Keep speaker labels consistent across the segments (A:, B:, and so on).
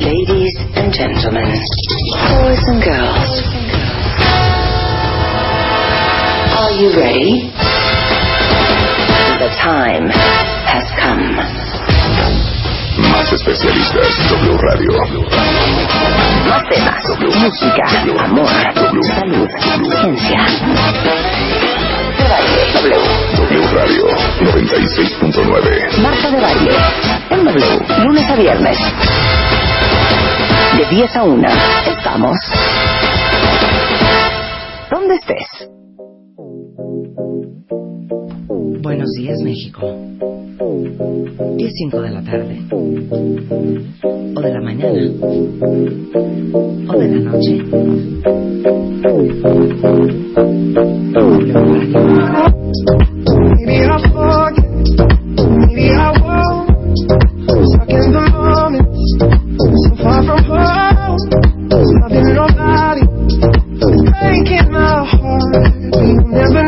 A: Ladies and gentlemen, boys and girls, are you ready? The time has come.
B: Más especialistas, W Radio.
A: Más temas, música, amor, salud, ciencia. De baile, W.
B: W Radio 96.9.
A: Marta de baile, en W, lunes a viernes. De 10 a 1, estamos. ¿Dónde estés?
C: Buenos días, México. 10.05 de la tarde. O de la mañana. O de la noche.
D: Maybe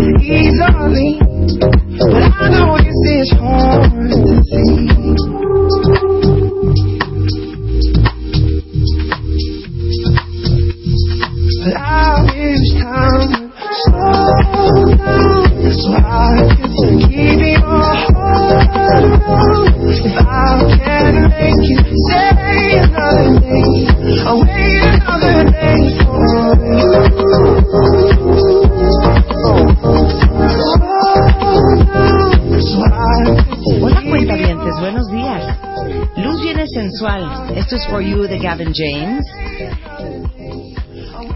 D: easily, but For You
C: de Gavin James.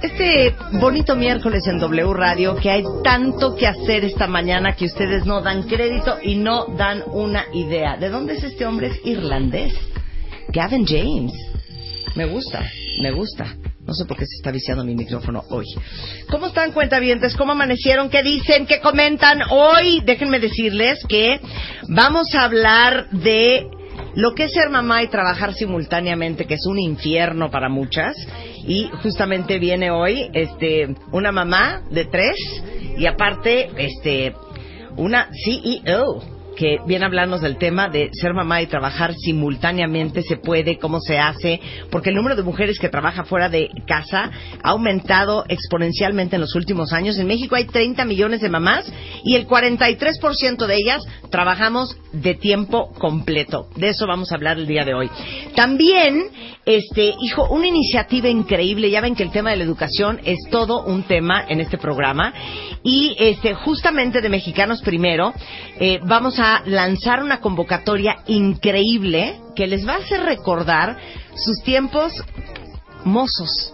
C: Este bonito miércoles en W Radio, que hay tanto que hacer esta mañana que ustedes no dan crédito y no dan una idea. ¿De dónde es este hombre? Es irlandés. Gavin James. Me gusta, me gusta. No sé por qué se está viciando mi micrófono hoy. ¿Cómo están, cuentavientes? ¿Cómo amanecieron? ¿Qué dicen? ¿Qué comentan? Hoy, déjenme decirles que vamos a hablar de lo que es ser mamá y trabajar simultáneamente, que es un infierno para muchas. Y justamente viene hoy este, una mamá de tres y aparte este, una CEO que viene a hablarnos del tema de ser mamá y trabajar simultáneamente, se puede, cómo se hace, porque el número de mujeres que trabaja fuera de casa ha aumentado exponencialmente en los últimos años. En México hay 30 millones de mamás y el 43% de ellas trabajamos de tiempo completo. De eso vamos a hablar el día de hoy. También, este, hijo, una iniciativa increíble. Ya ven que el tema de la educación es todo un tema en este programa. Y este, justamente de Mexicanos Primero, eh, vamos a lanzar una convocatoria increíble que les va a hacer recordar sus tiempos mozos.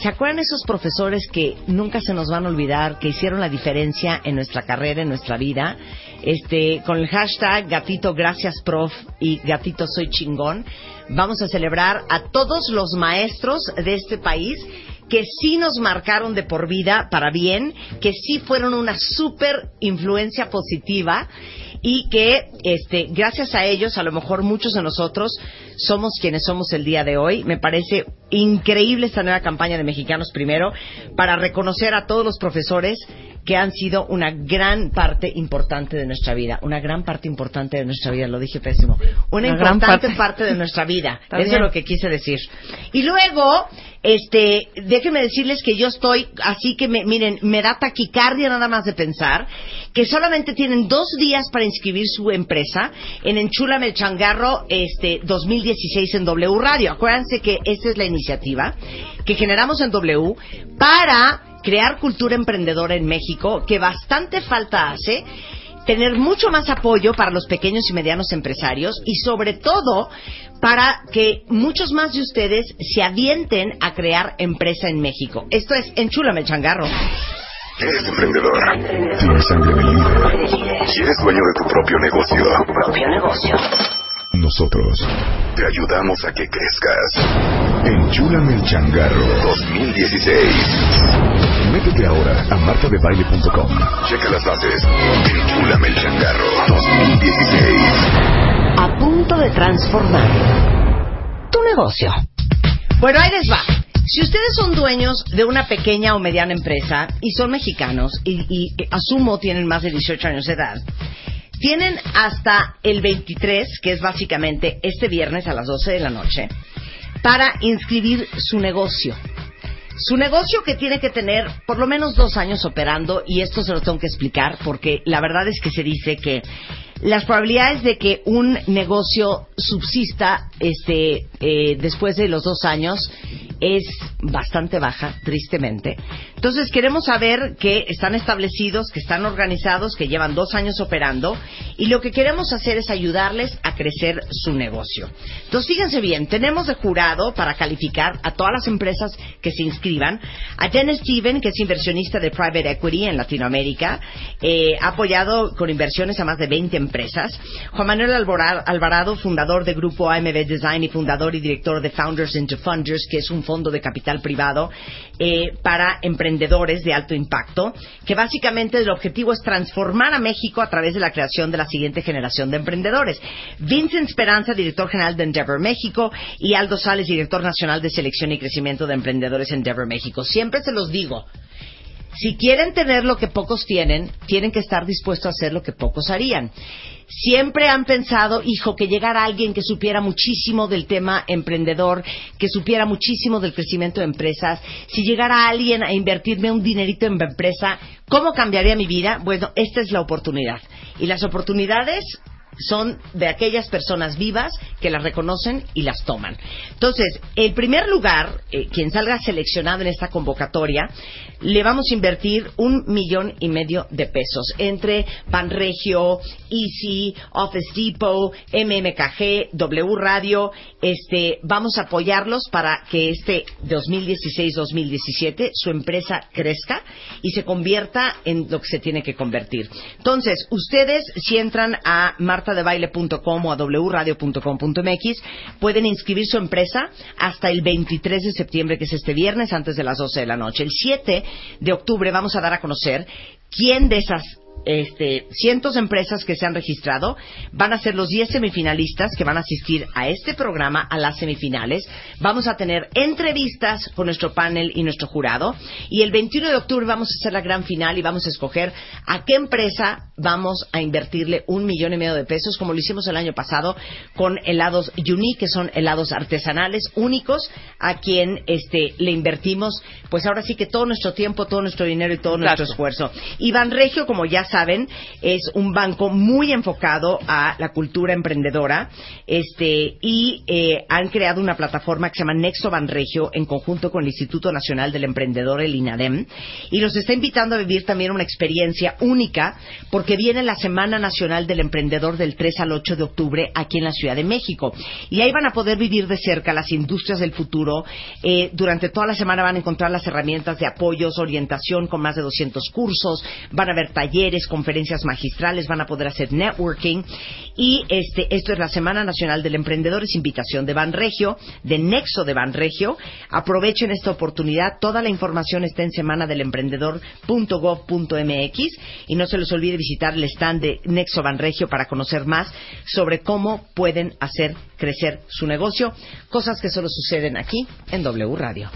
C: ¿Se acuerdan esos profesores que nunca se nos van a olvidar, que hicieron la diferencia en nuestra carrera, en nuestra vida? Este, con el hashtag gatito gracias prof y gatito soy chingón, vamos a celebrar a todos los maestros de este país que sí nos marcaron de por vida para bien, que sí fueron una super influencia positiva y que este gracias a ellos a lo mejor muchos de nosotros somos quienes somos el día de hoy. Me parece increíble esta nueva campaña de Mexicanos Primero para reconocer a todos los profesores que han sido una gran parte importante de nuestra vida, una gran parte importante de nuestra vida, lo dije pésimo, una,
E: Una gran
C: importante
E: parte.
C: parte. de nuestra vida, eso es lo que quise decir. Y luego, este, déjenme decirles que yo estoy, así que me, miren, me da taquicardia nada más de pensar que solamente tienen dos días para inscribir su empresa en Enchúlame el Changarro, este, 2016 en W Radio. Acuérdense que esta es la iniciativa que generamos en W para crear cultura emprendedora en México, que bastante falta hace. tener mucho más apoyo para los pequeños y medianos empresarios y sobre todo para que muchos más de ustedes se avienten a crear empresa en México. Esto es Enchúlame changarro.
B: Eres emprendedor. Tienes sangre de líder. Y eres dueño de tu propio negocio.
A: Propio negocio.
B: Nosotros te ayudamos a que crezcas. Enchúlame el changarro 2016. Métete ahora a martadebaile.com. Checa las bases. Enchúlame el changarro 2016.
A: A punto de transformar tu negocio.
C: Bueno, ahí les va. Si ustedes son dueños de una pequeña o mediana empresa y son mexicanos y, y, asumo tienen más de 18 años de edad, tienen hasta el 23, que es básicamente este viernes a las 12 de la noche, para inscribir su negocio. Su negocio que tiene que tener por lo menos dos años operando, y esto se lo tengo que explicar porque la verdad es que se dice que las probabilidades de que un negocio subsista este, eh, después de los dos años es bastante baja, tristemente. Entonces queremos saber que están establecidos, que están organizados, que llevan dos años operando y lo que queremos hacer es ayudarles a crecer su negocio. Entonces fíjense bien, tenemos de jurado para calificar a todas las empresas que se inscriban, a Jen Steven, que es inversionista de Private Equity en Latinoamérica, eh, ha apoyado con inversiones a más de 20 empresas, Juan Manuel Alvarado, fundador de Grupo AMB Design y fundador y director de Founders into Funders, que es un fondo de capital privado eh, para emprendedores de alto impacto, que básicamente el objetivo es transformar a México a través de la creación de la siguiente generación de emprendedores. Vincent Esperanza, director general de Endeavor México, y Aldo Sales, director nacional de selección y crecimiento de emprendedores Endeavor México. Siempre se los digo, si quieren tener lo que pocos tienen, tienen que estar dispuestos a hacer lo que pocos harían. Siempre han pensado, hijo, que llegara alguien que supiera muchísimo del tema emprendedor, que supiera muchísimo del crecimiento de empresas. Si llegara alguien a invertirme un dinerito en mi empresa, ¿cómo cambiaría mi vida? Bueno, esta es la oportunidad. Y las oportunidades son de aquellas personas vivas que las reconocen y las toman. Entonces, en primer lugar, eh, quien salga seleccionado en esta convocatoria, le vamos a invertir un millón y medio de pesos entre Banregio, Easy, Office Depot, MMKG, W Radio. Este, vamos a apoyarlos para que este 2016-2017 su empresa crezca y se convierta en lo que se tiene que convertir. Entonces, ustedes si entran a martadebaile.com o a wradio.com.mx pueden inscribir su empresa hasta el 23 de septiembre, que es este viernes, antes de las 12 de la noche. El 7 de octubre vamos a dar a conocer quién de esas este, cientos de empresas que se han registrado van a ser los 10 semifinalistas que van a asistir a este programa, a las semifinales. Vamos a tener entrevistas con nuestro panel y nuestro jurado. Y el 21 de octubre vamos a hacer la gran final y vamos a escoger a qué empresa vamos a invertirle un millón y medio de pesos, como lo hicimos el año pasado con helados Unique, que son helados artesanales únicos, a quien este, le invertimos, pues ahora sí que todo nuestro tiempo, todo nuestro dinero y todo nuestro esfuerzo. Iván Regio, como ya saben, es un banco muy enfocado a la cultura emprendedora este, y eh, han creado una plataforma que se llama Nexo Banregio en conjunto con el Instituto Nacional del Emprendedor, el INADEM, y los está invitando a vivir también una experiencia única porque viene la Semana Nacional del Emprendedor del 3 al 8 de octubre aquí en la Ciudad de México. Y ahí van a poder vivir de cerca las industrias del futuro. Eh, durante toda la semana van a encontrar las herramientas de apoyos, orientación con más de 200 cursos, van a haber talleres, conferencias magistrales, van a poder hacer networking. Y este, esto es la Semana Nacional del Emprendedor, es invitación de Banregio, de Nexo de Banregio. Aprovechen esta oportunidad, toda la información está en semanadelemprendedor.gov.mx y no se les olvide visitar el stand de Nexo Banregio para conocer más sobre cómo pueden hacer crecer su negocio, cosas que solo suceden aquí en W Radio.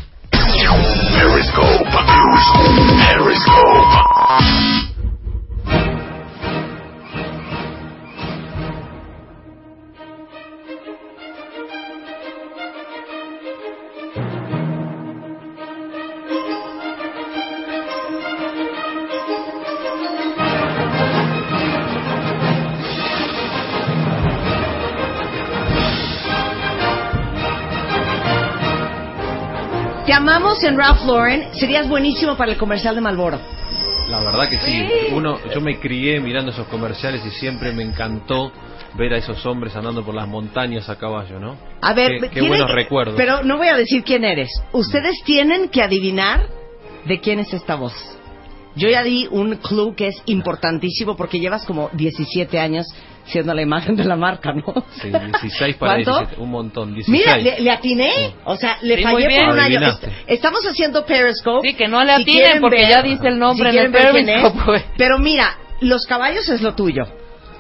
C: Amamos en Ralph Lauren, serías buenísimo para el comercial de Malboro.
E: La verdad que sí. Uno, yo me crié mirando esos comerciales y siempre me encantó ver a esos hombres andando por las montañas a caballo, ¿no?
C: A ver,
E: qué, buenos
C: que-
E: recuerdos.
C: Pero no voy a decir quién eres. Ustedes tienen que adivinar de quién es esta voz. Yo ya di un clue que es importantísimo porque llevas como 17 años siendo la imagen de la marca, ¿no?
E: Sí, 16 para
C: ¿Cuánto?
E: 17, un montón, 16.
C: Mira, le, le atiné. O sea, le
F: Sí,
C: fallé por un año. Estamos haciendo Periscope.
F: Sí, que no le
C: Si
F: atinen
C: quieren
F: porque
C: ver-
F: ya dice el nombre
C: si
F: en el. Periscope, güey.
C: Pero mira, los caballos es lo tuyo.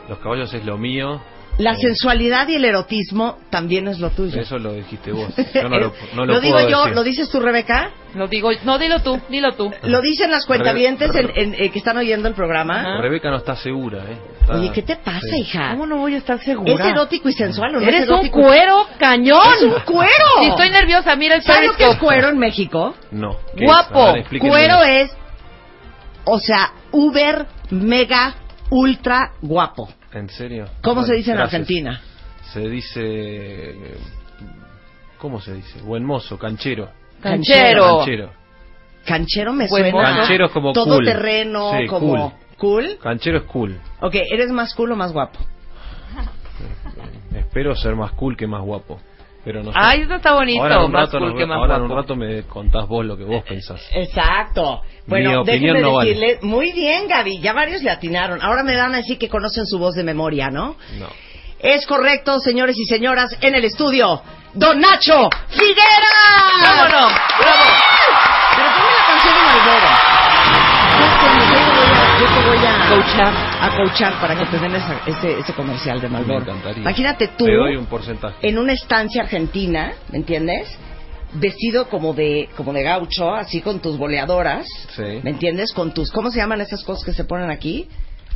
E: Los caballos es lo mío.
C: La
E: Eh,
C: sensualidad y el erotismo también es lo tuyo.
E: Eso lo dijiste vos. Yo no lo, no lo,
C: ¿Lo digo
E: puedo
C: yo?
E: decir.
C: ¿Lo dices tú, Rebeca?
F: Lo digo, no, dilo tú, dilo tú.
C: Lo dicen las cuentavientes
E: Rebe-
C: en- en- eh, que están oyendo el programa.
F: Ajá.
E: Rebeca no está segura, ¿eh? Está-
C: Oye, ¿qué te pasa,
E: sí.
C: hija?
F: ¿Cómo no voy a estar segura?
C: Es erótico y sensual, ¿o no?
F: Eres
C: es
F: un cuero cañón.
C: ¡Es un cuero!
F: Si estoy nerviosa, mira el
C: ¿Sabes lo que es cuero en México?
E: No. ¿qué
F: Guapo.
E: ver.
C: Cuero es, o sea, uber, mega, ultra guapo.
E: ¿En serio?
C: ¿Cómo
E: Bueno,
C: se dice en
E: gracias.
C: Argentina?
E: Se dice... ¿Cómo se dice? Buen mozo, canchero.
F: Canchero.
E: Canchero.
C: Canchero me
F: Buen
C: suena.
E: Canchero es como
C: todo
E: cool.
C: terreno,
E: Sí,
C: como cool.
E: Canchero es cool.
C: Ok, ¿eres más cool o más guapo?
E: Espero ser más cool que más guapo. Pero no sé.
F: Ay, eso está bonito.
E: ahora en un
F: más
E: rato,
F: cool
E: nos-
F: que más
E: ahora en un rato me contás vos lo que vos pensás.
C: Exacto. Bueno, déjenme
E: no vale.
C: decirle, muy bien, Gaby, ya varios le atinaron. Ahora me dan a decir que conocen su voz de memoria, ¿no?
E: No.
C: Es correcto, señores y señoras, en el estudio, Don Nacho Figuera.
F: ¡Vámonos! ¡Bravo!
C: Pero ponme la canción de Malboro. ¿Sabes qué? Yo te voy a-
F: Coachar.
C: a coachar para que te den esa- ese, ese comercial de Malboro.
E: Me encantaría.
C: Imagínate tú
E: Te doy un porcentaje.
C: en una estancia argentina, ¿me entiendes? Vestido como de como de gaucho, así con tus boleadoras,
E: Sí.
C: ¿me entiendes? Con tus ¿cómo se llaman esas cosas que se ponen aquí?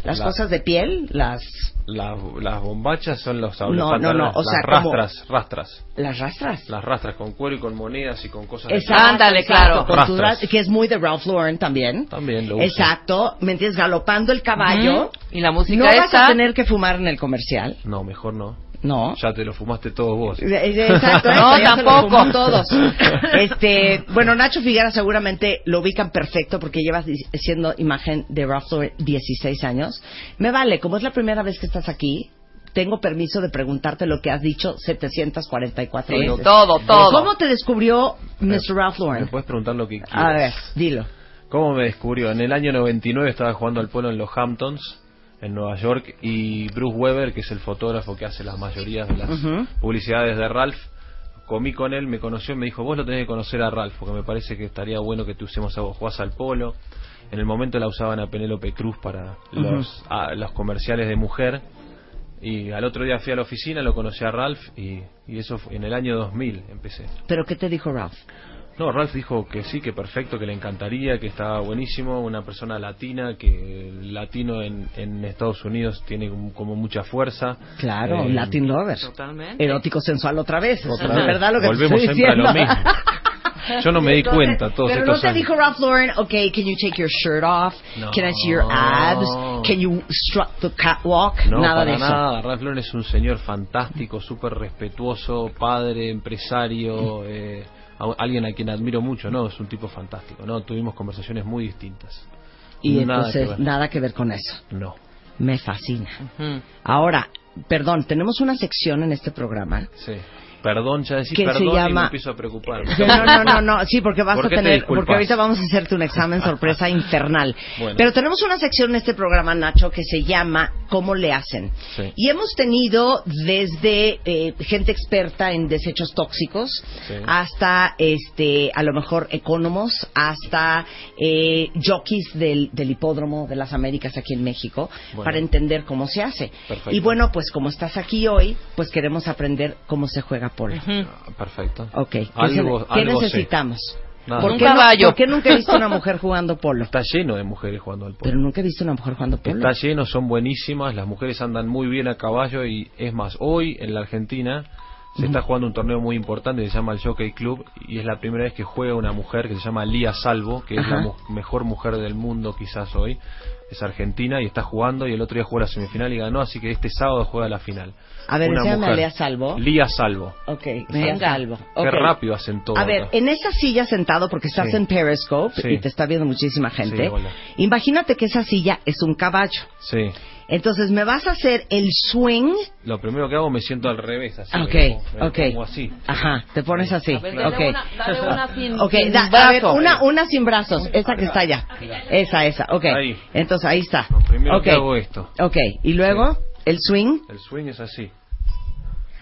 C: Las
E: La-
C: cosas de piel, las
E: Las, las bombachas son los
C: No, no, no, o
E: las
C: sea, como-
E: rastras, rastras.
C: las rastras.
E: Las rastras con cuero y con monedas y con cosas de-
C: Exacto,
F: Ándale, claro.
E: Rastras.
C: que es muy de Ralph Lauren también.
E: También lo uso.
C: Exacto, ¿me entiendes? Galopando el caballo.
F: Y la música
C: no vas a tener que fumar en el comercial,
E: No, mejor no.
C: ¿No?
E: Ya te lo fumaste todo vos.
C: Eh, eh, Exacto,
F: No,
C: eso, ya se lo
F: tampoco.
C: todos. Este, bueno, Nacho Figuera seguramente lo ubican perfecto porque llevas siendo imagen de Ralph Lauren 16 años. Me vale, como es la primera vez que estás aquí, tengo permiso de preguntarte lo que has dicho 744
F: Sí,
C: veces.
F: todo, todo.
C: ¿Cómo te descubrió Mr. Ralph
E: Me
C: Lauren?
E: puedes preguntar lo que quieras.
C: A ver, dilo.
E: ¿Cómo me descubrió? En el año 99 estaba jugando al polo en los Hamptons, en Nueva York, y Bruce Weber, que es el fotógrafo que hace la mayoría de las publicidades de Ralph, comí con él, me conoció y me dijo, vos lo tenés que conocer a Ralph, porque me parece que estaría bueno que te usemos a vos. Jugás al polo. En el momento la usaban a Penélope Cruz para los, a- los comerciales de mujer. Y al otro día fui a la oficina, lo conocí a Ralph y, y eso fue en el año 2000 empecé.
C: ¿Pero qué te dijo Ralph?
E: No, Ralph dijo que sí, que perfecto, que le encantaría, que estaba buenísimo, una persona latina, que el latino en, en Estados Unidos tiene como- mucha fuerza.
C: Claro,
E: Eh,
C: Latin Lover.
F: Totalmente.
C: Erótico sensual otra vez.
E: Otra
C: ¿Es
E: vez.
C: verdad lo que te
E: Volvemos
C: estoy
E: siempre a lo
C: diciendo?
E: mismo. Yo no me di
C: Entonces,
E: cuenta todos
C: Pero
E: estos
C: no te
E: años.
C: dijo Ralph Lauren, okay, can you take your shirt off?
E: No.
C: Can I see your abs? Can you strut the catwalk?
E: No,
C: nada
E: para
C: de eso.
E: nada. Ralph Lauren es un señor fantástico, súper respetuoso, padre, empresario, eh, a- alguien a quien admiro mucho, ¿no? Es un tipo fantástico, ¿no? Tuvimos conversaciones muy distintas.
C: Y
E: Nada
C: entonces,
E: que ver.
C: nada que ver con eso.
E: No.
C: Me fascina. Ahora, perdón, tenemos una sección en este programa.
E: Sí. Perdón, ya decís
C: se
E: perdón y me empiezo a preocupar.
C: No, no, no, no, sí, porque vas
E: ¿Por
C: a
E: te
C: tener, porque ahorita vamos a hacerte un examen sorpresa infernal.
E: Bueno.
C: Pero tenemos una sección en este programa, Nacho, que se llama ¿Cómo le hacen?
E: Sí.
C: Y hemos tenido desde eh, gente experta en desechos tóxicos
E: Sí.
C: hasta, este, a lo mejor ecónomos, hasta eh, jockeys del, del hipódromo de las Américas aquí en México,
E: Bueno.
C: para entender cómo se hace.
E: Perfecto.
C: Y bueno, pues como estás aquí hoy, pues queremos aprender cómo se juega polo.
F: Ujú.
E: Ah, Perfecto.
C: Ok. ¿Qué,
E: Algo-
C: qué
E: algo sé.
C: necesitamos?
E: Nada.
C: ¿Por
F: Un
C: qué, no-
F: caballo.
C: por qué nunca he visto una mujer jugando polo?
E: Está lleno de mujeres jugando al polo.
C: Pero nunca he visto una mujer jugando polo.
E: Está lleno, son buenísimas, las mujeres andan muy bien a caballo y es más, hoy en la Argentina Se está jugando un torneo muy importante que se llama el Jockey Club y es la primera vez que juega una mujer que se llama Lía Salvo, que es
C: Ajá.
E: la mu- mejor mujer del mundo quizás hoy. Es argentina y está jugando y el otro día jugó la semifinal y ganó, así que este sábado juega la final.
C: A ver,
E: Una
C: enséñame a
E: mujer.
C: Lía Salvo.
E: Lía Salvo.
C: Ok,
F: Venga.
C: Lía Salvo.
E: Qué rápido hacen todo.
C: A ver,
E: acá.
C: en esa silla sentado, porque estás
E: Sí.
C: en Periscope
E: Sí.
C: y te está viendo muchísima gente,
E: Sí, hola.
C: imagínate que esa silla es un caballo.
E: Sí.
C: Entonces me vas a hacer el swing.
E: Lo primero que hago me siento al revés, así.
C: Ok,
E: me pongo- me
C: ok.
E: pongo así.
C: Ajá, te pones así.
F: A ver, dale
C: Ok.
F: una, dale una sin,
C: Ok,
F: sin
C: da- a
F: brazo.
C: ver, una, una sin brazos, esa que está allá. Esa, esa, ok.
E: Ahí.
C: Entonces ahí está.
E: Lo primero
C: Ok.
E: que hago esto.
C: Ok, y luego el swing.
E: El swing es así.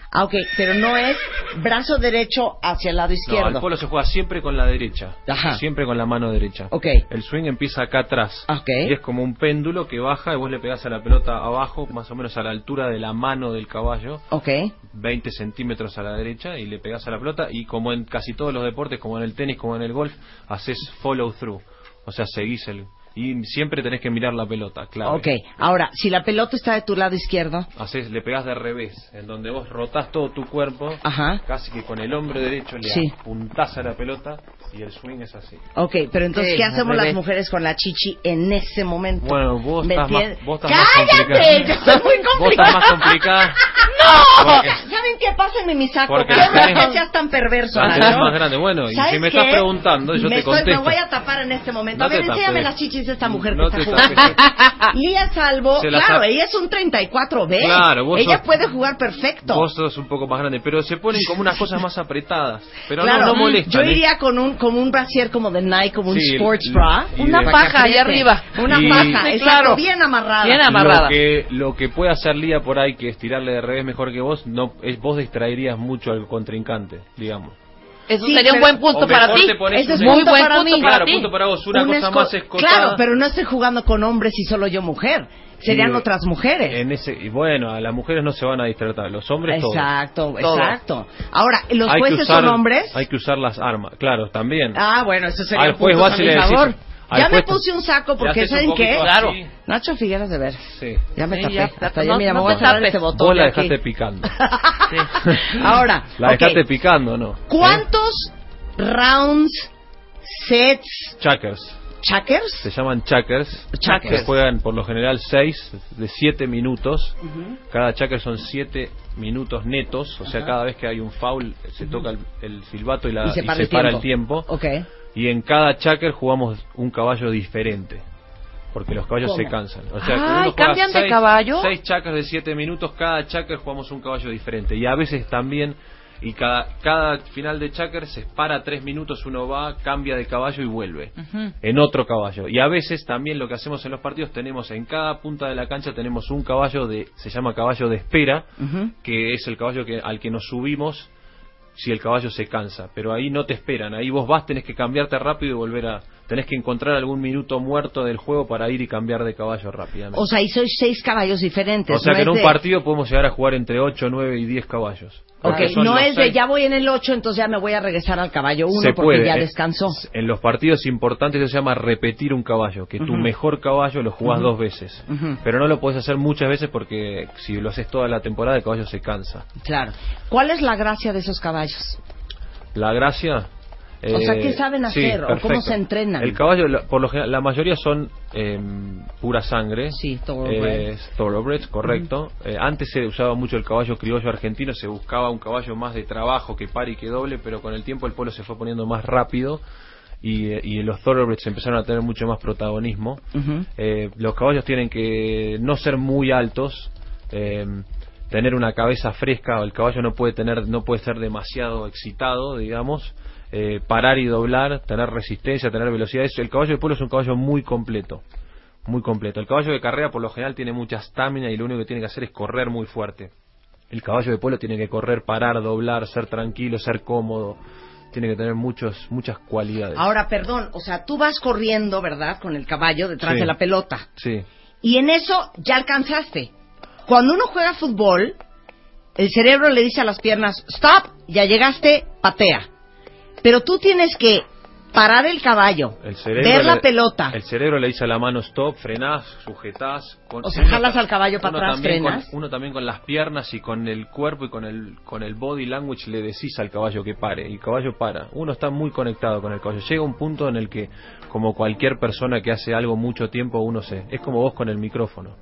C: Ah, ok, pero no es brazo derecho hacia el lado
E: No,
C: izquierdo.
E: al polo se juega siempre con la derecha.
C: Ajá.
E: Siempre con la mano derecha.
C: Ok.
E: El swing empieza acá atrás.
C: Ok.
E: Y es como un péndulo que baja y vos le pegás a la pelota abajo, más o menos a la altura de la mano del caballo,
C: Ok,
E: 20 centímetros a la derecha, y le pegás a la pelota. Y como en casi todos los deportes, como en el tenis, como en el golf, haces follow through. O sea, seguís el. Y siempre tenés que mirar la pelota, claro.
C: ok. Ahora, si la pelota está de tu lado izquierdo,
E: Haces, le pegás de revés, en donde vos rotás todo tu cuerpo,
C: Ajá.
E: casi que con el hombro derecho le
C: Sí.
E: apuntás a la pelota y el swing es así.
C: Ok, pero entonces, ¿qué
F: al
C: hacemos las mujeres con la chichi en ese momento?
E: Bueno, vos
C: ¿Me
E: estás más-
C: entiendes?
E: vos estás más
C: ¡Cállate!
E: complicada.
C: Yo soy muy
E: Vos
C: complicada.
E: estás más complicada.
C: ¡No!
E: Porque-
C: ¿Saben qué? Pásenme mi saco.
E: Porque
C: ¿Qué que seas tan perverso,
E: tenés más grande. Bueno, y
C: ¿Sabes
E: si me
C: qué?
E: estás preguntando, yo
C: me
E: te
C: estoy-
E: contesto.
C: Me voy a tapar en este momento.
E: No
C: a ver, enséñame las chichis de esta mujer
E: No
C: que está jugando. Lía Salvo,
E: Se
C: claro, ella es un 34B.
E: Claro, vos
C: Ella
E: sos-
C: puede jugar perfecto.
E: Vos sos un poco más grande, pero se ponen como unas cosas más apretadas. Pero
C: claro,
E: no, no molestan.
C: yo
E: ¿eh?
C: iría con un, como un brasier como de Nike, como un
E: Sí,
C: sports
E: y-
C: bra.
E: y
F: Una paja ahí arriba.
C: Una
E: Y-
C: paja, exacto,
F: claro.
C: bien amarrada.
F: Bien amarrada.
E: Lo que, lo que puede hacer Lía por ahí, que es tirarle de revés mejor que vos, no es vos distraerías mucho al contrincante, digamos.
F: Eso
C: Sí,
F: sería un buen punto para ti.
C: Ese es
E: un-
F: muy
C: punto
F: buen
C: para
F: punto
C: mí.
F: para
E: Claro,
F: ti.
E: punto para vos, una
C: Un
E: cosa más escotada.
C: Claro, pero no estoy jugando con hombres y solo yo mujer. Serían
E: Y,
C: otras mujeres.
E: En ese, y bueno, a las mujeres no se van a distraer, los hombres todos.
C: Exacto, exacto. Ahora, ¿los
E: Hay
C: jueces
E: usar-
C: son hombres?
E: Hay que usar las armas, claro, también.
C: Ah, bueno, eso sería
E: Al
C: un
E: juez
C: punto
E: vas
C: a
E: y
C: mi Ya me puse un saco porque, ¿saben qué?
F: Claro.
C: Nacho Figueras de ver.
E: Sí.
C: Ya me
F: Sí,
C: tapé.
F: ya,
C: Hasta
F: no-
C: ya,
F: no
C: me voy a
F: tapes.
C: este botón
E: Vos la
C: aquí.
E: dejaste picando.
C: Ahora,
E: La dejaste picando, ¿no?
C: ¿cuántos rounds, sets,
E: Checkers.
C: checkers?
E: Se llaman checkers.
C: Checkers.
E: Se juegan por lo general 6 de 7 minutos. Cada checker son 7 minutos netos. O sea, cada vez que hay un foul se toca el, el silbato y, la,
C: Y se
E: y
C: para
E: se
C: el
E: para
C: tiempo.
E: el tiempo.
C: Ok.
E: Y en cada checker jugamos un caballo diferente. Porque los caballos
C: ¿Cómo?
E: se cansan. O sea,
F: Ay, ¿cambian de
E: seis-
F: caballo?
E: Seis checkers de 7 minutos. Cada checker jugamos un caballo diferente. Y a veces también. Y cada, cada final de checker se para 3 minutos. Uno va, cambia de caballo y vuelve en otro caballo. Y a veces también lo que hacemos en los partidos tenemos en cada punta de la cancha tenemos un caballo de se llama caballo de espera, que es el caballo que al que nos subimos si el caballo se cansa, pero ahí no te esperan, ahí vos vas, tenés que cambiarte rápido y volver a tenés que encontrar algún minuto muerto del juego para ir y cambiar de caballo rápidamente.
C: O sea, y sois seis caballos diferentes.
E: O sea
C: no
E: que en un
C: de-
E: partido podemos llegar a jugar entre 8, 9 y 10 caballos.
C: Ok, no es de ya voy en el 8, entonces ya me voy a regresar al caballo 1
E: se
C: porque
E: puede.
C: ya
E: eh,
C: descansó.
E: En los partidos importantes eso se llama repetir un caballo, que tu mejor caballo lo jugás dos veces. Pero no lo puedes hacer muchas veces porque si lo haces toda la temporada el caballo se cansa.
C: Claro. ¿Cuál es la gracia de esos caballos?
E: La gracia...
C: O sea,
E: eh,
C: ¿qué saben
E: sí,
C: hacer o cómo se entrenan?
E: El caballo, la- por lo general, la mayoría son eh, pura sangre.
C: Sí.
E: Eh, thoroughbreds, correcto. Eh, antes se usaba mucho el caballo criollo argentino, se buscaba un caballo más de trabajo que pare y que doble, pero con el tiempo el pueblo se fue poniendo más rápido y, eh, y los thoroughbreds empezaron a tener mucho más protagonismo. Eh, los caballos tienen que no ser muy altos, eh, tener una cabeza fresca, el caballo no puede tener, no puede ser demasiado excitado, digamos, eh, parar y doblar, tener resistencia, tener velocidad. Eso, el caballo de pueblo es un caballo muy completo, muy completo. El caballo de carrera por lo general tiene mucha estamina y lo único que tiene que hacer es correr muy fuerte. El caballo de pueblo tiene que correr, parar, doblar, ser tranquilo, ser cómodo. Tiene que tener muchos, muchas cualidades.
C: Ahora, perdón, o sea, tú vas corriendo, ¿verdad? Con el caballo detrás
E: Sí.
C: de la pelota.
E: Sí.
C: Y en eso ya alcanzaste. Cuando uno juega fútbol, el cerebro le dice a las piernas, stop, ya llegaste, patea. Pero tú tienes que parar el caballo,
E: El cerebro
C: ver la
E: le-
C: pelota.
E: El cerebro le dice a la mano stop, frenás, sujetás. Con,
C: O sea,
E: uno
C: jalas al caballo para atrás,
E: también con-
C: frenas.
E: uno también con las piernas y con el cuerpo y con el, con el body language le decís al caballo que pare. Y el caballo para. Uno está muy conectado con el caballo. Llega un punto en el que, como cualquier persona que hace algo mucho tiempo, uno se. Es como vos con el micrófono.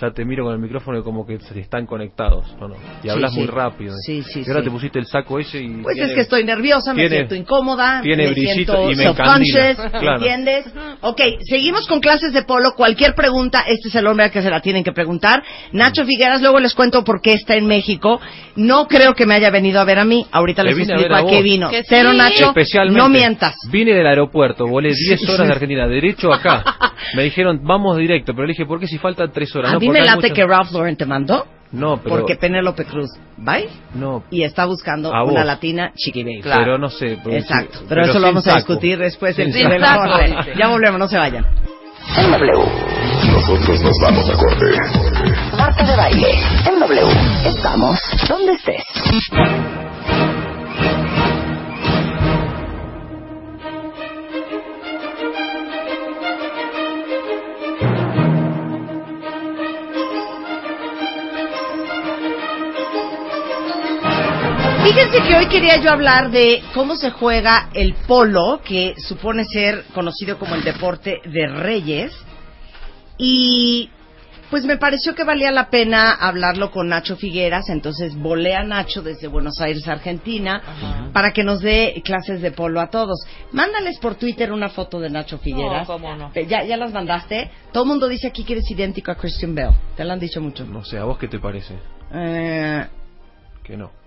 E: Ya te miro con el micrófono y como que se están conectados, ¿o no? Y hablas
C: sí.
E: muy rápido.
C: Sí, sí,
E: y ahora
C: sí.
E: te pusiste el saco ese y.
C: Pues
E: tiene-
C: es que estoy nerviosa, me siento incómoda,
E: tiene
C: me
E: brillito
C: siento
E: y me encandila, claro.
C: ¿entiendes? Ok, seguimos con clases de polo. Cualquier pregunta, este es el hombre al que se la tienen que preguntar. Nacho Figueras, luego les cuento por qué está en México. No creo que me haya venido a ver a mí. Ahorita les explico a,
E: a
C: qué vino.
F: Que sí.
C: Pero Nacho,
E: Especialmente.
C: no mientas.
E: Vine del aeropuerto, volé 10 horas de Argentina, derecho acá. Me dijeron, vamos directo, pero le dije, ¿por qué si faltan 3 horas? No,
C: mí me late
E: mucho-
C: que Ralph Lauren te mandó,
E: No, pero...
C: porque Penélope Cruz, ¿bye?
E: No,
C: Y está buscando
E: A
C: una latina chiqui baby.
E: pero no sé. pero
C: Exacto,
E: sí,
C: pero, eso lo vamos a
E: saco.
C: discutir después
E: Sin
F: saco.
C: corte. Ya volvemos, no se vayan.
A: En W.
B: Nosotros nos vamos a corte.
A: Marta de baile. En W. Estamos donde estés.
C: Fíjense que hoy quería yo hablar de cómo se juega el polo, que supone ser conocido como el deporte de reyes. Y pues me pareció que valía la pena hablarlo con Nacho Figueras, entonces volé a Nacho desde Buenos Aires, Argentina, para que nos dé clases de polo a todos. Mándales por Twitter una foto de Nacho Figueras.
F: No, cómo no.
C: Eh, ¿Ya, ¿Ya las mandaste? Todo el mundo dice aquí que eres idéntico a Christian Bell. Te lo han dicho mucho.
E: No sé, ¿a vos qué te parece?
C: Eh,
E: Que no.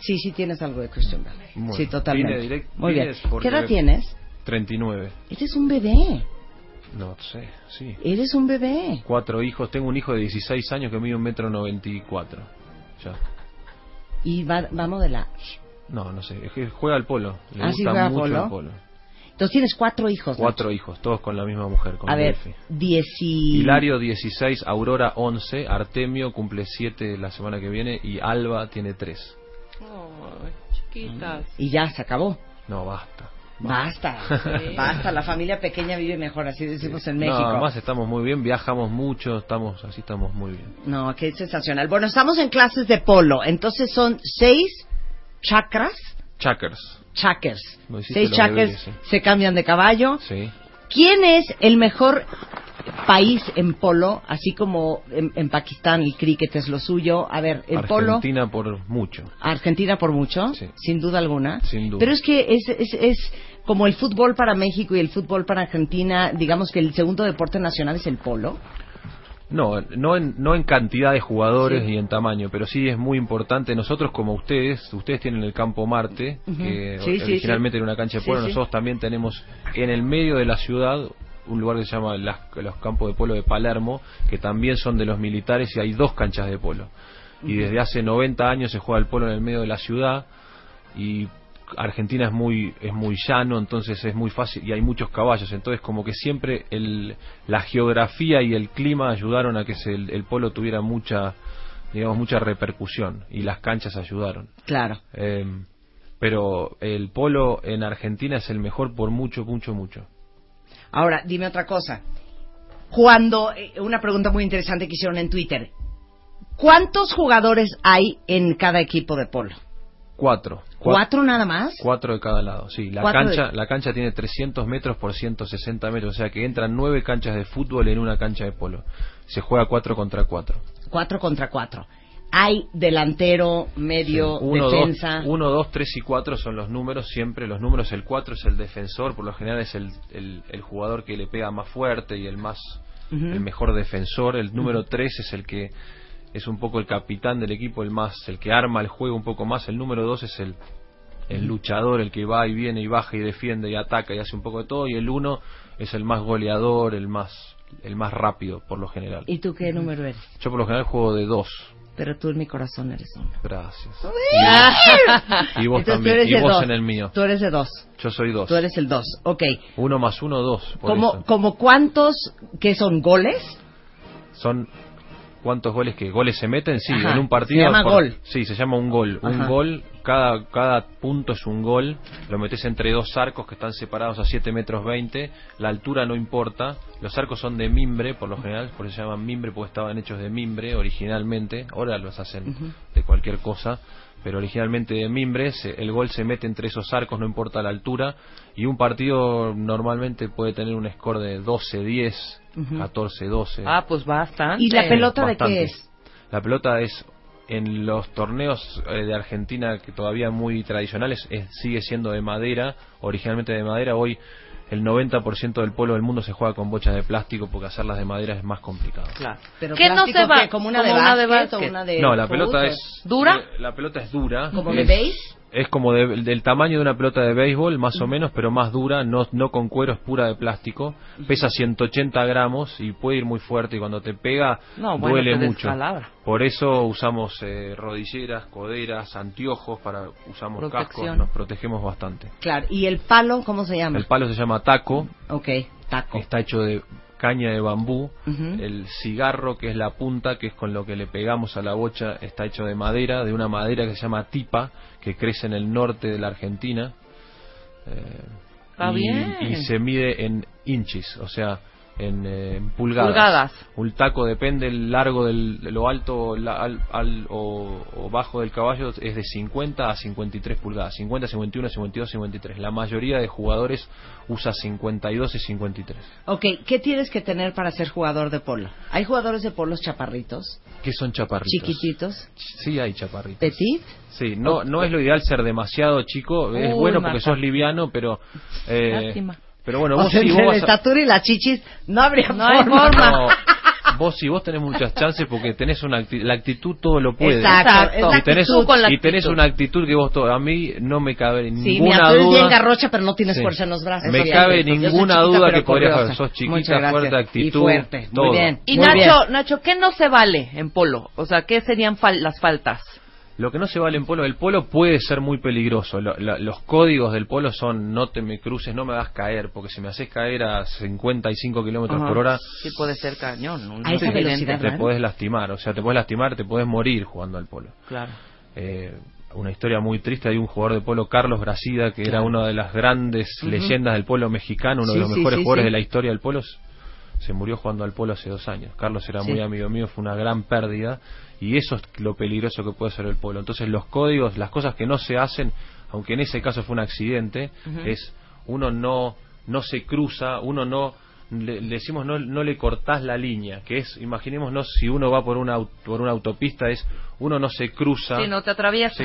C: Sí, sí tienes algo de Christian Bale.
E: Bueno,
C: sí, totalmente.
E: direct-
C: Muy bien. ¿Qué edad tienes?
E: 39.
C: Eres un bebé.
E: No sé, sí.
C: Eres un bebé.
E: Cuatro hijos. Tengo un hijo de 16 años que mide un metro 94. Ya.
C: Y va, va a modelar.
E: No, no sé. Juega al polo. Le
C: Ah, ¿sí
E: gusta
C: juega
E: mucho
C: polo?
E: el polo.
C: Entonces tienes cuatro hijos.
E: Cuatro hijos, todos con la misma mujer. Con
C: A ver, dieci...
E: Hilario 16, Aurora 11, Artemio cumple 7 la semana que viene y Alba tiene 3.
F: Chiquitas.
C: Y ya, se acabó.
E: No, basta.
C: Basta.
F: Sí.
C: Basta. La familia pequeña vive mejor, así decimos en
E: No,
C: México.
E: además estamos muy bien, viajamos mucho, estamos así estamos muy bien.
C: No, qué sensacional. Bueno, estamos en clases de polo. Entonces son seis chakras.
E: Lo hiciste
C: Seis
E: sí.
C: se cambian de caballo.
E: sí.
C: ¿Quién es el mejor país en polo? Así como en, en Pakistán el cricket es lo suyo. A ver, el polo.
E: Argentina por mucho.
C: Argentina por mucho,
E: Sí.
C: sin duda alguna.
E: Sin duda.
C: Pero es que es, es, es como el fútbol para México y el fútbol para Argentina. Digamos que el segundo deporte nacional es el polo.
E: No, no en, no en cantidad de jugadores
C: Sí.
E: y en tamaño, pero sí es muy importante. Nosotros como ustedes, ustedes tienen el campo Marte, que
C: Sí, sí,
E: originalmente era una cancha de
C: Sí,
E: polo,
C: sí.
E: nosotros también tenemos en el medio de la ciudad un lugar que se llama las- los campos de polo de Palermo, que también son de los militares y hay dos canchas de polo. Y desde hace 90 años se juega el polo en el medio de la ciudad y Argentina es muy es muy llano, entonces es muy fácil y hay muchos caballos, entonces como que siempre el, la geografía y el clima ayudaron a que se- el, el polo tuviera mucha digamos mucha repercusión y las canchas ayudaron.
C: Claro.
E: Eh, pero el polo en Argentina es el mejor por mucho, mucho, mucho.
C: Ahora, dime otra cosa. Cuando, eh, una pregunta muy interesante que hicieron en Twitter. ¿Cuántos jugadores hay en cada equipo de polo?
E: Cuatro.
C: ¿Cuatro nada más?
E: Cuatro de cada lado, sí. La cancha,
C: de-
E: la cancha tiene 300 metros por 160 metros, o sea que entran nueve canchas de fútbol en una cancha de polo. Se juega cuatro contra cuatro.
C: Cuatro contra cuatro. Hay delantero, medio,
E: Sí. Uno,
C: defensa.
E: Dos, uno, dos, tres y cuatro son los números, siempre los números. El cuatro es el defensor, por lo general es el, el, el jugador que le pega más fuerte y el más el mejor defensor. El número tres es el que es un poco el capitán del equipo, el más el que arma el juego un poco más. El número dos es el el luchador, el que va y viene y baja y defiende y ataca y hace un poco de todo. Y el uno es el más goleador, el más el más rápido, por lo general.
C: ¿Y tú qué número eres?
E: Yo por lo general juego de dos.
C: Pero tú en mi corazón eres uno.
E: Gracias.
C: Y
E: Y vos también. Y vos en el mío.
C: Tú eres de dos.
E: Yo soy dos.
C: Tú eres el dos. Ok.
E: Uno más uno, dos. por
C: ¿Como,
E: eso.
C: como cuántos que son goles?
E: Son cuántos goles que goles se meten, sí,
C: Ajá,
E: en un partido.
C: se llama gol.
E: Sí, se llama un gol. Un gol, cada, cada punto es un gol. Lo metes entre dos arcos que están separados a 7 metros 20. La altura no importa. Los arcos son de mimbre, por lo general, por eso se llaman mimbre, porque estaban hechos de mimbre originalmente. Ahora los hacen de cualquier cosa. Pero originalmente de mimbre, se- el gol se mete entre esos arcos, no importa la altura. Y un partido normalmente puede tener un score de 12, 10, 14, 12.
F: Ah, pues bastante.
C: ¿Y la pelota de qué es?
E: La pelota es en los torneos eh, de Argentina que todavía muy tradicionales es- sigue siendo de madera, originalmente de madera. Hoy el 90% del pueblo del mundo se juega con bochas de plástico porque hacerlas de madera es más complicado.
F: Claro.
C: Pero
F: ¿Qué no se va?
C: ¿Como una,
F: Como
C: de,
F: una de
C: básquet o una de
E: no, la
C: fútbol?
E: pelota es
F: ¿Dura?
E: eh, La pelota es dura.
C: ¿Como de béis?
E: Es como de- del tamaño de una pelota de béisbol, más o menos, pero más dura, no, no con cuero, es pura de plástico. Pesa 180 gramos y puede ir muy fuerte y cuando te pega
F: No, bueno,
E: duele mucho.
F: descalabra.
E: Por eso usamos eh, rodilleras, coderas, anteojos, para usamos cascos, nos protegemos bastante.
C: Claro. ¿Y el palo cómo se llama?
E: El palo se llama taco,
C: Ok, taco.
E: está hecho de caña de bambú. El cigarro, que es la punta, que es con lo que le pegamos a la bocha, está hecho de madera, de una madera que se llama tipa, que crece en el norte de la Argentina. Eh,
F: Está
E: y,
F: bien.
E: y se mide en inches, o sea, en, eh, en pulgadas.
F: Pulgadas.
E: Un taco depende el largo del de lo alto la- al, al- o, o bajo del caballo es de 50 a 53 pulgadas, 50, 51, 52, 53. La mayoría de jugadores usa 52 y 53.
C: Ok, ¿qué tienes que tener para ser jugador de polo? ¿Hay jugadores de polos chaparritos,
E: ¿Qué son chaparritos?
C: chiquititos,
E: Sí hay chaparritos.
C: petit?
E: Sí, no, no es lo ideal ser demasiado chico, es
F: Uy,
E: bueno porque
F: Marta.
E: sos liviano, pero... eh,
F: Lástima.
E: Pero bueno,
C: o
E: vos
C: sea,
E: sí,
C: entre
E: vos
C: la
E: vas a-
C: estatura y las chichis no habría
F: No hay
C: forma.
F: forma.
E: No, vos sí, vos tenés muchas chances porque tenés una acti- la actitud todo lo puede.
C: Exacto,
F: Exacto.
E: Y tenés,
F: Tú con la
E: y tenés una actitud que vos todo, a mí no me cabe
C: Sí,
E: ninguna
C: mira, tú eres
E: duda.
C: bien garrocha, pero no tienes
E: Sí.
C: fuerza en los brazos.
E: Me
C: Sí,
E: cabe ninguna
C: chiquita,
E: duda que podrías hacer. Sos chiquita, fuerte, actitud,
C: Y fuerte,
E: todo.
C: muy bien.
F: Y
C: muy
F: Nacho,
C: bien.
F: Nacho, ¿qué no se vale en polo? O sea, ¿qué serían fal- las faltas?
E: Lo que no se vale en polo, el polo puede ser muy peligroso. Lo- la- los códigos del polo son no te me cruces, no me hagas caer, porque si me haces caer a 55 kilómetros por hora,
F: Sí puede ser cañón. ¿no?
C: A esa velocidad,
E: te puedes lastimar. O sea, te puedes lastimar, te puedes morir jugando al polo.
F: Claro.
E: Eh, una historia muy triste, hay un jugador de polo, Carlos Brasida, que era una de las grandes leyendas del polo mexicano, uno
C: Sí,
E: de los
C: sí,
E: mejores
C: sí,
E: jugadores
C: sí.
E: de la historia del polo. Se murió jugando al polo hace dos años. Carlos era
C: Sí.
E: muy amigo mío, fue una gran pérdida. Y eso es lo peligroso que puede ser el polo. Entonces los códigos, las cosas que no se hacen, aunque en ese caso fue un accidente, es uno no, no se cruza, uno no le, le decimos no, no le cortás la línea, que es, imaginémonos si uno va por una, por una autopista, es uno no se cruza.
F: Sí, no te.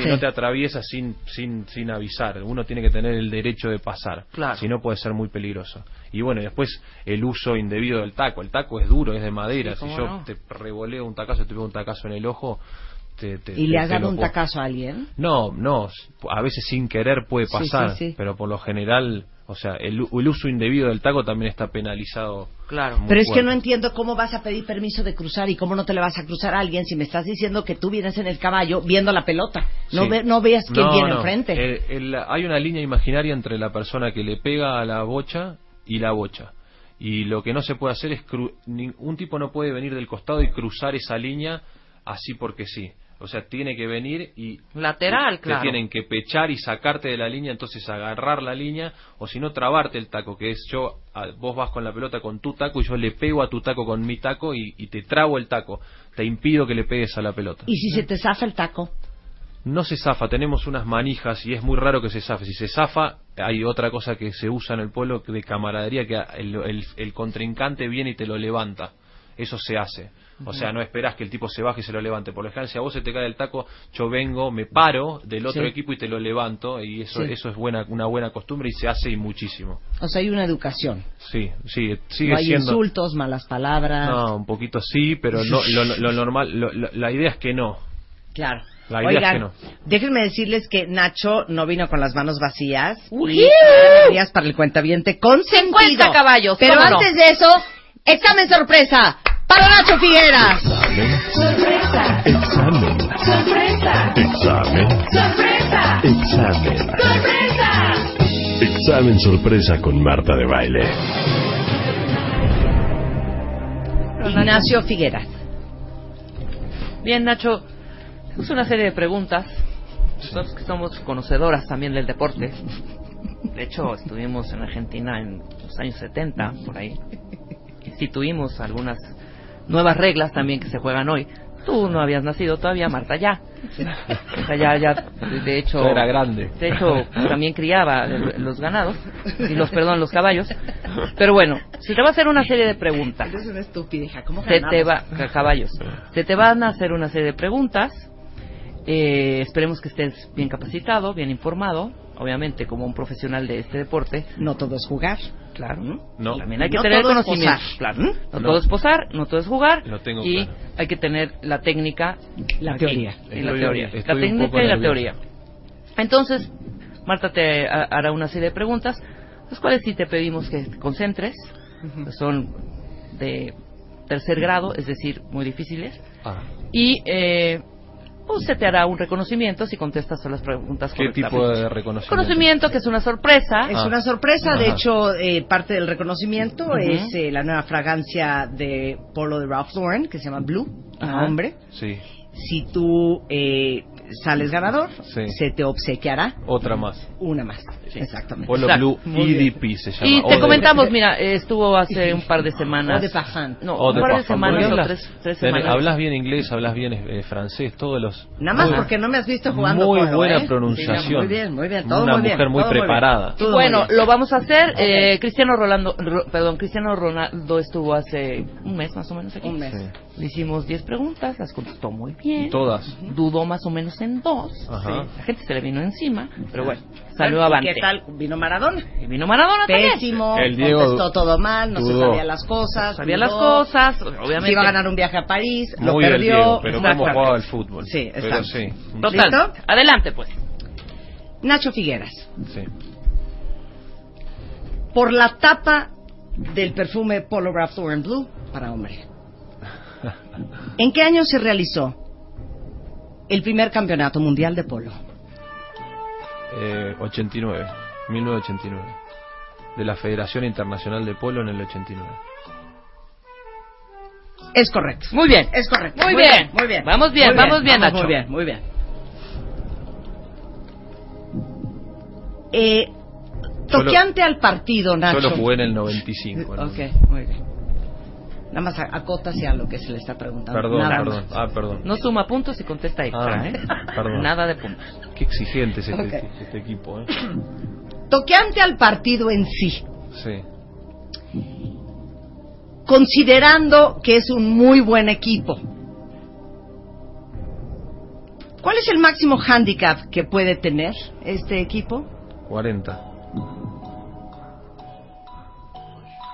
E: Sí,
C: Sí.
E: no te atraviesa sin, sin, sin avisar. Uno tiene que tener el derecho de pasar.
F: Claro.
E: Si no, puede ser muy peligroso. Y bueno, y después el uso indebido del taco. El taco es duro, es de madera.
F: Sí,
E: si yo
F: no.
E: te revoleo un tacazo, te pego un tacazo en el ojo, te, te-
C: ¿Y
E: te-
C: le has dado un
E: puedo-
C: tacazo a alguien?
E: No, no. A veces sin querer puede pasar.
C: sí, sí.
E: Pero por lo general, o sea, el, uso indebido del taco también está penalizado.
F: Claro.
E: muy
C: Pero es que no entiendo cómo vas a pedir permiso de cruzar y cómo no te le vas a cruzar a alguien si me estás diciendo que tú vienes en el caballo viendo la pelota. No,
E: Sí.
C: ve- no veas quién
E: No,
C: viene
E: no.
C: enfrente.
E: El- el- hay una línea imaginaria entre la persona que le pega a la bocha y la bocha. Y lo que no se puede hacer es... cru- ni- un tipo no puede venir del costado y cruzar esa línea así porque sí. O sea, tiene que venir y...
F: Lateral,
E: te
F: claro.
E: tienen que pechar y sacarte de la línea, entonces agarrar la línea, o si no, trabarte el taco, que es yo, a- vos vas con la pelota con tu taco y yo le pego a tu taco con mi taco y, y te trabo el taco. Te impido que le pegues a la pelota.
C: Y si se te zafa el taco.
E: No se zafa, tenemos unas manijas y es muy raro que se zafe. Si se zafa, hay otra cosa que se usa en el pueblo de camaradería, que el, el- el contrincante viene y te lo levanta. Eso se hace. O sea, no esperas que el tipo se baje y se lo levante. Por lo general, si a vos se te cae el taco, yo vengo, me paro del otro
C: Sí.
E: equipo y te lo levanto. Y eso,
C: Sí.
E: eso es buena, una buena costumbre y se hace y muchísimo.
C: O sea, hay una educación.
E: Sí, sí, sigue
C: no hay
E: siendo...
C: insultos, malas palabras.
E: No, un poquito sí, pero no, lo, lo normal, lo- lo- la idea es que no.
C: Claro.
E: La idea es que no.
C: déjenme decirles que Nacho no vino con las manos vacías. Para el cuentaviente consentido.
F: 50 caballos,
C: Pero antes de eso, examen sorpresa para Nacho Figueras.
B: Sorpresa. Examen. Sorpresa. Examen. Sorpresa. Examen. Sorpresa. Examen sorpresa con Marta de baile.
C: Ignacio Figueras.
F: Bien, Nacho, es una serie de preguntas. Nosotros que somos conocedoras también del deporte. De hecho, estuvimos en Argentina en los años 70, por ahí. Instituimos algunas nuevas reglas también que se juegan hoy. Tú no habías nacido todavía, Marta ya. Marta ya, ya, de hecho...
E: Yo era grande.
F: De hecho, también criaba los ganados, y los, perdón, los caballos. Pero bueno, si te va a hacer una serie de preguntas,
C: Eres una estúpida, ¿cómo
F: se te va, ca- caballos, se te van a hacer una serie de preguntas. Eh, esperemos que estés bien capacitado, bien informado, obviamente como un profesional de este deporte.
C: No todo es jugar.
F: Claro,
E: No.
F: También hay que
C: No
F: tener
C: todo es
F: conocimiento.
C: posar.
F: Claro, no,
E: No.
F: todo es posar, no todo es jugar.
E: Lo tengo
F: y
E: claro.
F: hay que tener la técnica,
C: La
F: aquí,
C: teoría.
F: y la teoría,
E: estoy
F: la
E: un
F: técnica
E: poco
F: y la teoría. Entonces, Marta te ha- hará una serie de preguntas, las cuales sí te pedimos que te concentres. Son de tercer grado, es decir, muy difíciles.
E: Ah,
F: Y eh, pues se te hará un reconocimiento si contestas todas las preguntas
E: ¿Qué tipo
F: correctamente.
E: de reconocimiento?
F: Conocimiento que es una sorpresa.
C: Es
E: Ah.
C: una sorpresa, de hecho, eh, parte del reconocimiento es eh, la nueva fragancia de polo de Ralph Lauren, que se llama Blue, hombre.
E: Sí,
C: Si tú eh, sales ganador,
E: Sí.
C: se te obsequiará
E: otra más.
C: una más. Exactamente.
E: Polo
F: Exacto.
E: Blue. EDP se llama.
F: Y
E: O
F: te
E: de-
F: comentamos, mira, estuvo hace un par de semanas.
C: O de parfum.
F: No,
E: O
F: un
E: de
F: par de
E: parfum.
F: semanas o
E: hablas-
F: tres, tres
E: tenés-
F: semanas.
E: Hablas bien inglés, hablas bien eh, francés, todos los...
C: Nada más
E: Muy-
C: porque no me has visto jugando
E: Muy
C: polo,
E: buena
C: ¿eh?
E: pronunciación.
C: Sí, muy bien, muy bien. Todo
E: Una
C: muy bien,
E: mujer muy
C: todo
E: preparada.
C: Muy
F: Bueno, lo vamos a hacer. Eh, Cristiano Rolando, Ro- perdón, Cristiano Ronaldo estuvo hace un mes más o menos aquí.
C: Un mes.
E: Sí.
F: Le hicimos 10 preguntas, las contestó muy bien.
E: Todas.
F: Dudó más o menos en dos.
E: Ajá.
F: La gente se le vino encima, pero bueno, salió
C: ¿Y
F: avante.
C: ¿Qué tal? Vino Maradona.
F: Y vino Maradona también.
C: Pésimo,
E: El Diego
C: contestó todo mal, no se
E: dudó.
C: sabía las cosas.
F: Sabía
C: dudó,
F: las cosas, obviamente.
C: que iba a ganar un viaje a París, lo
E: Muy el
C: perdió.
E: Diego, pero cómo jugaba el fútbol.
C: Sí,
E: sí.
F: Total.
C: ¿Listo?
F: Adelante, pues.
C: Nacho Figueras,
E: Sí.
C: por la tapa del perfume Polo Ralph Lauren Blue para hombre. ¿En qué año se realizó el primer campeonato mundial de polo?
E: Eh, 89. 1989. De la Federación Internacional de Polo en el 89.
C: Es correcto.
F: Muy bien.
C: Es correcto.
F: Muy bien.
C: Muy bien.
F: Vamos bien,
C: Muy
F: vamos bien,
C: vamos
F: Nacho.
C: Muy bien, muy bien. Eh,
E: Solo-
C: toqueante al partido, Nacho.
E: Solo jugué en el 95. ¿no?
C: Ok, muy bien. Nada más a- acota hacia lo que se le está preguntando.
E: Perdón,
C: Nada
E: perdón.
C: más.
E: Ah, perdón.
F: No suma puntos y contesta extra,
E: Ah,
F: ¿eh?
E: perdón.
F: Nada de puntos.
E: Qué exigente es este,
C: Ok.
E: este equipo, ¿eh?
C: Toqueante al partido en sí,
E: Sí.
C: considerando que es un muy buen equipo. ¿Cuál es el máximo handicap que puede tener este equipo?
E: 40.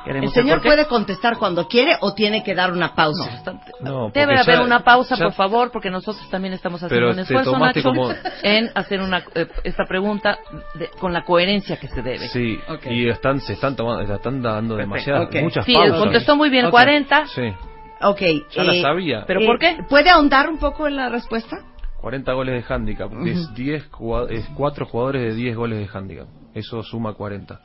C: El señor puede contestar cuando quiere o tiene que dar una pausa.
E: No,
F: Debe
E: ya-
F: haber una pausa,
E: ya-
F: por favor, porque nosotros también estamos haciendo
E: Pero
F: un esfuerzo, Nacho,
E: como-
F: en hacer una eh, esta pregunta de- con la coherencia que se debe.
E: Sí, y están, se están tomando, se están dando demasiadas, muchas
F: Sí,
E: pausas.
F: contestó muy bien,
C: Ok.
F: 40.
E: Sí,
C: Ok.
E: ya la
C: eh,
E: sabía.
F: ¿Pero por qué?
C: ¿Puede ahondar un poco en la respuesta?
E: 40 goles de handicap. Es 10 jugado- es 4 jugadores de 10 goles de handicap. Eso suma 40.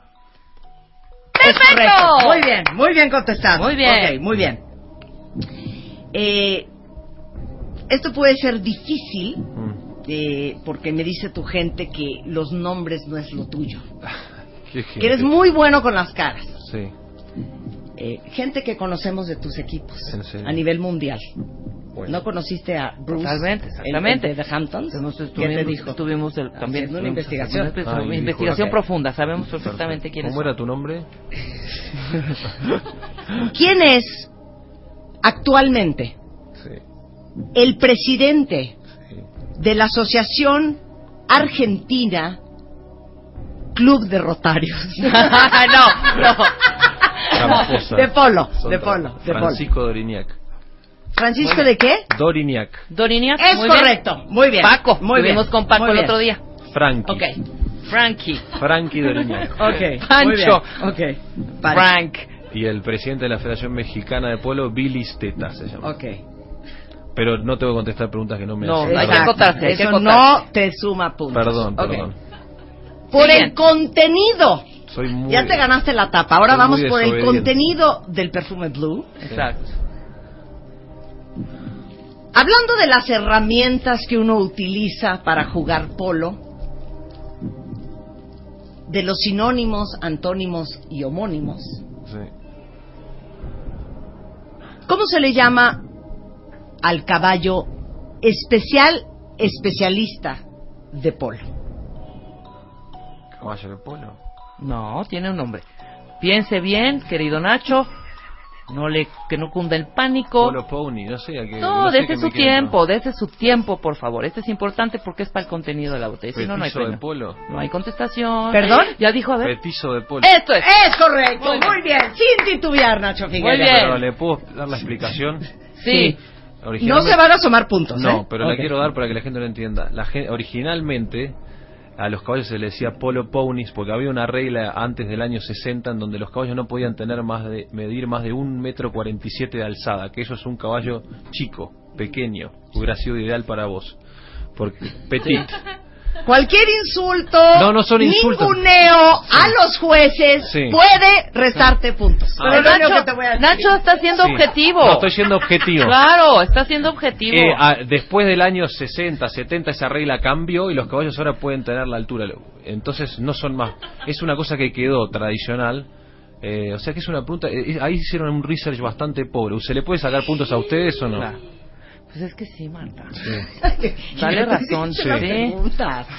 C: Es correcto. Muy bien, muy bien contestado.
F: Muy bien.
C: Ok, muy bien. Eh, esto puede ser difícil
E: Mm.
C: eh, porque me dice tu gente que los nombres no es lo tuyo. Que eres muy bueno con las caras.
E: Sí,
C: Eh, gente que conocemos de tus equipos a nivel mundial.
E: Bueno.
C: ¿No conociste a Bruce?
F: Totalmente,
C: el-
F: exactamente.
C: el de Hamptons?
F: Entonces,
C: ¿Qué te dijo?
F: estuvimos el- también
C: una investigación.
E: Ah,
F: una investigación profunda. Sabemos perfectamente quiénes
E: ¿Cómo
F: son.
E: era tu nombre?
C: ¿Quién es actualmente
E: Sí,
C: el presidente
E: sí.
C: de la Asociación Argentina Club de Rotarios?
F: no, no.
E: Tramposa.
C: De polo,
E: Son
C: de polo, de polo.
E: Francisco Doriniak.
C: ¿Francisco de qué?
E: Doriniak.
F: Doriniak,
C: Es
F: muy bien.
C: correcto, muy bien.
F: Paco,
C: muy bien.
F: estuvimos con Paco
C: muy
F: el
C: bien.
F: otro día.
E: Frankie.
F: Ok. Frankie.
E: Frankie Doriniak.
C: Ok,
F: Pancho.
C: muy bien. Ok, vale.
F: Frank.
E: Y el presidente de la Federación Mexicana de Polo, Billy Steta se llama.
C: Ok.
E: Pero no tengo que contestar preguntas que no me
F: No,
E: hacen.
F: hay que acotarse, que
C: Eso
F: acotarse.
C: no te suma puntos.
E: Perdón, perdón.
C: Por
F: Bien.
C: el contenido.
E: Soy muy...
C: Ya te ganaste la tapa. Ahora vamos
E: muy
C: por el contenido del perfume Blue.
F: Exacto.
C: Hablando de las herramientas que uno utiliza para jugar polo, de los sinónimos, antónimos y homónimos,
E: Sí.
C: ¿cómo se le llama al caballo especial, especialista de polo?
E: Caballo de polo.
F: No, tiene un nombre. Piense bien, querido Nacho. No le, que no cunda el pánico.
E: Polo Pony, no sé a qué.
F: No,
E: sé
F: desde su tiempo, desde su tiempo, por favor. Este es importante porque es para el contenido de la botella. Si no, no hay
E: de polo.
F: No hay contestación.
C: ¿Perdón?
F: Ya dijo, a ver.
E: Petizo de polo.
F: Esto es.
C: Es correcto,
F: Muy bien.
C: muy bien, sin titubear, Nacho Figueroa.
F: Muy bien.
E: Pero le puedo dar la explicación.
F: Sí.
C: No
E: Originalmente-
C: se van a sumar puntos, ¿eh?
E: No, pero
C: Ok.
E: la quiero dar para que la gente lo entienda. La originalmente a los caballos se les decía polo ponies porque había una regla antes del año 60 en donde los caballos no podían tener más de medir más de un metro cuarenta y siete de alzada, que eso es un caballo chico, pequeño, hubiera sido ideal para vos. Porque petit.
C: Cualquier insulto,
E: No, no son insultos.
C: ninguneo a los jueces
E: Sí.
C: puede restarte puntos.
E: Ah.
F: Pero Nacho,
C: que te voy a decir.
F: Nacho está siendo
E: Sí.
F: objetivo.
E: No estoy siendo objetivo.
F: Claro, está siendo objetivo.
E: Eh, ah, después del año 60, 70 esa regla cambió y los caballos ahora pueden tener la altura. Entonces no son más. Es una cosa que quedó tradicional. Eh, o sea que es una pregunta. eh, ahí hicieron un research bastante pobre. ¿Se le puede sacar puntos a ustedes o no?
F: Claro. Pues es que sí, Marta.
E: Sí.
F: Dale razón, sí.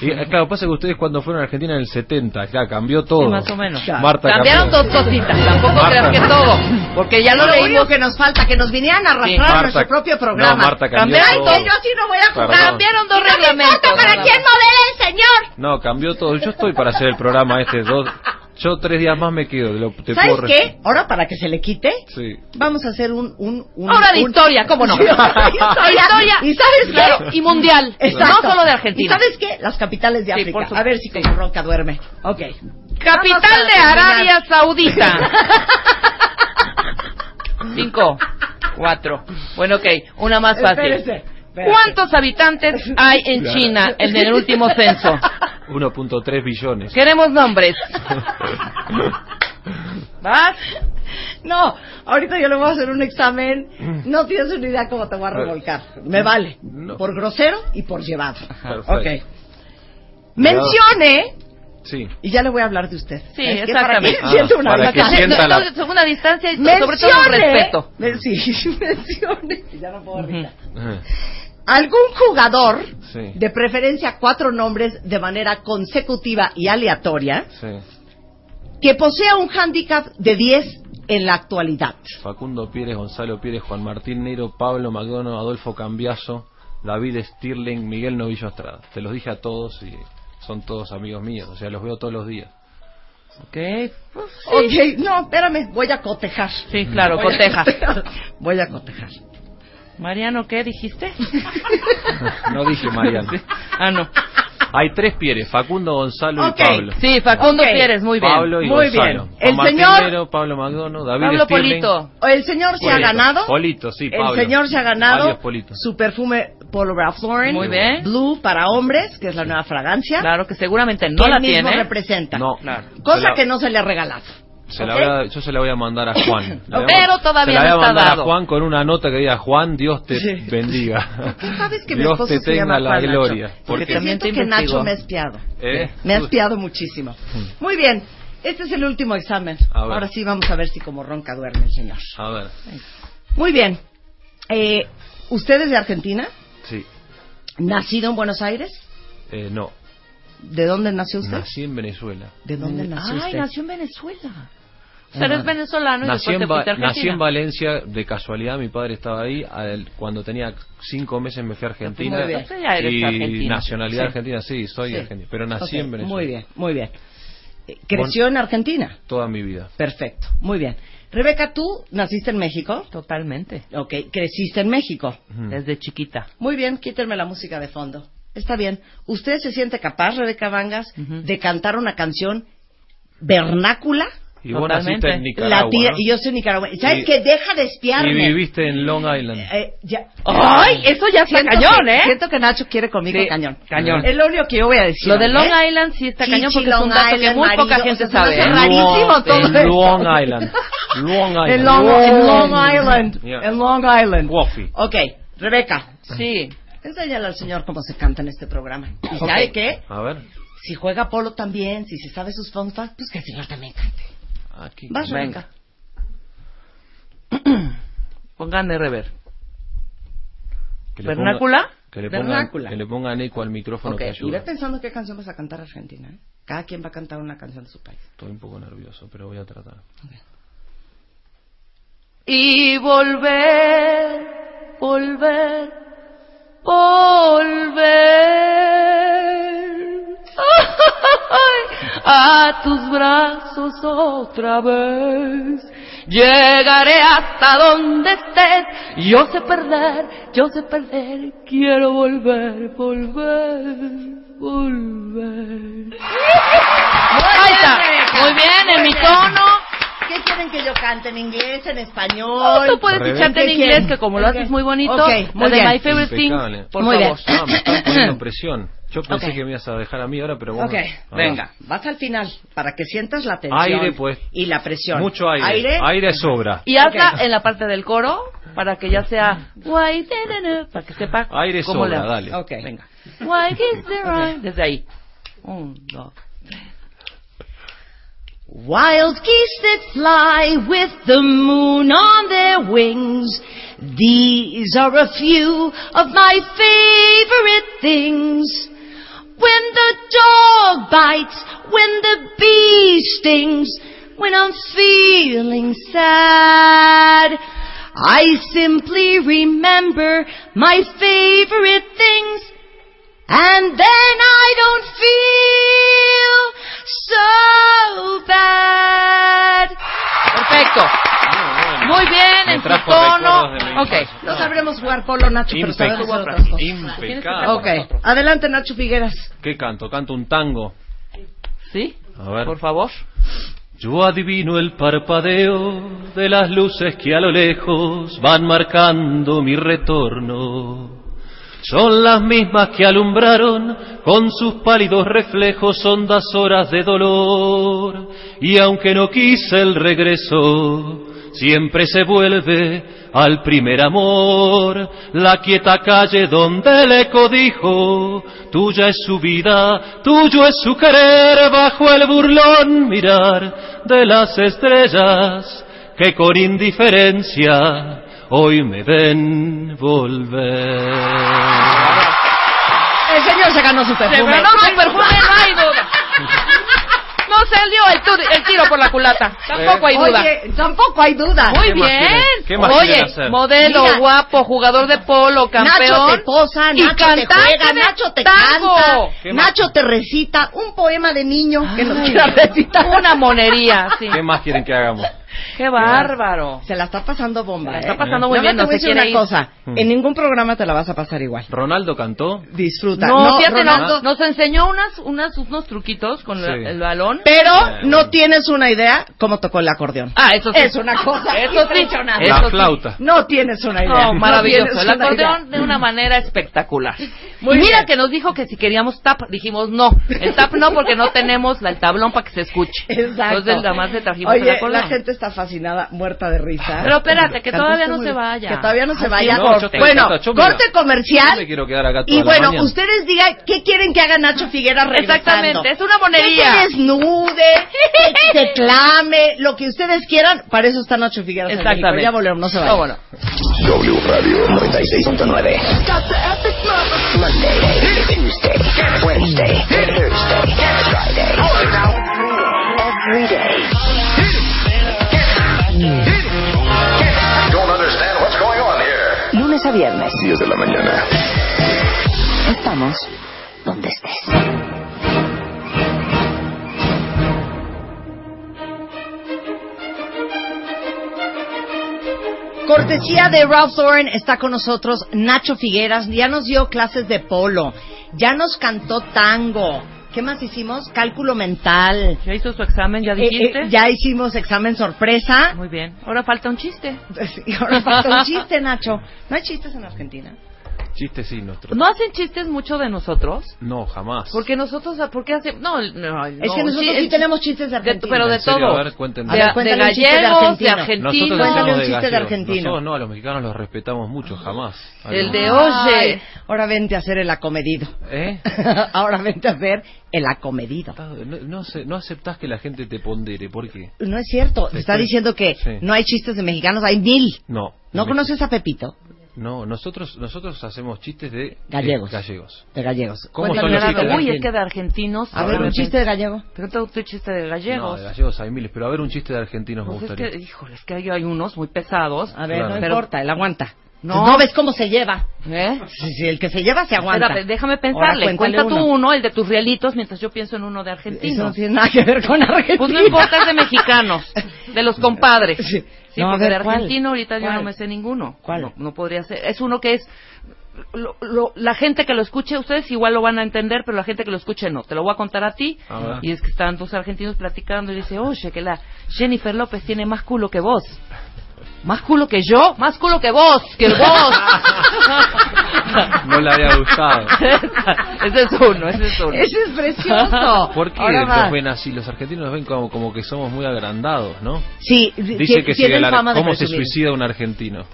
E: Y, eh, claro, pasa que ustedes cuando fueron a Argentina en el 70, claro, cambió todo.
F: Sí, más o menos.
E: Marta
F: Cambiaron
E: cambió.
F: dos cositas, tampoco
E: Marta.
F: creas que todo. Porque ya lo leímos.
C: que nos falta, que nos vinieran a arrastrar
F: Sí.
C: a
E: Marta-
C: nuestro propio programa.
E: No, Marta cambió
C: Ay,
E: todo.
C: que yo así no voy a jugar.
E: Perdón.
F: Cambiaron dos
C: Y no me
F: reglamentos.
C: importa para quién señor.
E: No, cambió todo. Yo estoy para hacer el programa este. Dos, yo tres días más me quedo. lo- te
C: ¿Sabes
E: puedo
C: qué? Ahora, para que se le quite,
E: Sí.
C: vamos a hacer un... un, un
F: Hora de
C: un-
F: historia, ¿cómo no?
C: Sí, historia.
F: Historia.
C: ¿Y sabes
F: Claro,
C: qué?
F: y mundial.
C: Exacto.
F: No solo de Argentina.
C: ¿Y sabes qué? Las capitales de
F: Sí,
C: África.
F: por supuesto.
C: a ver si como ronca duerme. Ok.
F: Capital de
C: terminar.
F: Arabia Saudita. Cinco. Cuatro. Bueno, ok. Una más fácil.
C: Espérese.
F: ¿Cuántos habitantes hay en China en el último censo?
E: 1.3 billones.
F: Queremos nombres. ¿Vas?
C: No, ahorita yo le voy a hacer un examen. No tienes una idea cómo te voy a revolcar. Me vale.
E: No.
C: Por grosero y por llevado.
E: Perfecto.
C: Ok. Mencione,
E: Sí.
C: y ya le voy a hablar de usted.
F: Sí,
C: Es que para que
F: exactamente.
C: sienta una
E: para que sienta la-
F: Segunda distancia y sobre todo
C: Mencione,
F: respeto.
C: men- sí, mencione, ya no puedo ahorita. Algún jugador,
E: Sí.
C: de preferencia cuatro nombres de manera consecutiva y aleatoria,
E: Sí.
C: que posea un hándicap de 10 en la actualidad.
E: Facundo Pérez, Gonzalo Pérez, Juan Martín Neiro, Pablo McDonough, Adolfo Cambiazo, David Stirling, Miguel Novillo Estrada. Te los dije a todos y son todos amigos míos. O sea, los veo todos los días.
F: Ok. pues, sí.
C: Ok, no, espérame, voy a cotejar.
F: Sí, claro,
C: Voy a
F: coteja.
C: cotejar. Voy a cotejar.
F: Mariano, ¿qué dijiste?
E: No dije Mariano.
F: Ah, no.
E: Hay tres Pieres, Facundo, Gonzalo y Pablo.
F: Sí, Facundo
C: Ok.
F: Pieres, muy bien.
E: Pablo y
C: Muy
E: Gonzalo.
C: bien. El
E: Martín
C: señor-
E: Neiro, Pablo McDonough, David
F: Pablo
E: Stirling.
F: Polito.
C: El señor se ha ganado.
E: Polito, sí, Pablo.
C: El señor se ha ganado
E: Polito.
C: su perfume Polo Ralph Lauren.
F: Muy bien.
C: Blue para hombres, que es la nueva fragancia.
F: Claro que seguramente
C: que
F: no
C: él
F: la
C: mismo
F: tiene.
C: representa.
E: No.
F: Claro.
C: Cosa
E: la-
C: que no se le ha regalado.
E: Se la
C: ¿Ok?
E: voy a- yo se la voy a mandar a Juan. La
F: Pero
E: man-
F: todavía
E: se la voy a mandar
F: dado.
E: a Juan con una nota que diga Juan, Dios te
C: Sí.
E: bendiga.
C: Tú sabes que mi
E: Dios
C: esposo
E: te
C: se
E: tenga
C: llama
E: la
C: Juan Nacho.
E: gloria.
C: Porque
F: Porque también
C: siento
F: te
C: que Nacho me ha espiado.
E: ¿Eh?
C: Me ha espiado muchísimo. Muy bien. Este es el último examen. Ahora sí vamos a ver si como ronca duerme el señor.
E: A ver,
C: Muy bien. Eh, ¿Usted es de Argentina?
E: sí.
C: ¿Nacido en Buenos Aires?
E: Eh, no,
C: ¿De dónde nació usted?
E: nací en Venezuela.
C: ¿De dónde nació
F: Ay,
C: usted?
F: nació en Venezuela. O sea, eres venezolano y
E: Nací
F: después
E: en,
F: te fuiste
E: nací en. Valencia de casualidad, mi padre estaba ahí. al- cuando tenía cinco meses me fui a Argentina.
C: Muy bien.
E: Y nacionalidad
C: Sí.
E: argentina, sí, soy
C: Sí.
E: argentino. Pero nací en Venezuela.
C: Muy bien, muy bien. Eh, ¿Creció en Argentina?
E: Toda mi vida.
C: Perfecto, muy bien. Rebeca, ¿tú naciste en México?
F: Totalmente.
C: Ok, creciste en México.
F: Desde chiquita.
C: Muy bien, quítenme la música de fondo. Está bien. ¿Usted se siente capaz, Rebeca Vangas, de cantar una canción vernácula?
E: Y vos naciste en. Nicaragua.
C: La tía-
E: ¿no?
C: y yo soy nicaragüense. ¿Sabes qué? Deja de espiarme.
E: Y viviste en Long Island.
C: Eh, ya.
F: ¡Ay! Eso ya está
C: Siento
F: cañón,
C: que-
F: ¿eh?
C: Siento que Nacho quiere conmigo
F: Sí,
C: cañón.
F: cañón.
C: Es lo único que yo voy a decir.
F: Lo de Long
C: ¿eh?
F: Island sí está
C: Chichi,
F: cañón porque es
C: Long
F: un dato que
C: Island,
F: muy
C: marido,
F: poca
C: o
F: gente
C: sea, se me hace
F: sabe. ¿eh?
C: rarísimo todo
E: en
C: esto.
E: Long Island. Long Island.
C: En Long, en Long Island.
E: Yeah.
C: En Long Island.
E: Coffee.
C: Ok. Rebeca,
F: Sí.
C: enséñale al señor cómo se canta en este programa. ¿Y
F: Ok.
C: sabe qué?
E: A ver.
C: Si juega polo también, si se sabe sus fun facts, pues que el señor también cante.
E: Aquí.
C: Vas,
F: Venga. Pongan rever.
E: Que le ponga-
F: ¿Vernácula?
E: Que le, pongan,
C: Vernácula.
E: que le pongan eco al micrófono
C: Ok,
E: que
C: y ve
E: ayuda.
C: pensando qué canción vas a cantar Argentina. ¿eh? Cada quien va a cantar una canción de su país.
E: Estoy un poco nervioso, pero voy a tratar.
F: Y volver, volver, volver a tus brazos otra vez. Llegaré hasta donde estés. Yo sé perder, yo sé perder. Quiero volver, volver, volver. Ahí está. Muy bien, en mi tono.
C: ¿Qué quieren que yo cante? ¿En inglés? ¿En
F: Oh,
C: español?
F: tú puedes echarte en
C: ¿Qué
F: inglés,
C: quieren?
F: que como lo haces muy bonito,
C: Ok,
F: la
C: muy
F: de
C: bien.
F: My Favorite Thing, por
C: Muy
F: favor.
E: Ah, me están poniendo presión. Yo pensé
C: Ok.
E: que me ibas a dejar a mí ahora, pero bueno.
C: Ok, venga, vas al final para que sientas la tensión
E: Aire, pues.
C: y la presión.
E: Mucho aire.
C: Aire.
E: Aire sobra.
F: Y hazla
C: Ok.
F: en la parte del coro, para que ya sea, para que sepa
E: Aire
F: cómo
E: sobra,
F: le
E: dale.
C: Ok.
F: Venga. Why is? Desde ahí. Un, dos.
C: Wild geese that fly with the moon on their wings. These are a few of my favorite things. When the dog bites, when the bee stings, when I'm feeling sad, I simply remember my favorite things and then I don't feel so bad.
F: Perfecto. Muy bien, en tu
E: trajo
F: tono. Ok.
C: No sabremos jugar polo, Nacho, pero sabemos otras cosas.
E: Impecable.
C: Ok, adelante, Nacho Figueras.
E: ¿Qué canto? Canto un tango.
F: ¿Sí?
E: A ver.
F: Por favor.
E: Yo adivino el parpadeo de las luces que a lo lejos van marcando mi retorno. Son las mismas que alumbraron con sus pálidos reflejos hondas horas de dolor. Y aunque no quise el regreso, siempre se vuelve al primer amor. La quieta calle donde el eco dijo, tuya es su vida, tuyo es su querer, bajo el burlón mirar de las estrellas que con indiferencia hoy me ven volver.
C: El señor se ganó su
F: Se
C: perfume.
F: ganó su perfume, no hay duda. No salió el, tu- el tiro por la culata. Tampoco hay duda.
C: Oye, tampoco hay duda.
F: Muy
E: ¿Qué más
F: bien.
E: quieren? ¿Qué más
F: Oye,
E: hacer?
F: modelo,
C: Mira.
F: guapo, jugador de polo, campeón.
C: Nacho te posa,
F: y
C: Nacho te juega, Nacho te
F: tango.
C: canta. Nacho te recita un poema de niño que nos quiera recitar.
F: Una monería, sí.
E: ¿Qué más quieren que hagamos?
F: Qué bárbaro.
C: Se la está pasando bomba.
F: Se la
C: ¿eh?
F: está pasando muy
C: Nada más
F: bien,
C: te
F: no
C: voy a decir una
F: ir.
C: cosa.
E: Mm.
C: En ningún programa te la vas a pasar igual.
E: ¿Ronaldo cantó?
C: Disfruta.
F: No, fíjate, no,
C: Ronaldo,
F: nos enseñó unas, unas, unos truquitos con la-
E: Sí.
F: el balón.
C: Pero
E: Eh,
C: no tienes una idea cómo tocó el acordeón.
F: Ah, eso sí.
C: Es una cosa
F: Eso sí.
E: La flauta.
C: No tienes una idea.
F: No, maravilloso. El acordeón
C: idea.
F: de una manera espectacular.
C: Muy
F: mira
C: bien.
F: que nos dijo que si queríamos tap, dijimos no. El tap no porque no tenemos la- el tablón para que se escuche.
C: Exacto.
F: Entonces nada más le trajimos el
C: Oye,
F: acordeón.
C: la gente está fascinada, muerta de risa.
F: Pero espérate, que todavía no se vaya.
C: Que todavía no se
F: Ay,
C: vaya.
F: sí,
E: No, yo te-
C: bueno,
E: yo
C: corte
E: Yo
C: comercial.
E: me quiero quedar acá toda
C: Y bueno, ustedes digan qué quieren que haga Nacho Figueras regresando.
F: Exactamente, es una monería.
C: Que se desnude, que declame, lo que ustedes quieran. Para eso está Nacho Figueras en
F: Exactamente.
C: México. Ya volvemos, no se.
F: Cómo no.
B: W Radio 96.9.
A: viernes.
B: 10 de la mañana.
A: Estamos donde estés.
C: Cortesía de Ralph Lauren está con nosotros Nacho Figueras. Ya nos dio clases de polo. Ya nos cantó tango. ¿Qué más hicimos? Cálculo mental.
F: ¿Ya hizo su examen? ¿Ya
C: Eh,
F: dijiste?
C: eh, ya hicimos examen sorpresa.
F: Muy bien. Ahora falta un chiste.
C: Ahora falta un chiste, Nacho. ¿No hay chistes en Argentina?
E: Chistes sí, nuestros.
F: ¿No hacen chistes mucho de nosotros?
E: No, jamás.
F: Porque nosotros, ¿por qué hacen? No, no,
C: Es que nosotros sí,
F: sí
C: tenemos chistes de
F: de-
C: Argentina.
F: pero de
E: ¿En serio?
F: todo.
E: A ver, cuéntenme.
C: A
F: De,
C: ver,
F: de
C: cuéntale un chiste de
F: gallegos, de
C: argentino.
F: argentinos.
E: Nosotros
C: un
E: de
C: chiste de
E: gallegos.
C: argentino.
E: Nosotros no, a los mexicanos los respetamos mucho, jamás.
F: El de Oye.
C: Ay, ahora vente a hacer el acomedido.
E: ¿Eh?
C: ahora vente a hacer el acomedido.
E: No, no, no aceptás que la gente te pondere, ¿por qué?
C: No es cierto. Te está
E: Estoy-
C: diciendo que
E: Sí.
C: no hay chistes de mexicanos, hay mil.
E: No.
C: ¿No
E: Me-
C: conoces a Pepito?
E: No, nosotros nosotros hacemos chistes de
C: Gallegos.
E: de gallegos.
C: De gallegos.
E: ¿Cómo son los chistes
F: Uy, es que de argentinos.
C: A ver, un chiste de gallego.
F: Pregunta usted chiste de
E: No,
F: gallegos.
E: de gallegos hay miles, pero a ver un chiste de argentinos me
F: Pues es
E: gustaría.
F: que, híjole, es que hay, hay unos muy pesados.
C: A ver,
E: Claro.
C: no
F: Pero-
C: importa, él aguanta.
F: No.
C: ¿No ves cómo se lleva?
F: ¿Eh?
C: Si, si el que se lleva se aguanta.
F: Espérate, déjame pensarle. Cuenta tú uno, el de tus realitos, mientras yo pienso en uno de
C: Eso no
F: argentinos.
C: tiene nada que ver con Argentina.
F: Pues no importa, es de mexicanos, de los compadres.
C: Sí.
F: Sí,
C: No,
F: porque
C: ver,
F: de
C: ¿cuál?
F: argentino ahorita yo no me sé ninguno.
C: ¿Cuál?
F: No, no podría ser. Es uno que es... lo- lo- la gente que lo escuche, ustedes igual lo van a entender, pero la gente que lo escuche no. Te lo voy a contar a ti. Y es que están dos argentinos platicando y dice, oye, que la Jennifer López tiene más culo que vos. ¿Más culo que yo? Más culo que vos, que vos.
E: No le había gustado.
F: ese es uno, ese es uno.
C: Ese es precioso.
E: ¿Por qué
C: Ahora
E: ven así? Los argentinos nos ven como, como que somos muy agrandados, ¿no?
C: Sí,
E: Dice que si
C: tienen
E: el ar-
C: fama de
E: ¿Cómo se
C: presumir.
E: suicida un argentino?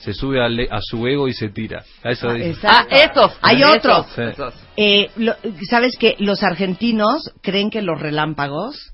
E: Se sube al- a, su ego y se tira. A eso
C: Ah,
E: dice.
C: exacto.
F: Ah, esos.
C: Hay
F: esos,
C: otro.
E: Sí.
F: esos.
C: Eh, lo- ¿Sabes que Los argentinos creen que los relámpagos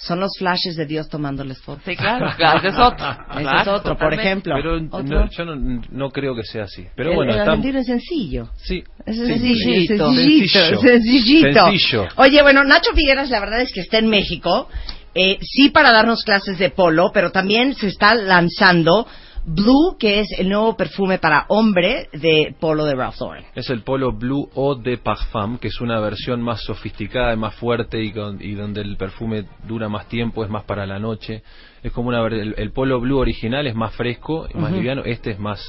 C: son los flashes de Dios tomándoles fotos.
F: Sí, claro, claro, ese es otro.
C: Ese es otro, por ejemplo.
E: Pero
C: ¿Otro?
E: no, yo no, no creo que sea así. Pero
C: el,
E: bueno,
C: el argentino es sencillo.
E: Sí,
C: Es sencillito,
E: Sencillo.
C: sencillito, sencillito.
E: Sencillo.
C: Oye, bueno, Nacho Figueras, la verdad es que está en México, eh, sí para darnos clases de polo, pero también se está lanzando Blue, que es el nuevo perfume para hombre de polo de Ralph Lauren.
E: Es el Polo Blue Eau de Parfum, que es una versión más sofisticada y más fuerte y, con- y donde el perfume dura más tiempo, es más para la noche. Es como una el, el Polo Blue original es más fresco y más liviano, este es más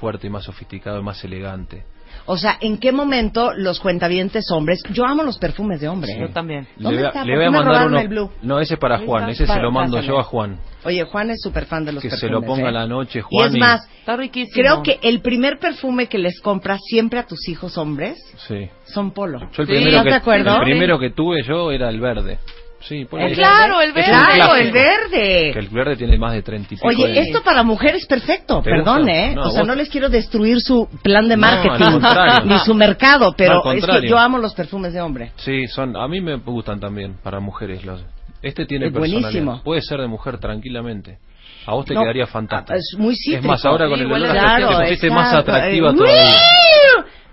E: fuerte y más sofisticado y más elegante.
C: O sea, ¿en qué momento los cuentavientes hombres? Yo amo los perfumes de hombre.
F: Yo
C: ¿eh?
F: también.
E: Le
C: ¿Dónde
E: voy a,
C: está?
E: le
C: ¿Por
E: voy
C: qué
E: a mandar uno.
C: el Blue?
E: No, ese es para Juan, ese se lo mando
C: pásame.
E: yo a Juan.
C: Oye, Juan es súper fan de los
E: Que se
C: perfumes.
E: lo ponga
C: ¿eh?
E: a la noche,
C: Y
E: Juan.
C: es más,
F: Está riquísimo.
C: creo que el primer perfume que les compras siempre a tus hijos hombres
E: Sí.
C: son polo.
E: Yo el
F: Sí,
E: primero,
C: ¿estás
E: que,
C: acuerdo?
E: el primero que tuve yo era el verde. Sí, por
C: ¿El
E: ahí.
F: Claro, el verde.
C: Claro, el verde.
E: Que el verde tiene más de 30 y pico
C: Oye,
E: de-
C: esto para mujeres es perfecto,
E: ¿Te
C: perdón,
E: gusta?
C: ¿eh?
E: No,
C: o sea,
E: vos-
C: no les quiero destruir su plan de
E: No,
C: marketing,
E: contrario.
C: ni su mercado, pero
E: Al
C: es que yo amo los perfumes de hombre.
E: Sí, son, a mí me gustan también para mujeres los. Este tiene
C: Es
E: personalidad.
C: buenísimo.
E: Puede ser de mujer tranquilamente. A vos te
C: No,
E: quedaría fantástico.
C: es muy
E: Es más,
C: cítrico.
E: ahora con el olor a
F: claro,
E: te pusiste más atractiva
C: Eh,
E: todavía.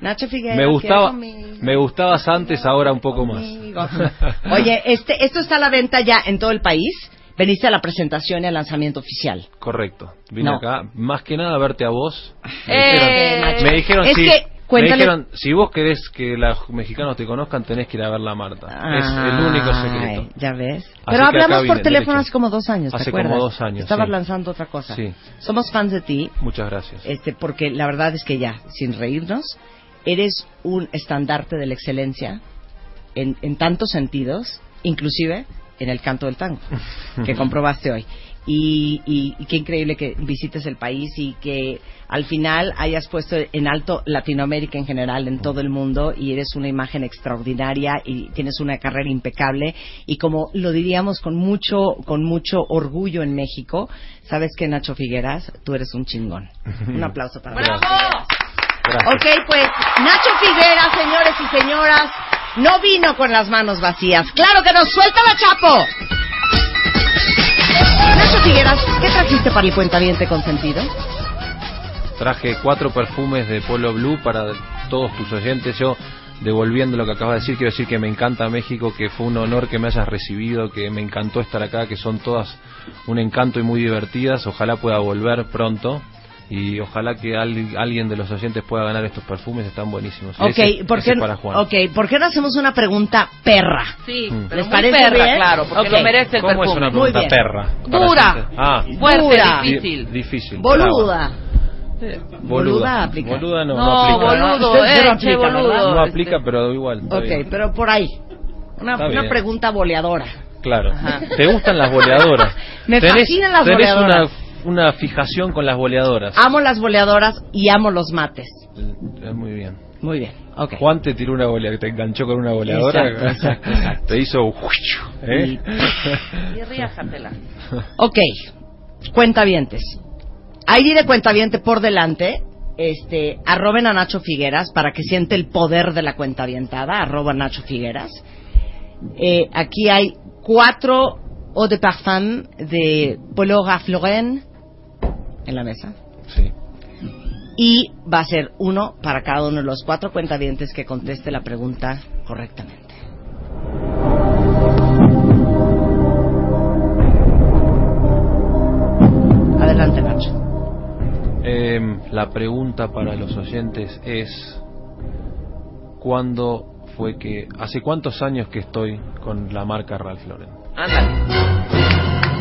C: Nacho Figueras.
E: Me gustaba, me gustabas antes, ahora un poco más.
C: Oye, este, esto está a la venta ya en todo el país. Veniste a la presentación y al lanzamiento oficial.
E: Correcto. Vine
C: No.
E: acá, más que nada a verte a vos. Me
F: Eh,
E: dijeron, me dijeron,
C: Es
E: sí,
C: que,
E: me
C: cuéntale-
E: dijeron, si vos querés que los mexicanos te conozcan, tenés que ir a verla a Marta. es el único secreto.
C: Ya ves.
E: Así
C: Pero hablamos por
E: vine,
C: teléfono hace como dos años, ¿te
E: Hace como
C: acuerdas?
E: dos años,
C: Estabas
E: sí.
C: lanzando otra cosa.
E: Sí.
C: Somos fans de ti,
E: Muchas gracias.
C: este, porque la verdad es que ya, sin reírnos, eres un estandarte de la excelencia en, en tantos sentidos, inclusive en el canto del tango, que comprobaste hoy. Y, y- y qué increíble que visites el país y que al final hayas puesto en alto Latinoamérica en general, en todo el mundo, y eres una imagen extraordinaria y tienes una carrera impecable. Y como lo diríamos con mucho, con mucho orgullo en México, sabes que Nacho Figueras, tú eres un chingón. Un aplauso para Nacho Figueras.
E: Gracias.
C: Ok, pues Nacho Figueras, señores y señoras, no vino con las manos vacías. ¡Claro que nos suelta la chapo! Nacho Figueras, ¿qué trajiste para el cuentaviente consentido?
E: Traje cuatro perfumes de Polo Blue para todos tus oyentes. Yo, devolviendo lo que acabas de decir, quiero decir que me encanta México, que fue un honor que me hayas recibido, que me encantó estar acá, que son todas un encanto y muy divertidas. Ojalá pueda volver pronto. Y ojalá que al- alguien de los oyentes pueda ganar estos perfumes, están buenísimos.
C: Ok,
E: Ese-
C: ¿por qué,
E: para Juan.
C: ok, ¿por qué no hacemos una pregunta perra?
F: Sí,
E: Mm.
F: pero
C: ¿Les
F: muy
C: parece
F: perra,
C: bien?
F: claro, porque
C: Ok.
F: lo merece el
E: ¿Cómo es
F: perfume.
E: una
C: Muy
E: pregunta perra?
F: Dura.
E: Ah,
F: Fuerte,
C: Dura.
E: di-
F: difícil.
E: difícil.
C: Boluda.
E: brava.
C: Boluda aplica.
E: Boluda no, no
F: No,
E: aplica.
F: boludo,
C: Cero
F: eh,
C: aplica,
F: boludo.
C: ¿verdad?
E: No
F: Este,
E: aplica, pero igual.
C: Ok,
E: bien.
C: pero por ahí. Una, una pregunta boleadora.
E: Claro.
F: Ajá.
E: ¿Te gustan las boleadoras?
C: Me fascinan las
E: tenés
C: boleadoras.
E: Una, una fijación con las boleadoras.
C: Amo las boleadoras y amo los mates.
E: Eh, Muy bien.
C: Muy bien, ok.
E: Juan te tiró una boleadora, te enganchó con una boleadora.
C: Exacto, exacto, exacto.
E: Te hizo. ¿eh?
F: Y ríasatela.
C: Ok, cuentavientes. ID de cuentaviente por delante. Este, arroben a Nacho Figueras para que siente el poder de la cuentavientada. Arroba Nacho Figueras. Eh, aquí hay cuatro eau de parfum de Polo Rafloren en la mesa.
E: Sí.
C: Y va a ser uno para cada uno de los cuatro cuentavientes que conteste la pregunta correctamente. Adelante, Nacho.
E: Em, la pregunta para los oyentes es: ¿Cuándo fue que. ¿Hace cuántos años que estoy con la marca Ralph Lauren?
F: Ándale.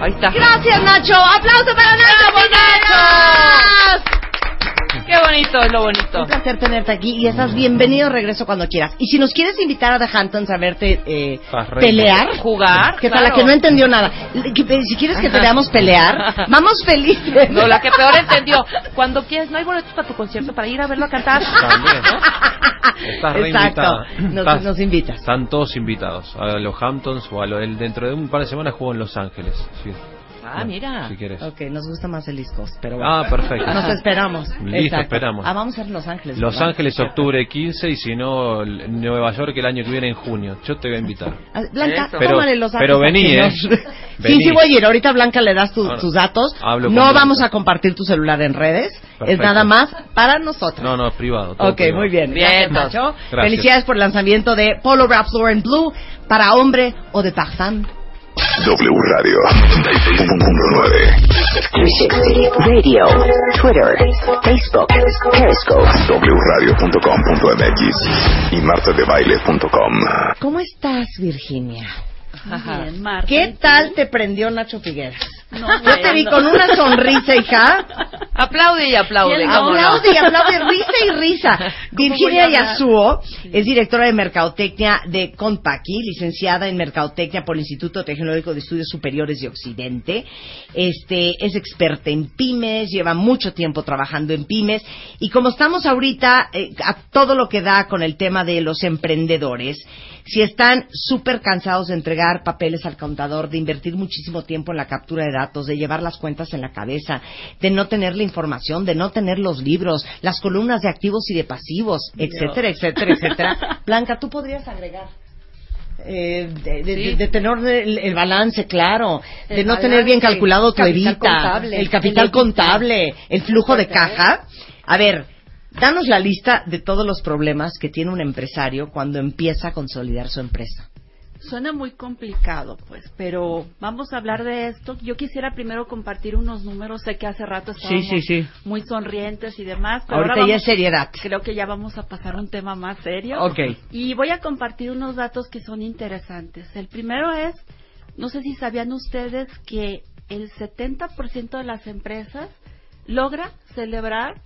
F: Ahí está.
C: Gracias, Nacho. Aplauso para Nacho. Figueras!
F: Qué bonito, es lo bonito.
C: Un placer tenerte aquí y estás bienvenido. Regreso cuando quieras. Y si nos quieres invitar a The Hamptons a verte eh,
E: re-
C: pelear,
F: Jugar,
C: que para la que no entendió nada. Si quieres que te veamos pelear, vamos felices.
F: No, la que peor entendió. Cuando quieres, no hay boletos para tu concierto para ir a verlo a cantar.
E: También. Estás
C: Exacto.
E: reinvitada.
C: Nos,
E: Estás-
C: nos invitas.
E: Están todos invitados a los Hamptons o a lo, el, dentro de un par de semanas juego en Los Ángeles. Sí.
F: Ah, mira.
E: Si quieres.
C: Ok, nos gusta más el Coast, pero bueno.
E: Ah, perfecto.
C: Nos esperamos.
E: Listo,
C: Exacto.
E: esperamos.
C: Ah, vamos a ir a Los Ángeles.
E: Los
C: ¿verdad?
E: Ángeles octubre 15 y si no Nueva York el año que viene en junio. Yo te voy a invitar.
C: Ah, Blanca.
E: Pero-
C: tómale los datos.
E: pero vení. ¿eh?
C: Sí,
E: Vení.
C: sí voy a ir. Ahorita Blanca le das tu-
E: Ahora,
C: tus datos.
E: hablo con
C: no
E: Blanca.
C: vamos a compartir tu celular en redes. Es
E: Perfecto.
C: nada más para nosotros.
E: No, no, es privado. todo
C: Ok,
E: privado.
C: muy bien.
F: Bien,
C: Gracias, Nacho.
E: Gracias.
C: Felicidades por el lanzamiento de Polo Ralph Lauren Blue para hombre o de parfum.
B: W Radio 96.9
A: 360 Radio, Twitter, Facebook, Periscope.
B: wradio.com.mx y martadebaile.com.
C: ¿Cómo estás, Virginia?
G: Bien, Marta.
C: ¿Qué tal te prendió Nacho Figueras?
G: No,
C: Yo te vi con una sonrisa, hija.
F: Aplaude y aplaude.
C: Aplaude y aplaude, risa y risa. Virginia? Yasuo es directora de Mercadotecnia de Compaqui, licenciada en Mercadotecnia por el Instituto Tecnológico de Estudios Superiores de Occidente. Este, es experta en pymes, lleva mucho tiempo trabajando en pymes y como estamos ahorita eh, a todo lo que da con el tema de los emprendedores, si están súper cansados de entregar papeles al contador, de invertir muchísimo tiempo en la captura de datos, de llevar las cuentas en la cabeza, de no tener la información, de no tener los libros, las columnas de activos y de pasivos, etcétera, etcétera, etcétera. Blanca, tú podrías agregar. eh, de, de-
F: Sí.
C: de- de tener el, el balance claro, de no tener bien calculado tu evita,
G: contable,
C: el capital
G: el
C: contable, el flujo de caja. A ver, danos la lista de todos los problemas que tiene un empresario cuando empieza a consolidar su empresa.
G: Suena muy complicado, pues, pero vamos a hablar de esto. Yo quisiera primero compartir unos números. Sé que hace rato estábamos
C: sí, sí.
G: muy sonrientes y demás, pero
C: Ahorita
G: ahora
C: ya es seriedad.
G: creo que ya vamos a pasar a un tema más serio.
C: Ok.
G: Y voy a compartir unos datos que son interesantes. El primero es, no sé si sabían ustedes que el 70% de las empresas logra celebrar,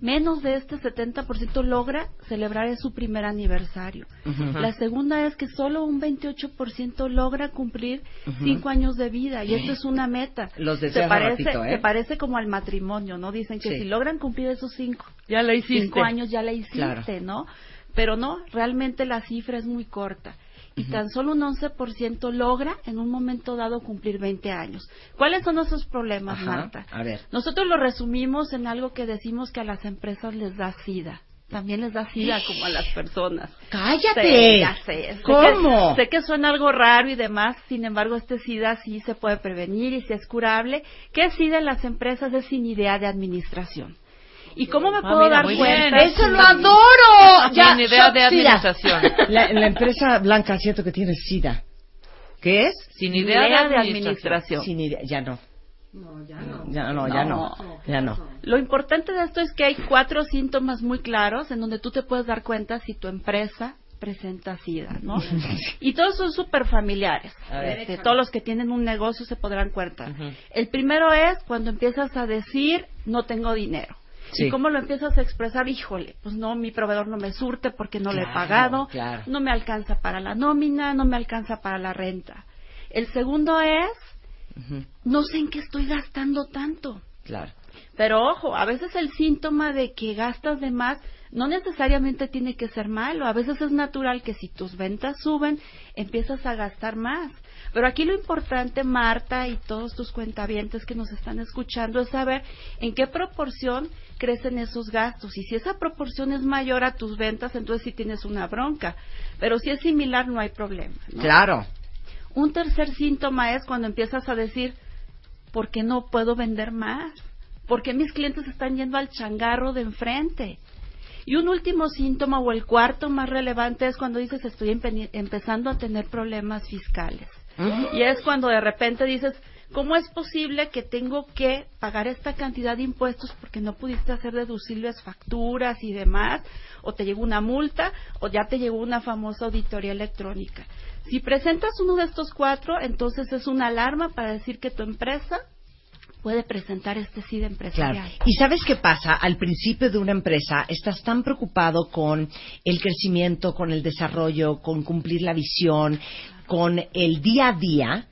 G: menos de este 70% logra celebrar su primer aniversario. La segunda es que solo un 28% logra cumplir cinco años de vida y esto es una meta.
C: Los
G: se parece,
C: ratito, ¿eh?
G: se parece como al matrimonio, ¿no? Dicen que
C: Sí.
G: si logran cumplir esos cinco,
F: Ya lo hiciste.
G: cinco años ya la hiciste,
C: Claro.
G: ¿no? Pero no, realmente la cifra es muy corta. Y tan solo un 11% logra en un momento dado cumplir 20 años. ¿Cuáles son esos problemas,
C: Ajá,
G: Marta?
C: a ver.
G: Nosotros lo resumimos en algo que decimos que a las empresas les da sida. También les da sida como a las personas.
C: ¡Cállate!
G: Ya sé. Sé
C: ¿Cómo?
G: Que, sé que suena algo raro y demás, sin embargo, este SIDA sí se puede prevenir y si es curable. ¿Qué SIDA en las empresas? Es sin idea de administración. ¿Y cómo me
F: Ah,
G: puedo
F: mira,
G: dar cuenta?
F: bien.
C: ¡Eso lo adoro!
F: Sin idea de administración.
C: La, la empresa blanca siento que tiene SIDA. ¿Qué es?
F: Sin idea,
G: idea
F: de
G: de
F: administración.
G: administración.
C: Sin idea, ya no. Ya no, ya no. Ya no.
G: Lo importante de esto es que hay cuatro síntomas muy claros en donde tú te puedes dar cuenta si tu empresa presenta SIDA, ¿no? y todos son súper familiares. Este, todos los que tienen un negocio se podrán cuenta. El primero es cuando empiezas a decir, no tengo dinero.
C: Sí.
G: ¿Y cómo lo empiezas a expresar? Híjole, pues no, mi proveedor no me surte porque no le he pagado,
C: claro.
G: no me alcanza para la nómina, no me alcanza para la renta. El segundo es, no sé en qué estoy gastando tanto.
C: Claro.
G: Pero ojo, a veces el síntoma de que gastas de más no necesariamente tiene que ser malo. A veces es natural que si tus ventas suben, empiezas a gastar más. Pero aquí lo importante, Marta y todos tus cuentavientes que nos están escuchando, es saber en qué proporción crecen esos gastos. Y si esa proporción es mayor a tus ventas, entonces sí tienes una bronca. Pero si es similar, no hay problema. ¿no?
C: Claro.
G: Un tercer síntoma es cuando empiezas a decir, ¿por qué no puedo vender más? ¿Por qué mis clientes están yendo al changarro de enfrente? Y un último síntoma o el cuarto más relevante es cuando dices estoy empe- empezando a tener problemas fiscales. Y es cuando de repente dices, ¿cómo es posible que tengo que pagar esta cantidad de impuestos porque no pudiste hacer deducibles facturas y demás? O te llegó una multa o ya te llegó una famosa auditoría electrónica. Si presentas uno de estos cuatro, entonces es una alarma para decir que tu empresa puede presentar este SID empresarial.
C: Claro. ¿Y sabes qué pasa? Al principio de una empresa estás tan preocupado con el crecimiento, con el desarrollo, con cumplir la visión, con el día a día,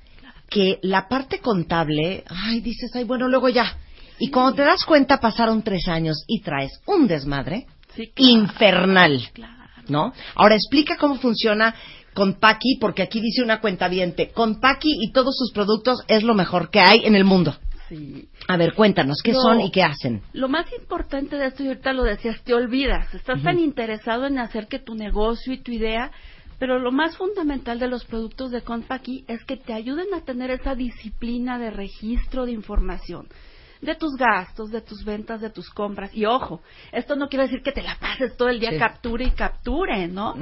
C: que la parte contable, ay, dices, ay, bueno, luego ya. Y cuando te das cuenta pasaron tres años y traes un desmadre
G: Sí,
C: infernal,
G: Claro.
C: ¿no? Ahora explica cómo funciona con Paki, porque aquí dice una cuenta con Paki y todos sus productos es lo mejor que hay en el mundo.
G: Sí.
C: A ver, cuéntanos, ¿qué
G: No.
C: son y qué hacen?
G: Lo más importante de esto, y ahorita lo decías, te olvidas. Estás tan interesado en hacer que tu negocio y tu idea, pero lo más fundamental de los productos de Compaqui es que te ayuden a tener esa disciplina de registro de información de tus gastos, de tus ventas, de tus compras. Y ojo, esto no quiere decir que te la pases todo el día
C: Sí.
G: capture y capture, ¿no?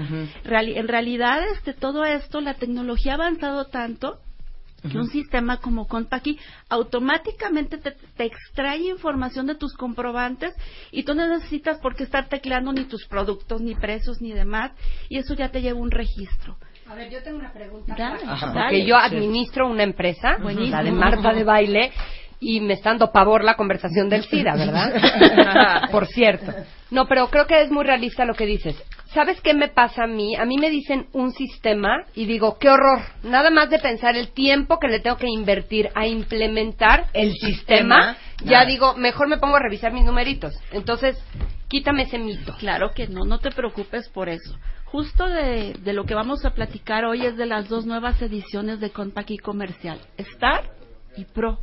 G: En realidad, este, todo esto, la tecnología ha avanzado tanto que un sistema como Compaqui automáticamente te, te extrae información de tus comprobantes y tú no necesitas por qué estar tecleando ni tus productos, ni precios, ni demás, y eso ya te lleva un registro.
H: A ver, yo tengo una pregunta.
G: Dale,
H: porque
G: dale.
H: yo administro una empresa,
G: Buenísimo.
H: la de Marta de Baile, y me está dando pavor la conversación del SIDA, ¿verdad? Por cierto. No, pero creo que es muy realista lo que dices. ¿Sabes qué me pasa a mí? A mí me dicen un sistema y digo, qué horror. Nada más de pensar el tiempo que le tengo que invertir a implementar
C: El
H: sistema,
C: sistema,
H: ya
C: nada.
H: digo, mejor me pongo a revisar mis numeritos. Entonces, quítame ese mito.
G: Claro que no, no te preocupes por eso. Justo de, de lo que vamos a platicar hoy es de las dos nuevas ediciones de Compaqui Comercial, Star y Pro.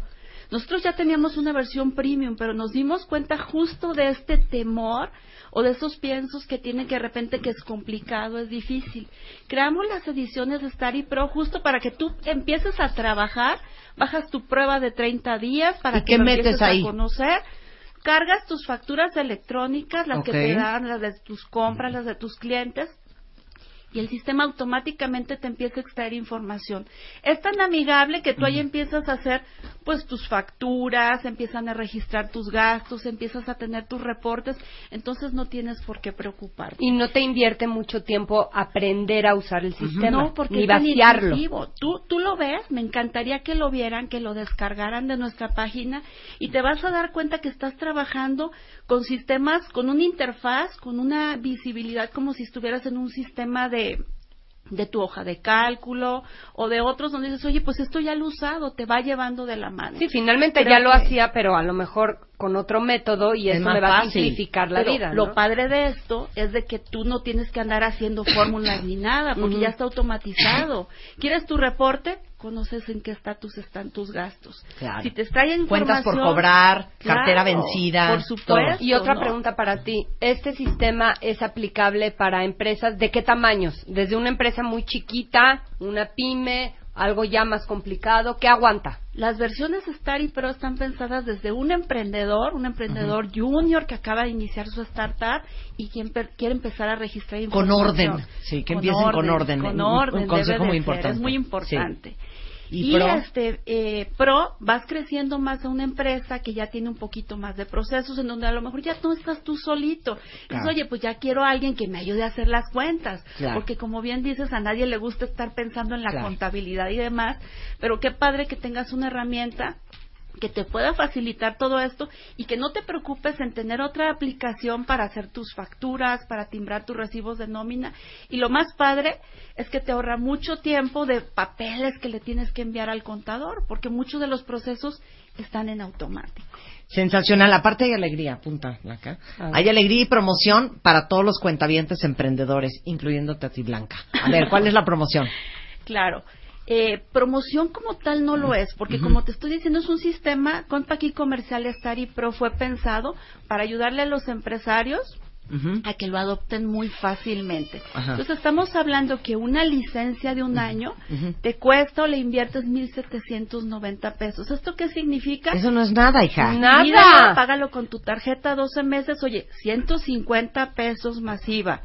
G: Nosotros ya teníamos una versión premium, pero nos dimos cuenta justo de este temor o de esos piensos que tienen que de repente que es complicado, es difícil. Creamos las ediciones de Star y Pro justo para que tú empieces a trabajar, bajas tu prueba de 30 días para
C: ¿Y
G: que lo empieces
C: ahí?
G: a conocer. Cargas tus facturas electrónicas, las que te dan, las de tus compras, las de tus clientes, y el sistema automáticamente te empieza a extraer información. Es tan amigable que tú ahí empiezas a hacer pues tus facturas, empiezan a registrar tus gastos, empiezas a tener tus reportes, entonces no tienes por qué preocuparte.
H: Y no te invierte mucho tiempo aprender a usar el sistema,
G: No, porque
H: ni vaciarlo.
G: Tú, tú lo ves, me encantaría que lo vieran, que lo descargaran de nuestra página y te vas a dar cuenta que estás trabajando con sistemas, con una interfaz, con una visibilidad como si estuvieras en un sistema de de tu hoja de cálculo o de otros donde dices, oye, pues esto ya lo he usado, te va llevando de la mano.
H: Sí, finalmente
G: Creo
H: ya lo hacía, pero a lo mejor con otro método y
C: Es
H: eso
C: más
H: me va a simplificar la
G: Pero
H: vida.
G: Lo padre de esto es de que tú no tienes que andar haciendo fórmulas ni nada, porque ya está automatizado. ¿Quieres tu reporte? Conoces en qué estatus están tus gastos.
C: Claro.
G: Si te extraen
C: Cuentas por cobrar,
G: Claro,
C: cartera vencida.
G: Por supuesto.
H: Y otra
G: ¿no?
H: pregunta para ti. ¿Este sistema es aplicable para empresas de qué tamaños? Desde una empresa muy chiquita, una pyme, algo ya más complicado. ¿Qué aguanta?
G: Las versiones Star y Pro están pensadas desde un emprendedor, un emprendedor junior que acaba de iniciar su startup y quien quiere empezar a registrar
C: Con
G: información.
C: orden. Sí, que empiecen con orden.
G: Con orden.
C: un consejo muy importante.
G: Es muy importante.
C: ¿Y
G: Y,
C: Pro?
G: este eh, Pro vas creciendo más a una empresa que ya tiene un poquito más de procesos en donde a lo mejor ya no estás tú solito. Dices,
C: Claro.
G: oye, pues ya quiero a alguien que me ayude a hacer las cuentas,
C: Claro.
G: porque como bien dices, a nadie le gusta estar pensando en la
C: Claro.
G: contabilidad y demás, pero qué padre que tengas una herramienta que te pueda facilitar todo esto y que no te preocupes en tener otra aplicación para hacer tus facturas, para timbrar tus recibos de nómina. Y lo más padre es que te ahorra mucho tiempo de papeles que le tienes que enviar al contador, porque muchos de los procesos están en automático.
C: Sensacional. Aparte hay alegría, punta Blanca. Hay alegría y promoción para todos los cuentavientes emprendedores, incluyéndote a ti, Blanca. A ver, ¿cuál es la promoción?
G: Claro. Eh, promoción como tal no lo es, porque como te estoy diciendo, es un sistema, Compaqui Comercial Stari Pro fue pensado para ayudarle a los empresarios a que lo adopten muy fácilmente.
C: Ajá.
G: Entonces estamos hablando que una licencia de un año te cuesta o le inviertes 1.790 pesos. ¿Esto qué significa?
C: Eso no es nada, hija.
H: Nada.
G: Mira, págalo con tu tarjeta 12 meses, oye, 150 pesos masiva.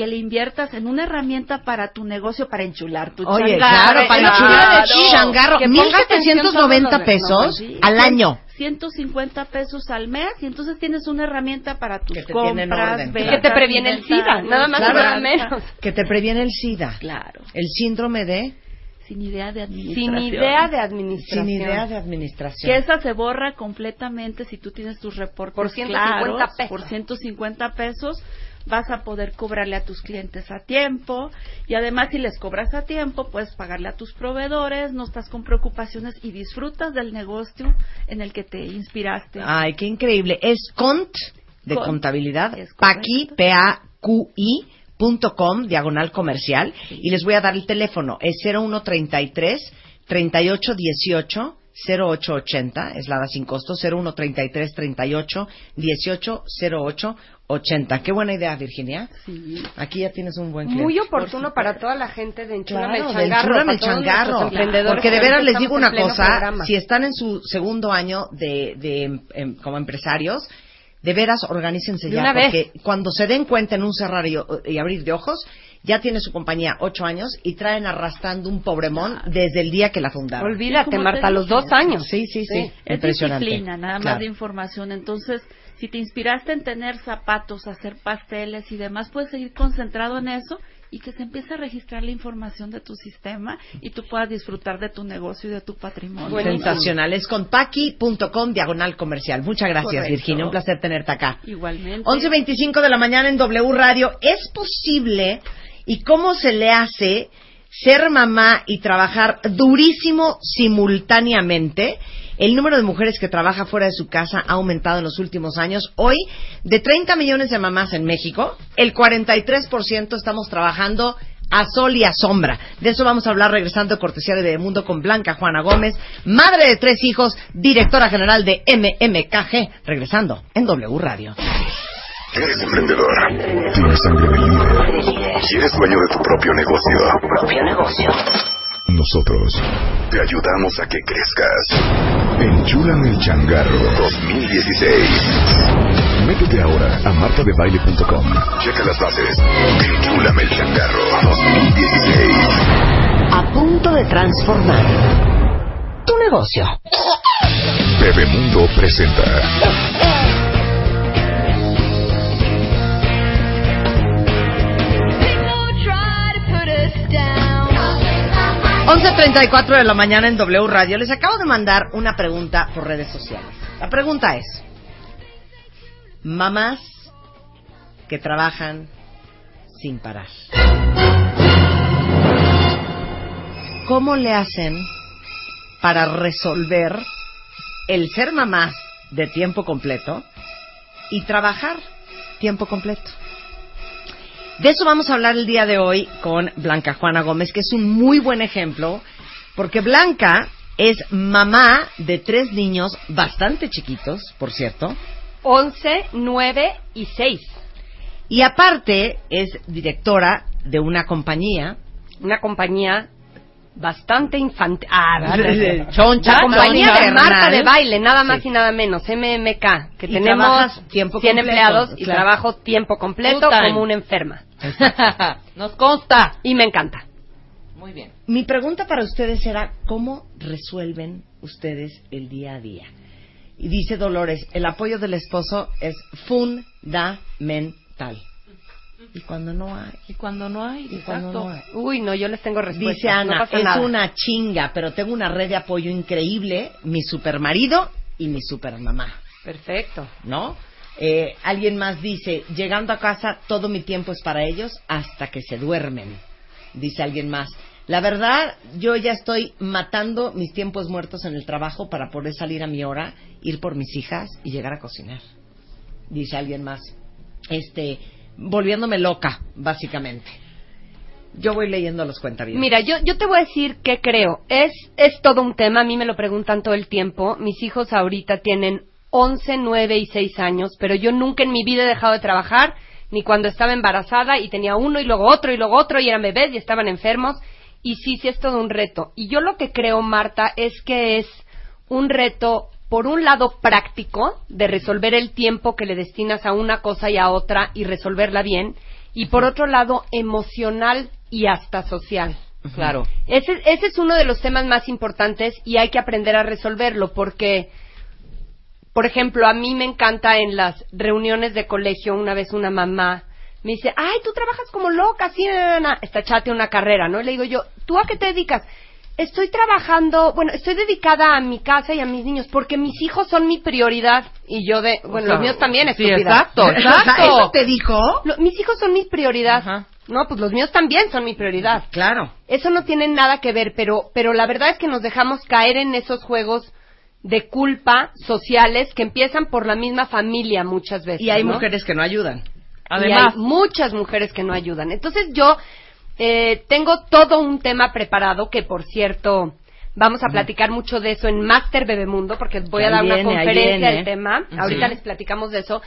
G: Que le inviertas en una herramienta para tu negocio, para enchular tu
C: Oye,
G: changarro.
C: claro, para
G: Claro.
C: enchular el changarro.
H: Que ponga atención todos
C: 1.790
H: los-
C: pesos
G: Sí.
C: al año.
G: 150 pesos al mes y entonces tienes una herramienta para tus
C: Que te
G: compras, ventas,
H: Que te previene el SIDA, nada más
C: Claro.
H: nada menos.
C: Que te previene el SIDA.
G: Claro,
C: El síndrome de...
G: sin idea de administración.
H: Sin idea de administración.
C: Sin idea de administración.
G: Que esa se borra completamente si tú tienes tus reportes
H: Por 150
G: claros,
H: pesos.
G: Por 150 pesos vas a poder cobrarle a tus clientes a tiempo y además si les cobras a tiempo puedes pagarle a tus proveedores, no estás con preocupaciones y disfrutas del negocio en el que te inspiraste.
C: Ay, qué increíble. Es cont de
G: Cont.
C: contabilidad, paqui,
G: correcto.
C: P-A-Q-I, punto com, diagonal comercial, y les voy a dar el teléfono. Es 0133 3818 0880, es la da sin costo, 0133 38 18 08 80. Qué buena idea, Virginia.
G: Sí.
C: Aquí ya tienes un buen cliente.
H: Muy oportuno para toda la gente de Enchúlame
C: Claro,
H: el Changarro.
C: El changarro.
H: emprendedores
C: Porque de veras les digo una cosa,
H: programa.
C: si están en su segundo año de, de em- em- como empresarios, de veras organícense
H: De
C: ya,
H: vez.
C: porque cuando se den cuenta en un cerrar y, y abrir de ojos, ya tiene su compañía ocho años y traen arrastrando un pobremón desde el día que la fundaron.
H: Olvídate, Marta, los dos años.
C: Sí, sí, sí,
G: Es
C: impresionante.
G: disciplina, nada más
C: Claro.
G: de información. Entonces, si te inspiraste en tener zapatos, hacer pasteles y demás, puedes seguir concentrado en eso y que se empiece a registrar la información de tu sistema y tú puedas disfrutar de tu negocio y de tu patrimonio.
C: Sensacional. Es con paqui.com diagonal comercial. Muchas gracias,
G: Correcto.
C: Virginia. Un placer tenerte acá.
G: Igualmente.
C: 11.25 de la mañana en W Radio. ¿Es posible y cómo se le hace ser mamá y trabajar durísimo simultáneamente? El número de mujeres que trabaja fuera de su casa ha aumentado en los últimos años. Hoy, de 30 millones de mamás en México, el 43% estamos trabajando a sol y a sombra. De eso vamos a hablar regresando cortesía de Bebemundo con Blanca Juana Gómez, madre de tres hijos, directora general de MMKG, regresando en W Radio.
B: Eres emprendedor. Tienes sangre de líder. Y eres dueño de tu propio negocio.
A: Propio negocio.
B: Nosotros te ayudamos a que crezcas. Enchúlame el changarro 2016. Métete ahora a martadebaile.com. Checa las bases. Enchúlame el changarro 2016.
A: A punto de transformar tu negocio.
B: Bebemundo presenta.
C: 11.34 de la mañana en W Radio. Les acabo de mandar una pregunta por redes sociales. La pregunta es, mamás que trabajan sin parar. ¿Cómo le hacen para resolver el ser mamás de tiempo completo y trabajar tiempo completo? De eso vamos a hablar el día de hoy con Blanca Juana Gómez, que es un muy buen ejemplo, porque Blanca es mamá de tres niños bastante chiquitos, por cierto,
H: 11, 9 y 6.
C: y aparte es directora de una compañía.
H: Una compañía bastante infantil. Ah.
C: Choncha,
H: La compañía
C: choncha,
H: de Marta
C: carnal.
H: de baile, nada más
C: Sí.
H: y nada menos, MMK, que
C: Y
H: tenemos
C: trabajas tiempo
H: 100
C: completo,
H: empleados y
C: claro.
H: trabajo tiempo completo
F: Full
H: como una enferma.
F: Nos consta.
H: Y me encanta.
F: Muy bien.
C: Mi pregunta para ustedes era, ¿cómo resuelven ustedes el día a día? Y dice Dolores, el apoyo del esposo es fundamental. Y cuando no hay.
F: Y cuando no hay,
C: Y cuando no hay.
H: Uy, no, yo les tengo respuesta.
C: Dice Ana,
H: no
C: es
H: nada.
C: una chinga, pero tengo una red de apoyo increíble, mi supermarido y mi supermamá,
H: Perfecto.
C: ¿no? Eh, alguien más dice, llegando a casa todo mi tiempo es para ellos hasta que se duermen. Dice alguien más, la verdad yo ya estoy matando mis tiempos muertos en el trabajo para poder salir a mi hora, ir por mis hijas y llegar a cocinar. Dice alguien más, este, volviéndome loca, básicamente. Yo voy leyendo los cuentavientes.
H: Mira, yo, yo te voy a decir qué creo. Es, es todo un tema, a mí me lo preguntan todo el tiempo. Mis hijos ahorita tienen 11, 9 y 6 años, pero yo nunca en mi vida he dejado de trabajar, ni cuando estaba embarazada y tenía uno y luego otro y luego otro y eran bebés y estaban enfermos. Y sí, sí es todo un reto. Y yo lo que creo, Marta, es que es un reto, por un lado, práctico, de resolver el tiempo que le destinas a una cosa y a otra y resolverla bien. Y por otro lado, emocional y hasta social.
F: Claro.
H: Ese, ese es uno de los temas más importantes y hay que aprender a resolverlo porque, por ejemplo, a mí me encanta en las reuniones de colegio, una vez una mamá me dice, ay, tú trabajas como loca, na, na, na". está chate una carrera, ¿no? Y le digo yo, ¿tú a qué te dedicas? Estoy trabajando, bueno, estoy dedicada a mi casa y a mis niños porque mis hijos son mi prioridad y yo de, bueno,
F: sea,
H: los míos también,
F: sí,
H: estúpida.
F: exacto,
C: O sea,
F: exacto.
C: ¿Eso te dijo?
H: Lo- mis hijos son mi prioridad.
F: Ajá.
H: No, pues los míos también son mi prioridad.
C: Claro.
H: Eso no tiene nada que ver, pero, pero la verdad es que nos dejamos caer en esos juegos de culpa sociales que empiezan por la misma familia muchas veces.
C: Y hay
H: ¿no?
C: mujeres que no ayudan.
F: Además,
H: Y hay muchas mujeres que no ayudan. Entonces yo eh, tengo todo un tema preparado que, por cierto, vamos a platicar mucho de eso en Master Bebemundo porque voy a
C: Ahí
H: dar una
C: viene,
H: conferencia del tema.
F: Sí.
H: Ahorita les platicamos de eso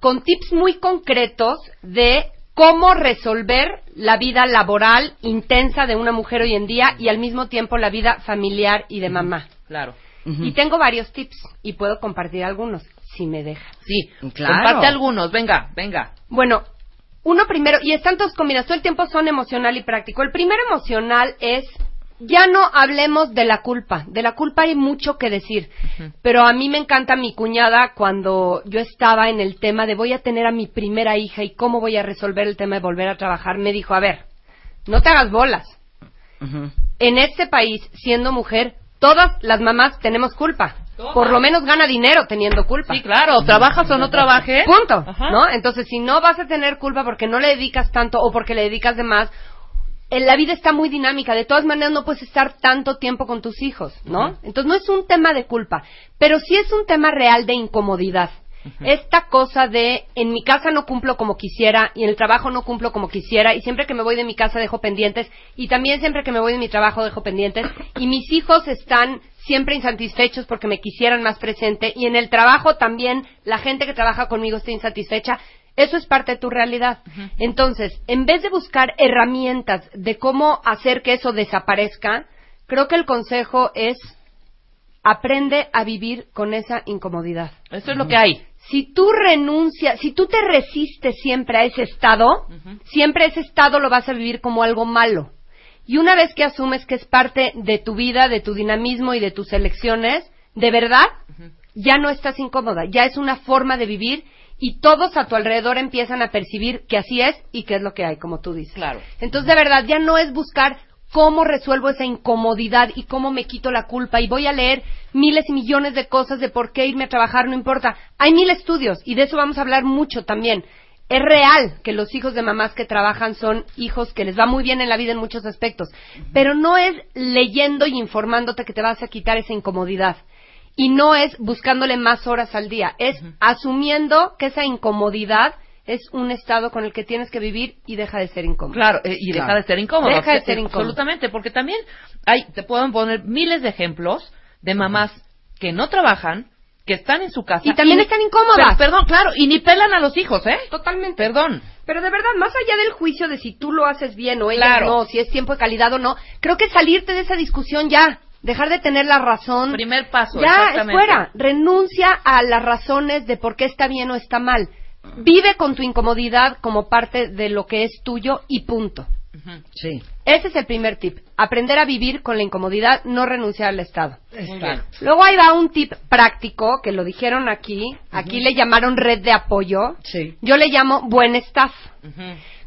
H: con tips muy concretos de cómo resolver la vida laboral intensa de una mujer hoy en día y al mismo tiempo la vida familiar y de mamá.
F: claro.
H: Y tengo varios tips y puedo compartir algunos si me deja.
F: Sí,
C: Claro.
F: comparte algunos, venga, venga.
H: Bueno, uno primero, y están todos combinados, todo el tiempo son emocional y práctico. El primero emocional es, ya no hablemos de la culpa. De la culpa hay mucho que decir. Pero a mí me encanta mi cuñada cuando yo estaba en el tema de voy a tener a mi primera hija y cómo voy a resolver el tema de volver a trabajar. Me dijo, a ver, no te hagas bolas. En este país, siendo mujer, todas las mamás tenemos culpa. Por lo menos gana dinero teniendo culpa.
F: Sí, claro, trabajas o no trabajes.
H: Punto.
F: Ajá.
H: ¿No? Entonces, si no vas a tener culpa porque no le dedicas tanto o porque le dedicas de más, en la vida está muy dinámica. De todas maneras, no puedes estar tanto tiempo con tus hijos, ¿no? Entonces, no es un tema de culpa, pero sí es un tema real de incomodidad. Esta cosa de en mi casa no cumplo como quisiera y en el trabajo no cumplo como quisiera y siempre que me voy de mi casa dejo pendientes y también siempre que me voy de mi trabajo dejo pendientes y mis hijos están siempre insatisfechos porque me quisieran más presente y en el trabajo también la gente que trabaja conmigo está insatisfecha. Eso es parte de tu realidad. Entonces, en vez de buscar herramientas de cómo hacer que eso desaparezca, creo que el consejo es aprende a vivir con esa incomodidad.
F: Eso es lo que hay.
H: Si tú renuncias, si tú te resistes siempre a ese estado, siempre ese estado lo vas a vivir como algo malo. Y una vez que asumes que es parte de tu vida, de tu dinamismo y de tus elecciones, de verdad, ya no estás incómoda, ya es una forma de vivir y todos a tu alrededor empiezan a percibir que así es y que es lo que hay, como tú dices.
F: Claro.
H: Entonces, de verdad, ya no es buscar cómo resuelvo esa incomodidad y cómo me quito la culpa y voy a leer miles y millones de cosas de por qué irme a trabajar, no importa. Hay mil estudios y de eso vamos a hablar mucho también. Es real que los hijos de mamás que trabajan son hijos que les va muy bien en la vida en muchos aspectos, pero no es leyendo y informándote que te vas a quitar esa incomodidad. Y no es buscándole más horas al día, es asumiendo que esa incomodidad es un estado con el que tienes que vivir y deja de ser incómodo.
F: Claro, eh, y deja
C: Claro.
F: de ser incómodo.
H: Deja de
F: Eh,
H: ser incómodo.
F: Absolutamente, porque también hay, te pueden poner miles de ejemplos de mamás que no trabajan, que están en su casa.
H: Y también están incómodas.
F: Per- perdón, claro, y ni pelan a los hijos, ¿eh?
H: Totalmente.
F: Perdón.
H: Pero de verdad, más allá del juicio de si tú lo haces bien o ella
F: Claro.
H: no, si es tiempo de calidad o no, creo que salirte de esa discusión ya, dejar de tener la razón.
F: Primer paso.
H: ya, es fuera. Renuncia a las razones de por qué está bien o está mal. Vive con tu incomodidad como parte de lo que es tuyo y punto.
C: Sí.
H: Ese es el primer tip. Aprender a vivir con la incomodidad, no renunciar al estado. Luego ahí va un tip práctico que lo dijeron aquí. Aquí le llamaron red de apoyo.
C: Sí.
H: Yo le llamo buen staff.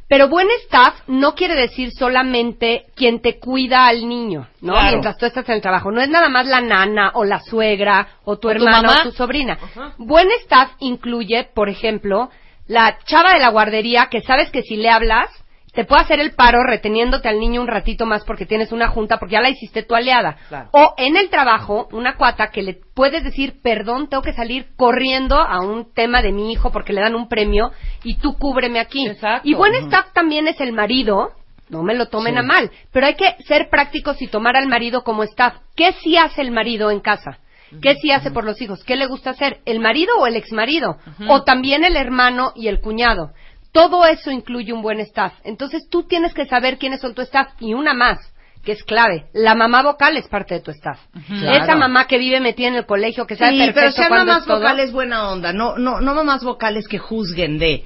H: Pero buen staff no quiere decir solamente quien te cuida al niño, ¿no?
F: Claro.
H: Mientras tú estás en el trabajo. No es nada más la nana o la suegra o tu
F: O
H: hermana o tu sobrina. Buen staff incluye, por ejemplo, la chava de la guardería que sabes que si le hablas te puede hacer el paro reteniéndote al niño un ratito más porque tienes una junta, porque ya la hiciste tu aliada.
F: Claro.
H: O en el trabajo, una cuata que le puedes decir, perdón, tengo que salir corriendo a un tema de mi hijo porque le dan un premio y tú cúbreme aquí.
F: Exacto.
H: Y buen staff también es el marido, no me lo tomen a mal, pero hay que ser prácticos y tomar al marido como staff. ¿Qué sí hace el marido en casa? ¿Qué sí hace por los hijos? ¿Qué le gusta hacer? ¿El marido o el exmarido? O también el hermano y el cuñado. Todo eso incluye un buen staff. Entonces tú tienes que saber quiénes son tu staff y una más, que es clave. La mamá vocal es parte de tu staff.
C: Claro.
H: Esa mamá que vive metida en el colegio, que sabe
C: Sí,
H: perfecto
C: pero sean mamás
H: es todo.
C: vocales buena onda, no, no, no mamás vocales que juzguen de.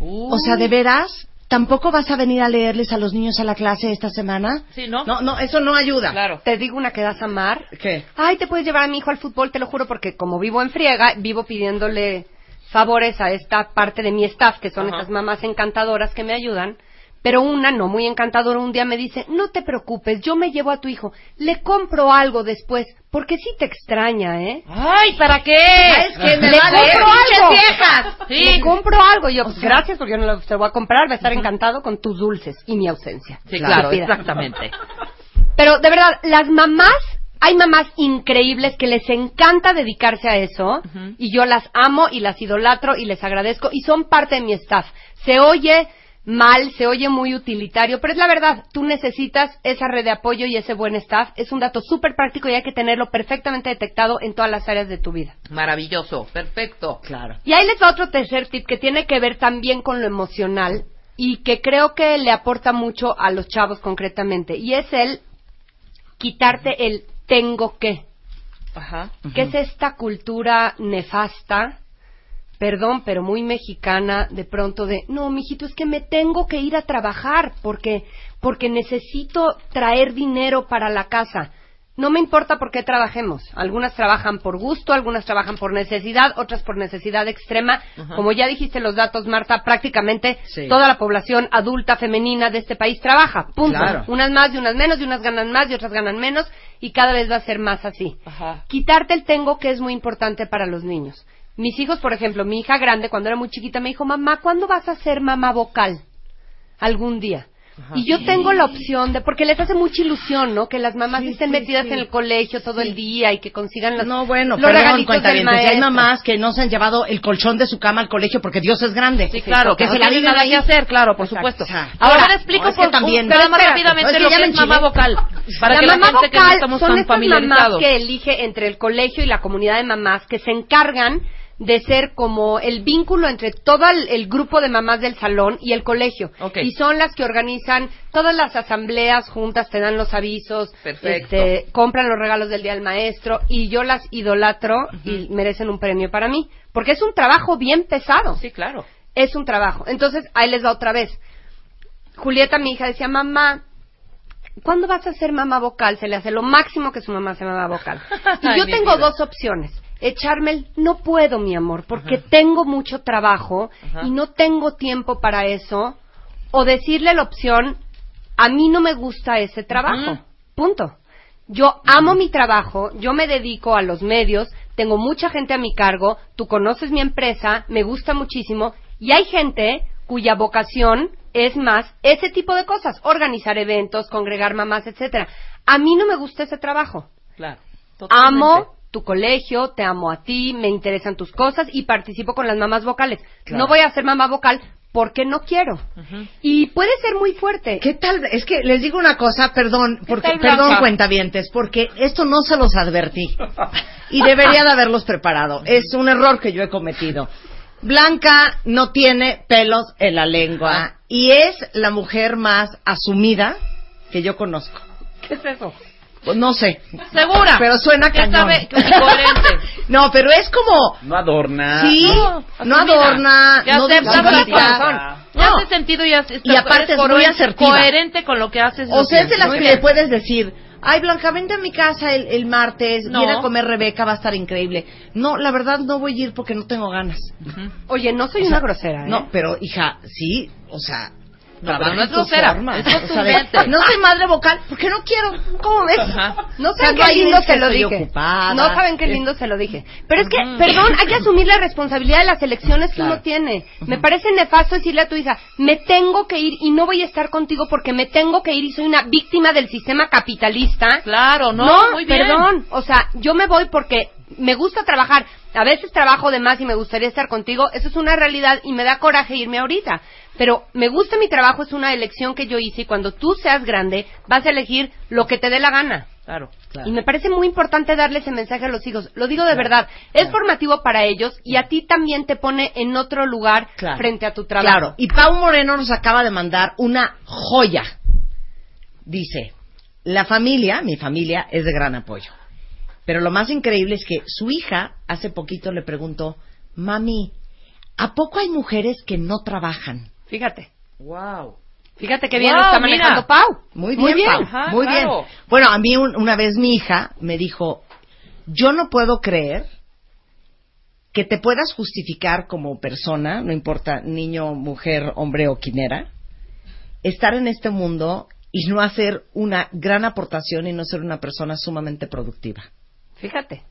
C: O sea, de veras, tampoco vas a venir a leerles a los niños a la clase esta semana.
F: Sí, ¿no?
C: No, no, eso no ayuda.
F: Claro.
H: Te digo una que das a amar.
C: ¿Qué?
H: Ay, te puedes llevar a mi hijo al fútbol, te lo juro, porque como vivo en friega, vivo pidiéndole favores a esta parte de mi staff, que son
F: Ajá.
H: estas mamás encantadoras que me ayudan. Pero una, no muy encantadora, un día me dice, no te preocupes, yo me llevo a tu hijo, le compro algo después, porque sí te extraña, ¿eh?
F: Ay, ¿para qué?
C: ¿Sabes qué? Me
H: le
C: vale,
H: compro algo.
C: viejas.
F: Sí.
H: Le compro algo. Y yo, gracias, porque yo no lo- te voy a comprar, va a estar encantado con tus dulces y mi ausencia.
F: Sí, claro, exactamente.
H: Pero de verdad, las mamás, hay mamás increíbles que les encanta dedicarse a eso y yo las amo y las idolatro y les agradezco y son parte de mi staff. Se oye mal, se oye muy utilitario, pero es la verdad, tú necesitas esa red de apoyo y ese buen staff. Es un dato súper práctico y hay que tenerlo perfectamente detectado en todas las áreas de tu vida.
F: Maravilloso, perfecto.
C: Claro.
H: Y ahí les va otro tercer tip que tiene que ver también con lo emocional y que creo que le aporta mucho a los chavos concretamente. Y es el quitarte el tengo que.
F: Ajá.
H: que es esta cultura nefasta, perdón, pero muy mexicana, de pronto de, no, mijito, es que me tengo que ir a trabajar porque, porque necesito traer dinero para la casa. No me importa por qué trabajemos. Algunas trabajan por gusto, algunas trabajan por necesidad, otras por necesidad extrema.
F: Ajá.
H: Como ya dijiste los datos, Marta, prácticamente
C: Sí.
H: toda la población adulta femenina de este país trabaja. Punto.
C: Claro.
H: Unas más y unas menos, y unas ganan más y otras ganan menos, y cada vez va a ser más así
F: Ajá.
H: quitarte el tengo que es muy importante para los niños. Mis hijos, por ejemplo, mi hija grande cuando era muy chiquita me dijo, mamá, ¿cuándo vas a ser mamá vocal? Algún día. Y yo tengo la opción de, porque les hace mucha ilusión, ¿no? Que las mamás
C: Sí,
H: estén
C: sí,
H: metidas
C: sí.
H: en el colegio todo el día y que consigan los,
C: No, bueno,
H: los
C: perdón,
H: regalitos del
C: cuentavientes, hay mamás que no se han llevado el colchón de su cama al colegio porque Dios es grande.
F: Sí, claro, que
C: se la
F: nada
C: ahí.
F: que hacer, claro, por
H: Exacto.
F: supuesto.
C: Exacto.
F: Ahora explico
C: no, es que
F: por,
C: también- pero
F: más rápidamente
C: no, es que
F: lo que es mamá vocal. Para
H: la
F: que la
H: mamá
F: gente que no
H: vocal
F: estamos
H: son
F: tan
H: estas mamás que elige entre el colegio y la comunidad de mamás que se encargan de ser como el vínculo entre todo el, el grupo de mamás del salón y el colegio. Y son las que organizan todas las asambleas juntas, te dan los avisos, este, compran los regalos del día del maestro y yo las idolatro y merecen un premio para mí. Porque es un trabajo bien pesado
F: Sí, claro.
H: es un trabajo. Entonces, ahí les va otra vez. Julieta, mi hija, decía, mamá, ¿cuándo vas a ser mamá vocal? Se le hace lo máximo que su mamá sea mamá vocal. Y yo tengo dos opciones. Echarme el, no puedo, mi amor, porque tengo mucho trabajo
F: Ajá.
H: y no tengo tiempo para eso. O decirle la opción, a mí no me gusta ese trabajo. Punto. Yo amo mi trabajo, yo me dedico a los medios, tengo mucha gente a mi cargo, tú conoces mi empresa, me gusta muchísimo y hay gente cuya vocación es más ese tipo de cosas, organizar eventos, congregar mamás, etcétera. A mí no me gusta ese trabajo.
F: Claro. totalmente.
H: Amo tu colegio, te amo a ti, me interesan tus cosas y participo con las mamás vocales.
C: Claro.
H: No voy a ser mamá vocal porque no quiero. Y puede ser muy fuerte.
C: ¿Qué tal? Es que les digo una cosa, perdón, porque, perdón, cuentavientes, porque esto no se los advertí. Y debería de haberlos preparado. Es un error que yo he cometido. Blanca no tiene pelos en la lengua y es la mujer más asumida que yo conozco.
H: ¿Qué es eso?
C: Pues no sé.
F: ¿Segura?
C: Pero suena
F: Que
C: cañón.
F: sabe-.
C: No, pero es como
I: No adorna.
C: sí,
F: No,
C: no, adorna,
F: Ya
C: no
F: acepta. Ya
C: No.
F: hace sentido y, hace-
C: Y aparte es muy
F: coherente-
C: asertiva.
F: coherente con lo que haces.
C: O sea, es de las que
F: bien.
C: le puedes decir, ay Blanca, vente a mi casa el, el martes,
F: No.
C: viene a comer Rebeca, va a estar increíble. No, la verdad no voy a ir porque no tengo ganas.
H: Oye, no soy
C: O sea,
H: una grosera, ¿eh?
C: No, pero hija, sí, o sea,
F: no es
C: en sus
F: grosera, es contundente.
C: no soy madre vocal porque no quiero. ¿Cómo ves?
H: No
C: O sea,
H: saben
C: no
H: qué lindo se
C: que
H: lo dije.
C: ocupada.
H: No saben qué lindo se lo dije. Pero es que, perdón, hay que asumir la responsabilidad de las elecciones que
C: Claro.
H: uno tiene. Me parece nefasto decirle a tu hija, me tengo que ir y no voy a estar contigo porque me tengo que ir y soy una víctima del sistema capitalista.
F: Claro, no, muy bien.
H: perdón. O sea, yo me voy porque me gusta trabajar. A veces trabajo de más y me gustaría estar contigo. Eso es una realidad y me da coraje irme ahorita. Pero me gusta mi trabajo, es una elección que yo hice y cuando tú seas grande vas a elegir lo que te dé la gana.
F: Claro.
H: Y me parece muy importante darle ese mensaje a los hijos. Lo digo de verdad. Es formativo para ellos y a ti también te pone en otro lugar
C: Claro.
H: frente a tu trabajo.
C: Claro, y Pau Moreno nos acaba de mandar una joya. Dice, la familia, mi familia, es de gran apoyo. Pero lo más increíble es que su hija hace poquito le preguntó, mami, ¿a poco hay mujeres que no trabajan?
H: Fíjate.
C: Wow.
H: Fíjate qué bien
F: Wow,
H: lo está
F: mira.
H: manejando Pau.
C: Muy bien, Pau,
F: ajá,
C: muy
F: claro.
C: bien. Bueno, a mí un- una vez mi hija me dijo, yo no puedo creer que te puedas justificar como persona, no importa niño, mujer, hombre o quimera, estar en este mundo y no hacer una gran aportación y no ser una persona sumamente productiva.
H: Fíjate.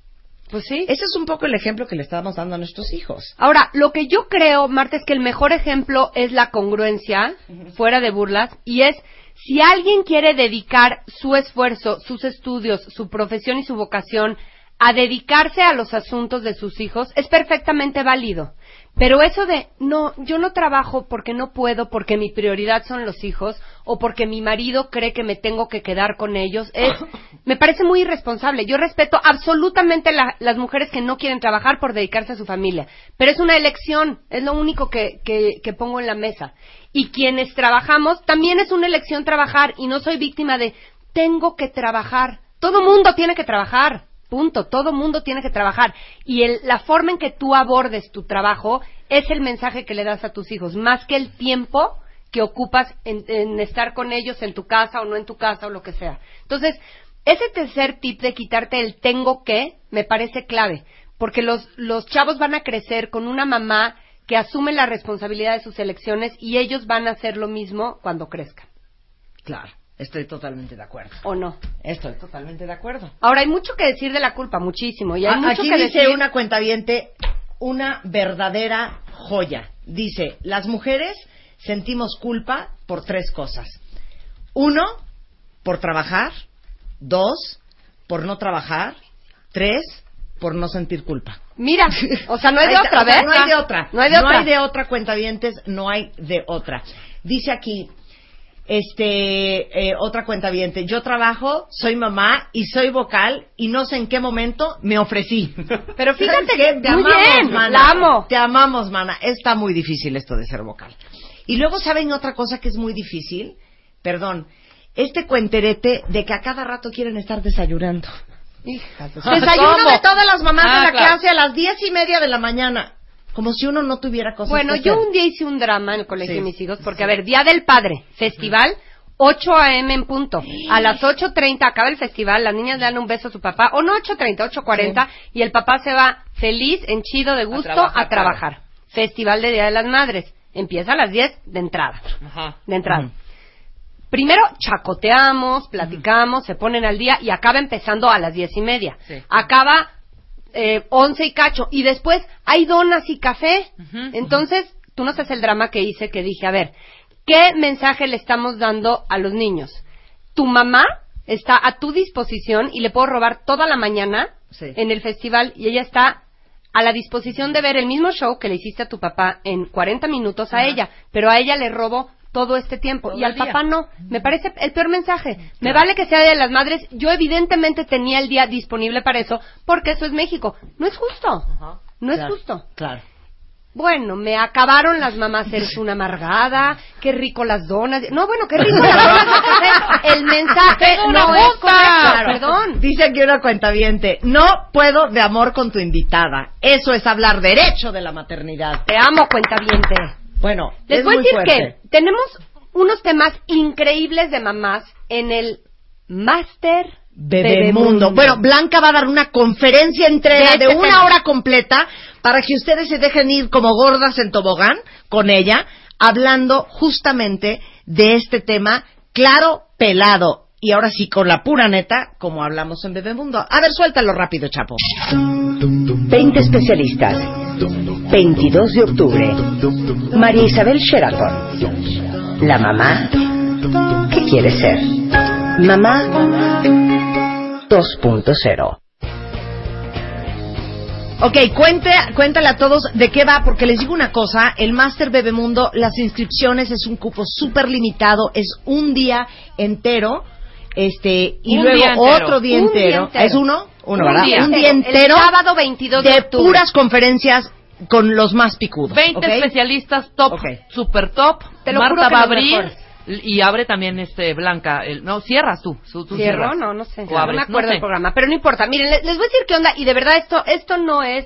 H: Pues sí.
C: Ese es un poco el ejemplo que le estamos dando a nuestros hijos.
H: Ahora, lo que yo creo, Marta, es que el mejor ejemplo es la congruencia, fuera de burlas, y es si alguien quiere dedicar su esfuerzo, sus estudios, su profesión y su vocación a dedicarse a los asuntos de sus hijos, es perfectamente válido. Pero eso de, no, yo no trabajo porque no puedo, porque mi prioridad son los hijos, o porque mi marido cree que me tengo que quedar con ellos, es, me parece muy irresponsable. Yo respeto absolutamente la- las mujeres que no quieren trabajar por dedicarse a su familia, pero es una elección, es lo único que, que, que pongo en la mesa. Y quienes trabajamos, también es una elección trabajar, y no soy víctima de, tengo que trabajar. Todo mundo tiene que trabajar. Punto. Todo mundo tiene que trabajar. Y el- la forma en que tú abordes tu trabajo es el mensaje que le das a tus hijos, más que el tiempo que ocupas en, en estar con ellos en tu casa o no en tu casa o lo que sea. Entonces, ese tercer tip de quitarte el tengo que me parece clave, porque los, los chavos van a crecer con una mamá que asume la responsabilidad de sus elecciones y ellos van a hacer lo mismo cuando crezcan,
C: Claro, estoy totalmente de acuerdo.
H: ¿o no?
C: Estoy totalmente de acuerdo.
H: Ahora, hay mucho que decir de la culpa, muchísimo. Y hay
C: A-
H: mucho
C: Aquí
H: que
C: dice
H: decir...
C: una cuentaviente, una verdadera joya. Dice, las mujeres sentimos culpa por tres cosas. Uno, por trabajar. Dos, por no trabajar. Tres, por no sentir culpa.
H: Mira, o sea, no hay de otra,
C: o sea,
H: ¿ves?
C: No hay de otra.
H: No hay de otra.
C: otra, cuentavientes, no hay de otra. Dice aquí, este, eh, otra cuentaviente, yo trabajo, soy mamá y soy vocal y no sé en qué momento me ofrecí.
H: Pero fíjate
C: ¿Sabes
H: que
C: qué?
H: muy bien,
C: mana.
H: la amo.
C: Te amamos, mana. Está muy difícil esto de ser vocal. Y luego, ¿saben otra cosa que es muy difícil? Perdón. Este cuenterete de que a cada rato quieren estar desayunando. Desayuno
F: ¿Cómo?
C: de todas las mamás
F: Ah,
C: de la
F: claro.
C: clase a las diez y media de la mañana. Como si uno no tuviera cosas
H: Bueno,
C: que
H: yo un día hice un drama en el colegio
C: Sí.
H: de mis hijos, porque, a ver, Día del Padre, festival, 8 a.m. en punto. A las 8.30 acaba el festival, las niñas le dan un beso a su papá, o no 8.30, 8.40, y el papá se va feliz, henchido de gusto, a
F: trabajar,
H: trabajar. Festival de Día de las Madres. Empieza a las 10 de entrada.
F: Ajá.
H: De entrada. Primero chacoteamos, platicamos, se ponen al día y acaba empezando a las diez y media.
F: Sí.
H: Acaba eh, once y cacho. Y después hay donas y café. Entonces, tú no sabes el drama que hice, que dije, a ver, ¿qué mensaje le estamos dando a los niños? Tu mamá está a tu disposición y le puedo robar toda la mañana
C: Sí.
H: en el festival y ella está a la disposición de ver el mismo show que le hiciste a tu papá en 40 minutos a ella, pero a ella le robo todo este tiempo
F: Todo
H: y al papá no. Me parece el peor mensaje. Me vale que sea de las madres. Yo evidentemente tenía el día disponible para eso porque eso es México. No es justo. No es justo.
C: Claro.
H: Bueno, me acabaron las mamás, eres una amargada, qué rico las donas. No, bueno, qué rico las donas. El mensaje no es correcto,
C: Claro.
H: perdón.
C: Dice aquí una cuentaviente, no puedo de amor con tu invitada. Eso es hablar derecho de la maternidad.
H: Te amo, cuentaviente.
C: Bueno,
H: Les
C: es
H: voy a decir
C: fuerte.
H: que tenemos unos temas increíbles de mamás en el Master
C: Bebemundo. Bueno, Blanca va a dar una conferencia entera
H: De
C: de, una
H: tema.
C: hora completa para que ustedes se dejen ir como gordas en tobogán con ella hablando justamente de este tema claro, pelado. Y ahora sí, con la pura neta, como hablamos en Bebemundo. A ver, suéltalo rápido, Chapo.
A: 20 especialistas. 22 de octubre. María Isabel Sheraton. La mamá. ¿Qué quiere ser? Mamá 2.0.
C: Ok, cuente, cuéntale a todos de qué va, porque les digo una cosa, el Máster Bebemundo, las inscripciones es un cupo súper limitado, es un día entero, este, y
F: Un
C: luego
F: día entero.
C: otro día entero.
H: día entero.
C: ¿Es uno? Uno,
H: Un
C: ¿verdad?
H: día
C: un día
H: entero. El sábado 22 de
C: de
H: octubre.
C: puras conferencias con los más picudos.
F: 20
C: ¿ok?
F: especialistas top,
C: Ok.
F: super top.
H: Te lo juro
F: Marta
H: que
F: va a abrir y abre también este Blanca. El, no, cierras tú. su- tú
H: ¿Cierro?
F: cierras.
H: No, no sé.
F: O
H: no
F: abres,
H: me acuerdo
F: no sé.
H: del programa. Pero no importa. Miren, le- les voy a decir qué onda. Y de verdad, esto, esto no es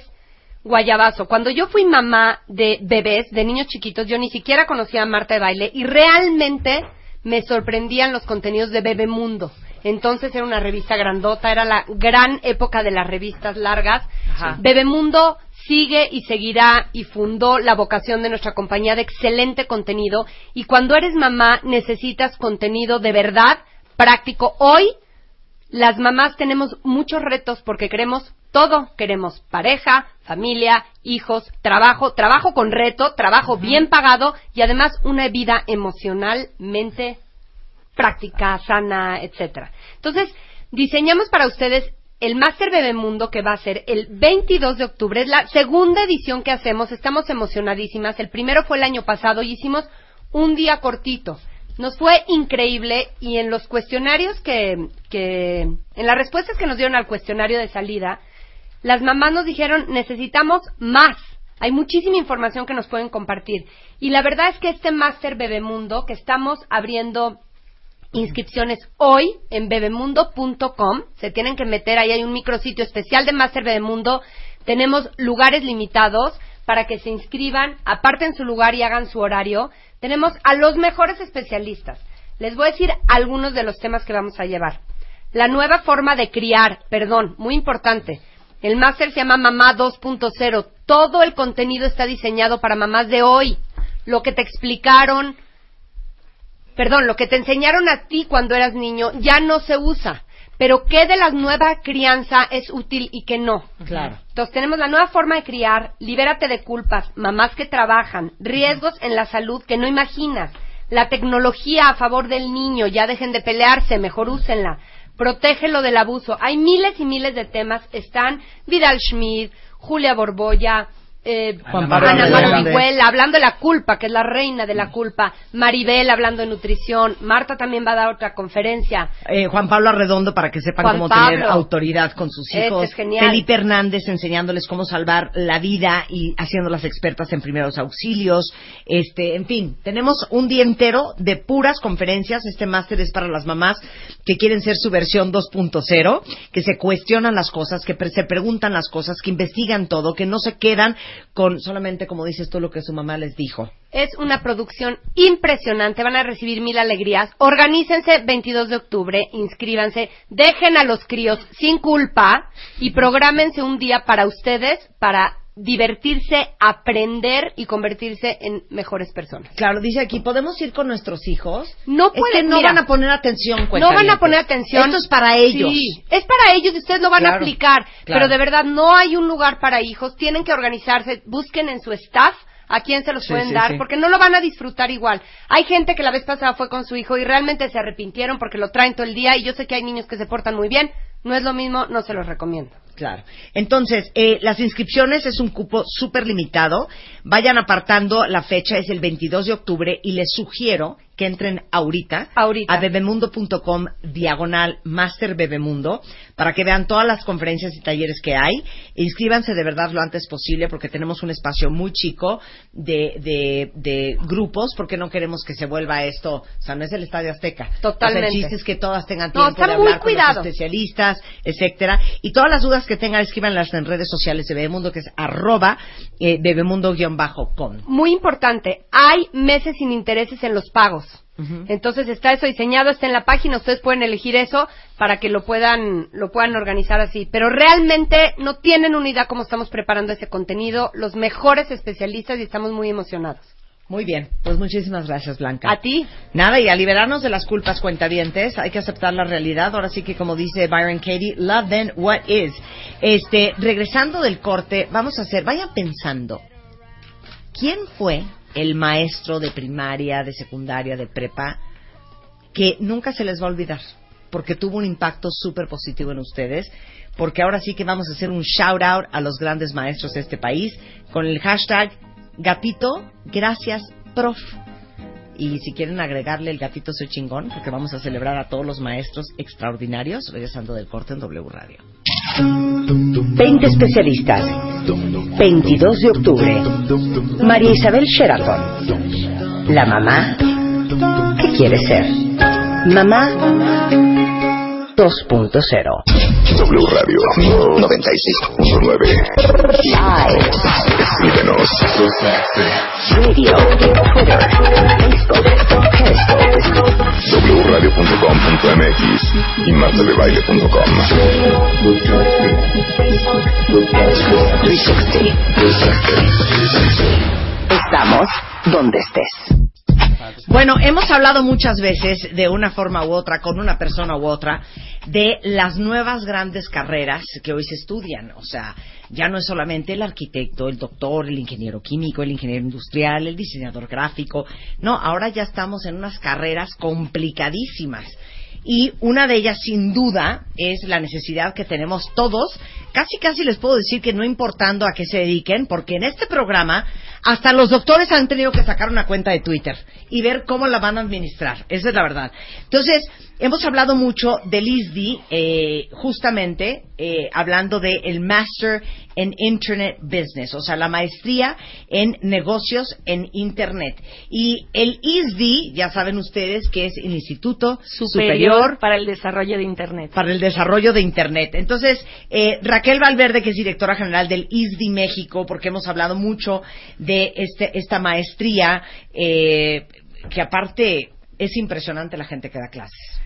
H: guayabazo. Cuando yo fui mamá de bebés, de niños chiquitos, yo ni siquiera conocía a Marta de Baile. Y realmente me sorprendían los contenidos de Bebemundo. Entonces era una revista grandota, era la gran época de las revistas largas.
F: Ajá.
H: Bebemundo sigue y seguirá y fundó la vocación de nuestra compañía de excelente contenido. Y cuando eres mamá necesitas contenido de verdad, práctico. Hoy las mamás tenemos muchos retos porque queremos todo. Queremos pareja, familia, hijos, trabajo, trabajo con reto, trabajo bien pagado y además una vida emocionalmente práctica, sana, etcétera. Entonces, diseñamos para ustedes el Máster Bebemundo que va a ser el 22 de octubre. Es la segunda edición que hacemos. Estamos emocionadísimas. El primero fue el año pasado y hicimos un día cortito. Nos fue increíble y en los cuestionarios que, que, en las respuestas que nos dieron al cuestionario de salida, las mamás nos dijeron necesitamos más. Hay muchísima información que nos pueden compartir. Y la verdad es que este Máster Bebemundo que estamos abriendo inscripciones hoy en bebemundo.com. Se tienen que meter, ahí hay un micrositio especial de Master Bebemundo. Tenemos lugares limitados para que se inscriban, aparten su lugar y hagan su horario. Tenemos a los mejores especialistas. Les voy a decir algunos de los temas que vamos a llevar. La nueva forma de criar, perdón, muy importante. El máster se llama Mamá 2.0. Todo el contenido está diseñado para mamás de hoy. Lo que te explicaron, perdón, lo que te enseñaron a ti cuando eras niño ya no se usa. Pero qué de la nueva crianza es útil y qué no.
C: Claro.
H: Entonces tenemos la nueva forma de criar, libérate de culpas, mamás que trabajan, riesgos en la salud que no imaginas, la tecnología a favor del niño, ya dejen de pelearse, mejor úsenla, protégelo del abuso. Hay miles y miles de temas, están Vidal Schmid, Julia Borboya, eh,
C: Juan Pablo
H: Ana hablando de la culpa, que es la reina de la culpa, Maribel hablando de nutrición, Marta también va a dar otra conferencia,
C: Eh, Juan Pablo Arredondo para que sepan
H: Juan
C: cómo
H: Pablo.
C: tener autoridad con sus
H: Ese
C: hijos.
H: es.
C: Felipe Hernández enseñándoles cómo salvar la vida y haciéndolas expertas en primeros auxilios. Este, en fin, tenemos un día entero de puras conferencias. Este máster es para las mamás que quieren ser su versión 2.0, que se cuestionan las cosas, que pre- se preguntan las cosas, que investigan todo, que no se quedan con solamente, como dices tú, lo que su mamá les dijo.
H: Es una producción impresionante, van a recibir mil alegrías. Organícense 22 de octubre, inscríbanse, dejen a los críos sin culpa y prográmense un día para ustedes para divertirse, aprender y convertirse en mejores personas.
C: Claro, dice aquí, ¿podemos ir con nuestros hijos?
H: No
C: Es que
H: pueden,
C: no
H: mira,
C: van a poner atención,
H: no van a poner atención.
C: Esto es para ellos.
H: Sí, es para ellos y ustedes lo van a aplicar.
C: claro.
H: Pero de verdad, no hay un lugar para hijos. Tienen que organizarse. Busquen en su staff a quién se los
C: Sí,
H: pueden
C: sí,
H: dar,
C: sí.
H: porque no lo van a disfrutar igual. Hay gente que la vez pasada fue con su hijo y realmente se arrepintieron porque lo traen todo el día y yo sé que hay niños que se portan muy bien. No es lo mismo, no se los recomiendo.
C: Claro. Entonces, eh, las inscripciones es un cupo súper limitado. Vayan apartando la fecha, es el 22 de octubre, y les sugiero que entren ahorita,
H: Ahorita.
C: a bebemundo.com diagonal Master Bebemundo para que vean todas las conferencias y talleres que hay. Inscríbanse de verdad lo antes posible porque tenemos un espacio muy chico de, de, de grupos porque no queremos que se vuelva esto, o sea, no es el Estadio Azteca.
H: Totalmente.
C: O sea, el chiste es que todas tengan
H: No,
C: tiempo
H: está
C: de
H: muy
C: hablar con los especialistas, etcétera. Y todas las dudas que tengan, escríbanlas en redes sociales de Bebemundo, que es arroba eh, bebemundo-com.
H: Muy importante, hay meses sin intereses en los pagos. Entonces está eso diseñado, está en la página, ustedes pueden elegir eso para que lo puedan, lo puedan organizar así. Pero realmente no tienen una idea cómo estamos preparando ese contenido, los mejores especialistas y estamos muy emocionados.
C: Muy bien, pues muchísimas gracias, Blanca.
H: A ti.
C: Nada, y a liberarnos de las culpas cuentavientes, hay que aceptar la realidad. Ahora sí que, como dice Byron Katie, love then what is. Este, regresando del corte, vamos a hacer, vayan pensando, ¿quién fue el maestro de primaria, de secundaria, de prepa, que nunca se les va a olvidar? Porque tuvo un impacto súper positivo en ustedes. Porque ahora sí que vamos a hacer un shout out a los grandes maestros de este país con el hashtag Gatito, gracias. Y si quieren agregarle el gatito soy chingón, porque vamos a celebrar a todos los maestros extraordinarios, regresando del corte en W Radio.
A: 20 especialistas. 22 de octubre. María Isabel Sheraton. La mamá. ¿Qué quiere ser? Mamá 2.0.
B: W Radio 96.9.
A: Live.
B: Escríbenos.
A: Radio. Twitter. Facebook. Periscope.
B: wradio.com.mx y martadebaile.com.
A: 360. Estamos donde estés.
C: Bueno, hemos hablado muchas veces, de una forma u otra, con una persona u otra, de las nuevas grandes carreras que hoy se estudian. O sea, ya no es solamente el arquitecto, el doctor, el ingeniero químico, el ingeniero industrial, el diseñador gráfico. No, ahora ya estamos en unas carreras complicadísimas. Y una de ellas, sin duda, es la necesidad que tenemos todos. Casi, casi les puedo decir que no importando a qué se dediquen, porque en este programa hasta los doctores han tenido que sacar una cuenta de Twitter y ver cómo la van a administrar. Esa es la verdad. Entonces, hemos hablado mucho del ISDI, eh, justamente eh, hablando del el Master en Internet Business, o sea, la maestría en negocios en Internet. Y el ISDI, ya saben ustedes que es el Instituto Superior,
I: para el desarrollo de Internet.
C: para el desarrollo de Internet. Entonces, eh, Raquel Valverde, que es directora general del ISDI México, porque hemos hablado mucho de este, esta maestría, eh, que aparte es impresionante la gente que da clases.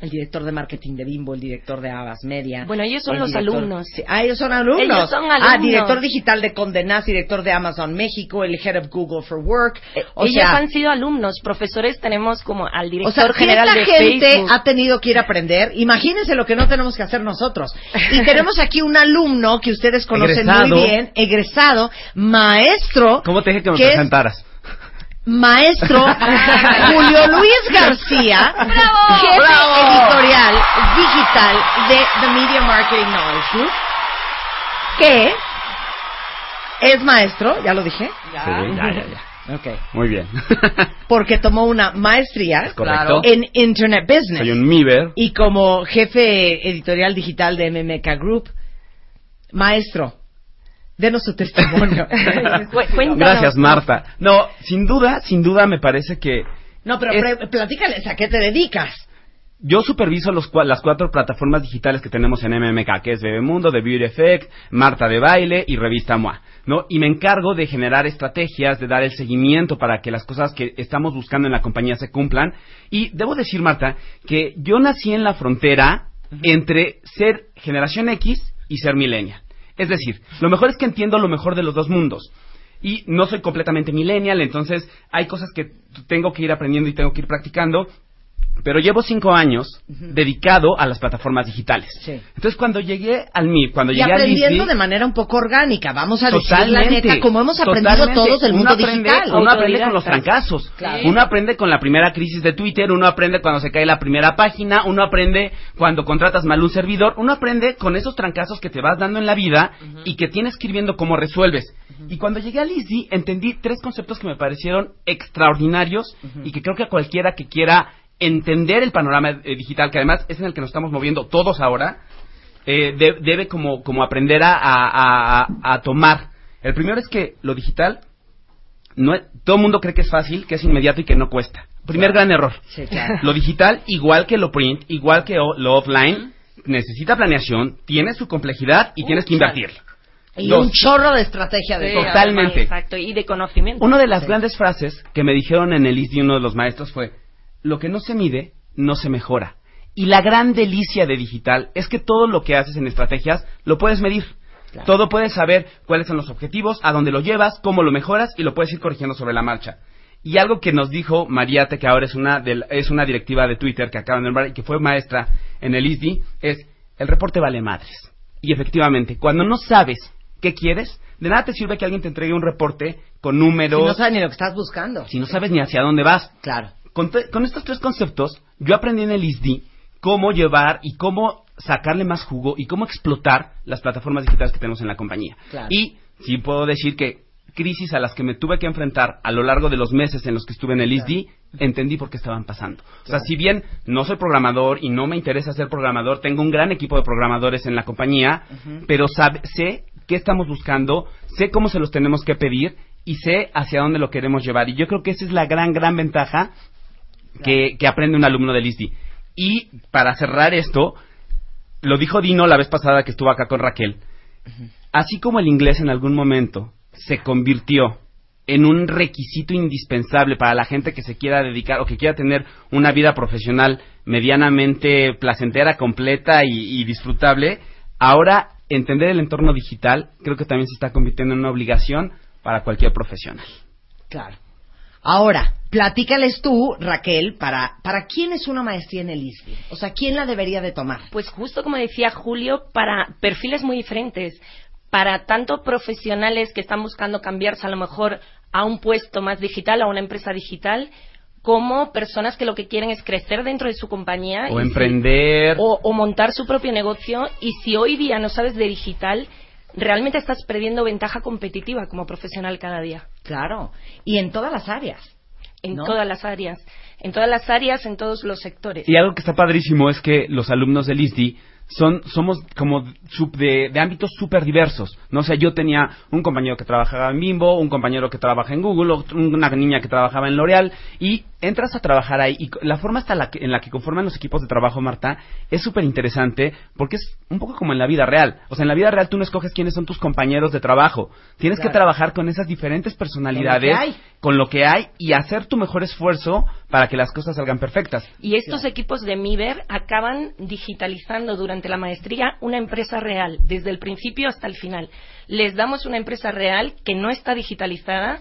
C: El director de marketing de Bimbo, el director de Avas Media.
I: Bueno, ellos son
C: el
I: los
C: director-
I: alumnos.
C: Sí, Ah, ellos son alumnos.
I: Ellos son
C: Ah,
I: alumnos.
C: director digital de Condenas, director de Amazon México, el head of Google for Work. O
I: ellos
C: sea,
I: han sido alumnos, profesores tenemos como al
C: o
I: director
C: sea, si
I: general
C: esta
I: de
C: gente
I: Facebook.
C: ha tenido que ir a aprender, imagínense lo que no tenemos que hacer nosotros. Y tenemos aquí un alumno que ustedes conocen
J: Egresado.
C: muy bien, egresado, maestro.
J: ¿Cómo te dije que me
C: ¿Qué es? Maestro Julio Luis García, jefe
J: ¡Bravo!
C: editorial digital de The Media Marketing Knowledge Group, que es maestro, ya lo dije,
J: Sí, ya, ya, ya.
C: Ok.
J: Muy bien.
C: porque tomó una maestría
J: correcto.
C: en Internet Business.
J: Soy un Miber.
C: Y como jefe editorial digital de MMK Group, maestro, denos su testimonio.
J: Gracias, Marta. No, sin duda, sin duda me parece que
C: No, pero
J: Es-
C: platícales a qué te dedicas.
J: yo superviso los, las cuatro plataformas digitales que tenemos en MMK, que es Bebemundo, The Beauty Effect, Marta de Baile y Revista MOA, ¿no? Y me encargo de generar estrategias, de dar el seguimiento para que las cosas que estamos buscando en la compañía se cumplan. Y debo decir, Marta, que yo nací en la frontera entre ser generación X y ser millennial. Es decir, lo mejor es que entiendo lo mejor de los dos mundos. Y no soy completamente millennial, entonces hay cosas que tengo que ir aprendiendo y tengo que ir practicando. Pero llevo cinco años dedicado a las plataformas digitales. Entonces, cuando llegué al MIR, cuando
C: Y
J: llegué al
C: aprendiendo
J: ISDI,
C: de manera un poco orgánica, vamos a decir la
J: Totalmente.
C: neta, como hemos aprendido
J: Totalmente.
C: todos del
J: Uno
C: mundo
J: aprende-
C: digital.
J: Uno aprende con los trancazos.
C: Claro.
J: Uno aprende con la primera crisis de Twitter, uno aprende cuando se cae la primera página, uno aprende cuando contratas mal un servidor, uno aprende con esos trancazos que te vas dando en la vida y que tienes que ir viendo cómo resuelves. Y cuando llegué al ISDI entendí tres conceptos que me parecieron extraordinarios y que creo que a cualquiera que quiera entender el panorama eh, digital, que además es en el que nos estamos moviendo todos ahora, eh, de- debe como, como aprender a, a- a- a tomar. El primero es que lo digital, no es- todo el mundo cree que es fácil, que es inmediato y que no cuesta. Primer gran error.
C: Sí, claro.
J: Lo digital, igual que lo print, igual que o- lo offline, necesita planeación, tiene su complejidad y tienes que invertir.
C: Y
J: Dos.
C: un chorro de estrategia de
I: Sí.
J: Totalmente.
I: Exacto, y de conocimiento.
J: Una de las grandes frases que me dijeron en el ISDI uno de los maestros fue, lo que no se mide, no se mejora. Y la gran delicia de digital es que todo lo que haces en estrategias lo puedes medir.
C: Claro.
J: Todo puedes saber cuáles son los objetivos, a dónde lo llevas, cómo lo mejoras y lo puedes ir corrigiendo sobre la marcha. Y algo que nos dijo Mariate, que ahora es una, del- es una directiva de Twitter que acaban de nombrar y que fue maestra en el ISDI, es el reporte vale madres. Y efectivamente, cuando no sabes qué quieres, de nada te sirve que alguien te entregue un reporte con números,
C: Si no sabes ni lo que estás buscando.
J: si no sabes ni hacia dónde vas.
C: Claro.
J: Con, con estos tres conceptos, yo aprendí en el ISDI cómo llevar y cómo sacarle más jugo y cómo explotar las plataformas digitales que tenemos en la compañía.
C: Claro.
J: Y sí puedo decir que crisis a las que me tuve que enfrentar a lo largo de los meses en los que estuve en el ISDI, entendí por qué estaban pasando. O sea, si bien no soy programador y no me interesa ser programador, tengo un gran equipo de programadores en la compañía, pero sabe- sé qué estamos buscando, sé cómo se los tenemos que pedir y sé hacia dónde lo queremos llevar. Y yo creo que esa es la gran, gran ventaja que, que aprende un alumno del ISDI. Y para cerrar esto, lo dijo Dino la vez pasada que estuvo acá con Raquel. Así como el inglés en algún momento se convirtió en un requisito indispensable para la gente que se quiera dedicar o que quiera tener una vida profesional medianamente placentera, completa y, y disfrutable, ahora entender el entorno digital creo que también se está convirtiendo en una obligación para cualquier profesional.
C: Claro. Ahora, platícales tú, Raquel, para, para quién es una maestría en el ISBI. O sea, ¿quién la debería de tomar?
I: Pues justo como decía Julio, para perfiles muy diferentes, para tanto profesionales que están buscando cambiarse a lo mejor a un puesto más digital, a una empresa digital, como personas que lo que quieren es crecer dentro de su compañía
J: O
I: si-
J: emprender.
I: o, o montar su propio negocio y si hoy día no sabes de digital, realmente estás perdiendo ventaja competitiva como profesional cada día.
C: Claro. Y en todas las áreas.
I: En
C: ¿no?
I: todas las áreas. En todas las áreas, en todos los sectores.
J: Y algo que está padrísimo es que los alumnos del ISDI son, somos como sub- de, de ámbitos súper diversos. ¿no? O sea, yo tenía un compañero que trabajaba en Bimbo, un compañero que trabaja en Google, otro- una niña que trabajaba en L'Oreal, y entras a trabajar ahí. Y la forma hasta la que- en la que conforman los equipos de trabajo, Marta, es súper interesante porque es un poco como en la vida real. O sea, en la vida real tú no escoges quiénes son tus compañeros de trabajo. Tienes que trabajar con esas diferentes personalidades,
C: hay.
J: con lo que hay, y hacer tu mejor esfuerzo para que las cosas salgan perfectas.
I: Y estos equipos de MIBER acaban digitalizando durante la maestría una empresa real, desde el principio hasta el final. Les damos una empresa real que no está digitalizada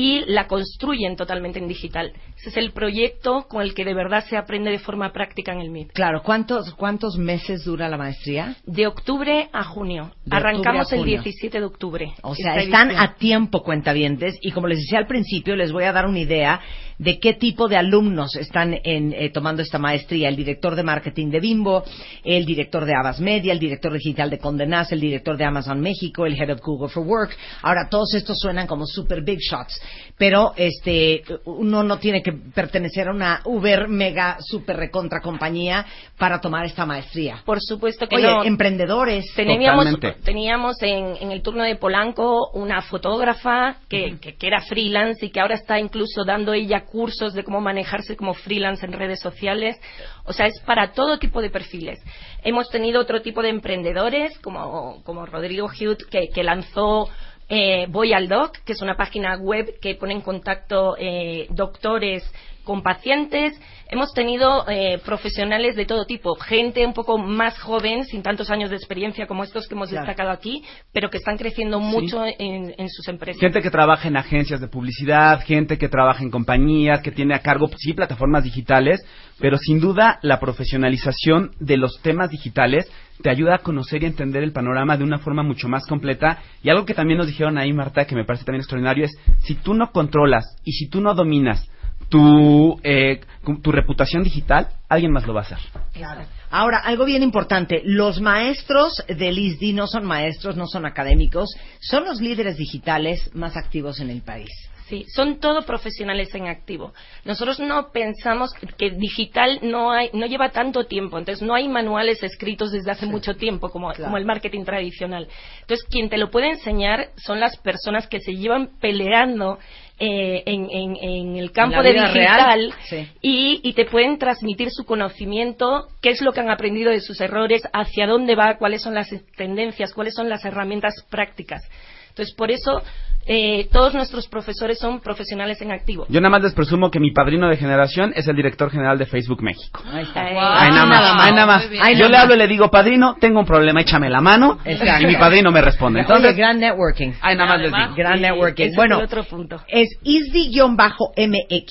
I: y la construyen totalmente en digital. Ese es el proyecto con el que de verdad se aprende de forma práctica en el MIB.
C: Claro, ¿cuántos, cuántos meses dura la maestría?
I: De octubre a junio.
C: De
I: Arrancamos el
C: junio.
I: 17 de octubre.
C: O sea, están
I: edición.
C: a tiempo, cuentavientes, y como les decía al principio, les voy a dar una idea de qué tipo de alumnos están en, eh, tomando esta maestría. El director de marketing de Bimbo, el director de Avas Media, el director digital de Condenas, el director de Amazon México, el head of Google for Work. Ahora, todos estos suenan como super big shots, pero este, uno no tiene que pertenecer a una uber mega super recontra compañía para tomar esta maestría.
I: Por supuesto que
C: Oye,
I: no.
C: emprendedores.
I: Teníamos,
J: Totalmente.
I: teníamos en, en el turno de Polanco una fotógrafa que, que- que era freelance y que ahora está incluso dando ella cursos de cómo manejarse como freelance en redes sociales. O sea, es para todo tipo de perfiles. Hemos tenido otro tipo de emprendedores, como, como Rodrigo Hughes, que, que lanzó eh, Voy al Doc, que es una página web que pone en contacto eh, doctores con pacientes. Hemos tenido eh, profesionales de todo tipo, gente un poco más joven, sin tantos años de experiencia como estos que hemos
C: Claro.
I: destacado aquí, pero que están creciendo mucho en, en sus empresas.
J: Gente que trabaja en agencias de publicidad, gente que trabaja en compañías, que tiene a cargo, sí, plataformas digitales, pero sin duda la profesionalización de los temas digitales te ayuda a conocer y entender el panorama de una forma mucho más completa. Y algo que también nos dijeron ahí, Marta, que me parece también extraordinario, es si tú no controlas y si tú no dominas tu, eh, tu reputación digital, alguien más lo va a hacer.
C: Claro. Ahora, algo bien importante, los maestros del ISDI no son maestros, no son académicos, son los líderes digitales más activos en el país.
I: Sí, son todo profesionales en activo. Nosotros no pensamos que digital no hay, no lleva tanto tiempo, entonces no hay manuales escritos desde hace mucho tiempo como,
C: Claro.
I: como el marketing tradicional. Entonces quien te lo puede enseñar son las personas que se llevan peleando eh, en, en- en el campo de digital
C: real, sí.
I: y, y te pueden transmitir su conocimiento, qué es lo que han aprendido de sus errores, hacia dónde va, cuáles son las tendencias, cuáles son las herramientas prácticas. Entonces, por eso eh, todos nuestros profesores son profesionales en activo.
J: Yo nada más les presumo que mi padrino de generación es el director general de Facebook México.
C: Ahí está.
I: Ahí
J: Ahí nada más, ahí nada más.
C: Ahí
J: Yo
C: nada
J: le hablo y le digo, padrino, tengo un problema, échame la mano.
C: Exacto.
J: Y mi padrino me responde.
C: Oye,
J: Entonces,
C: gran networking.
J: ahí nada más les digo.
C: Gran networking.
I: es
C: Bueno,
I: el otro punto.
C: es isdi-mx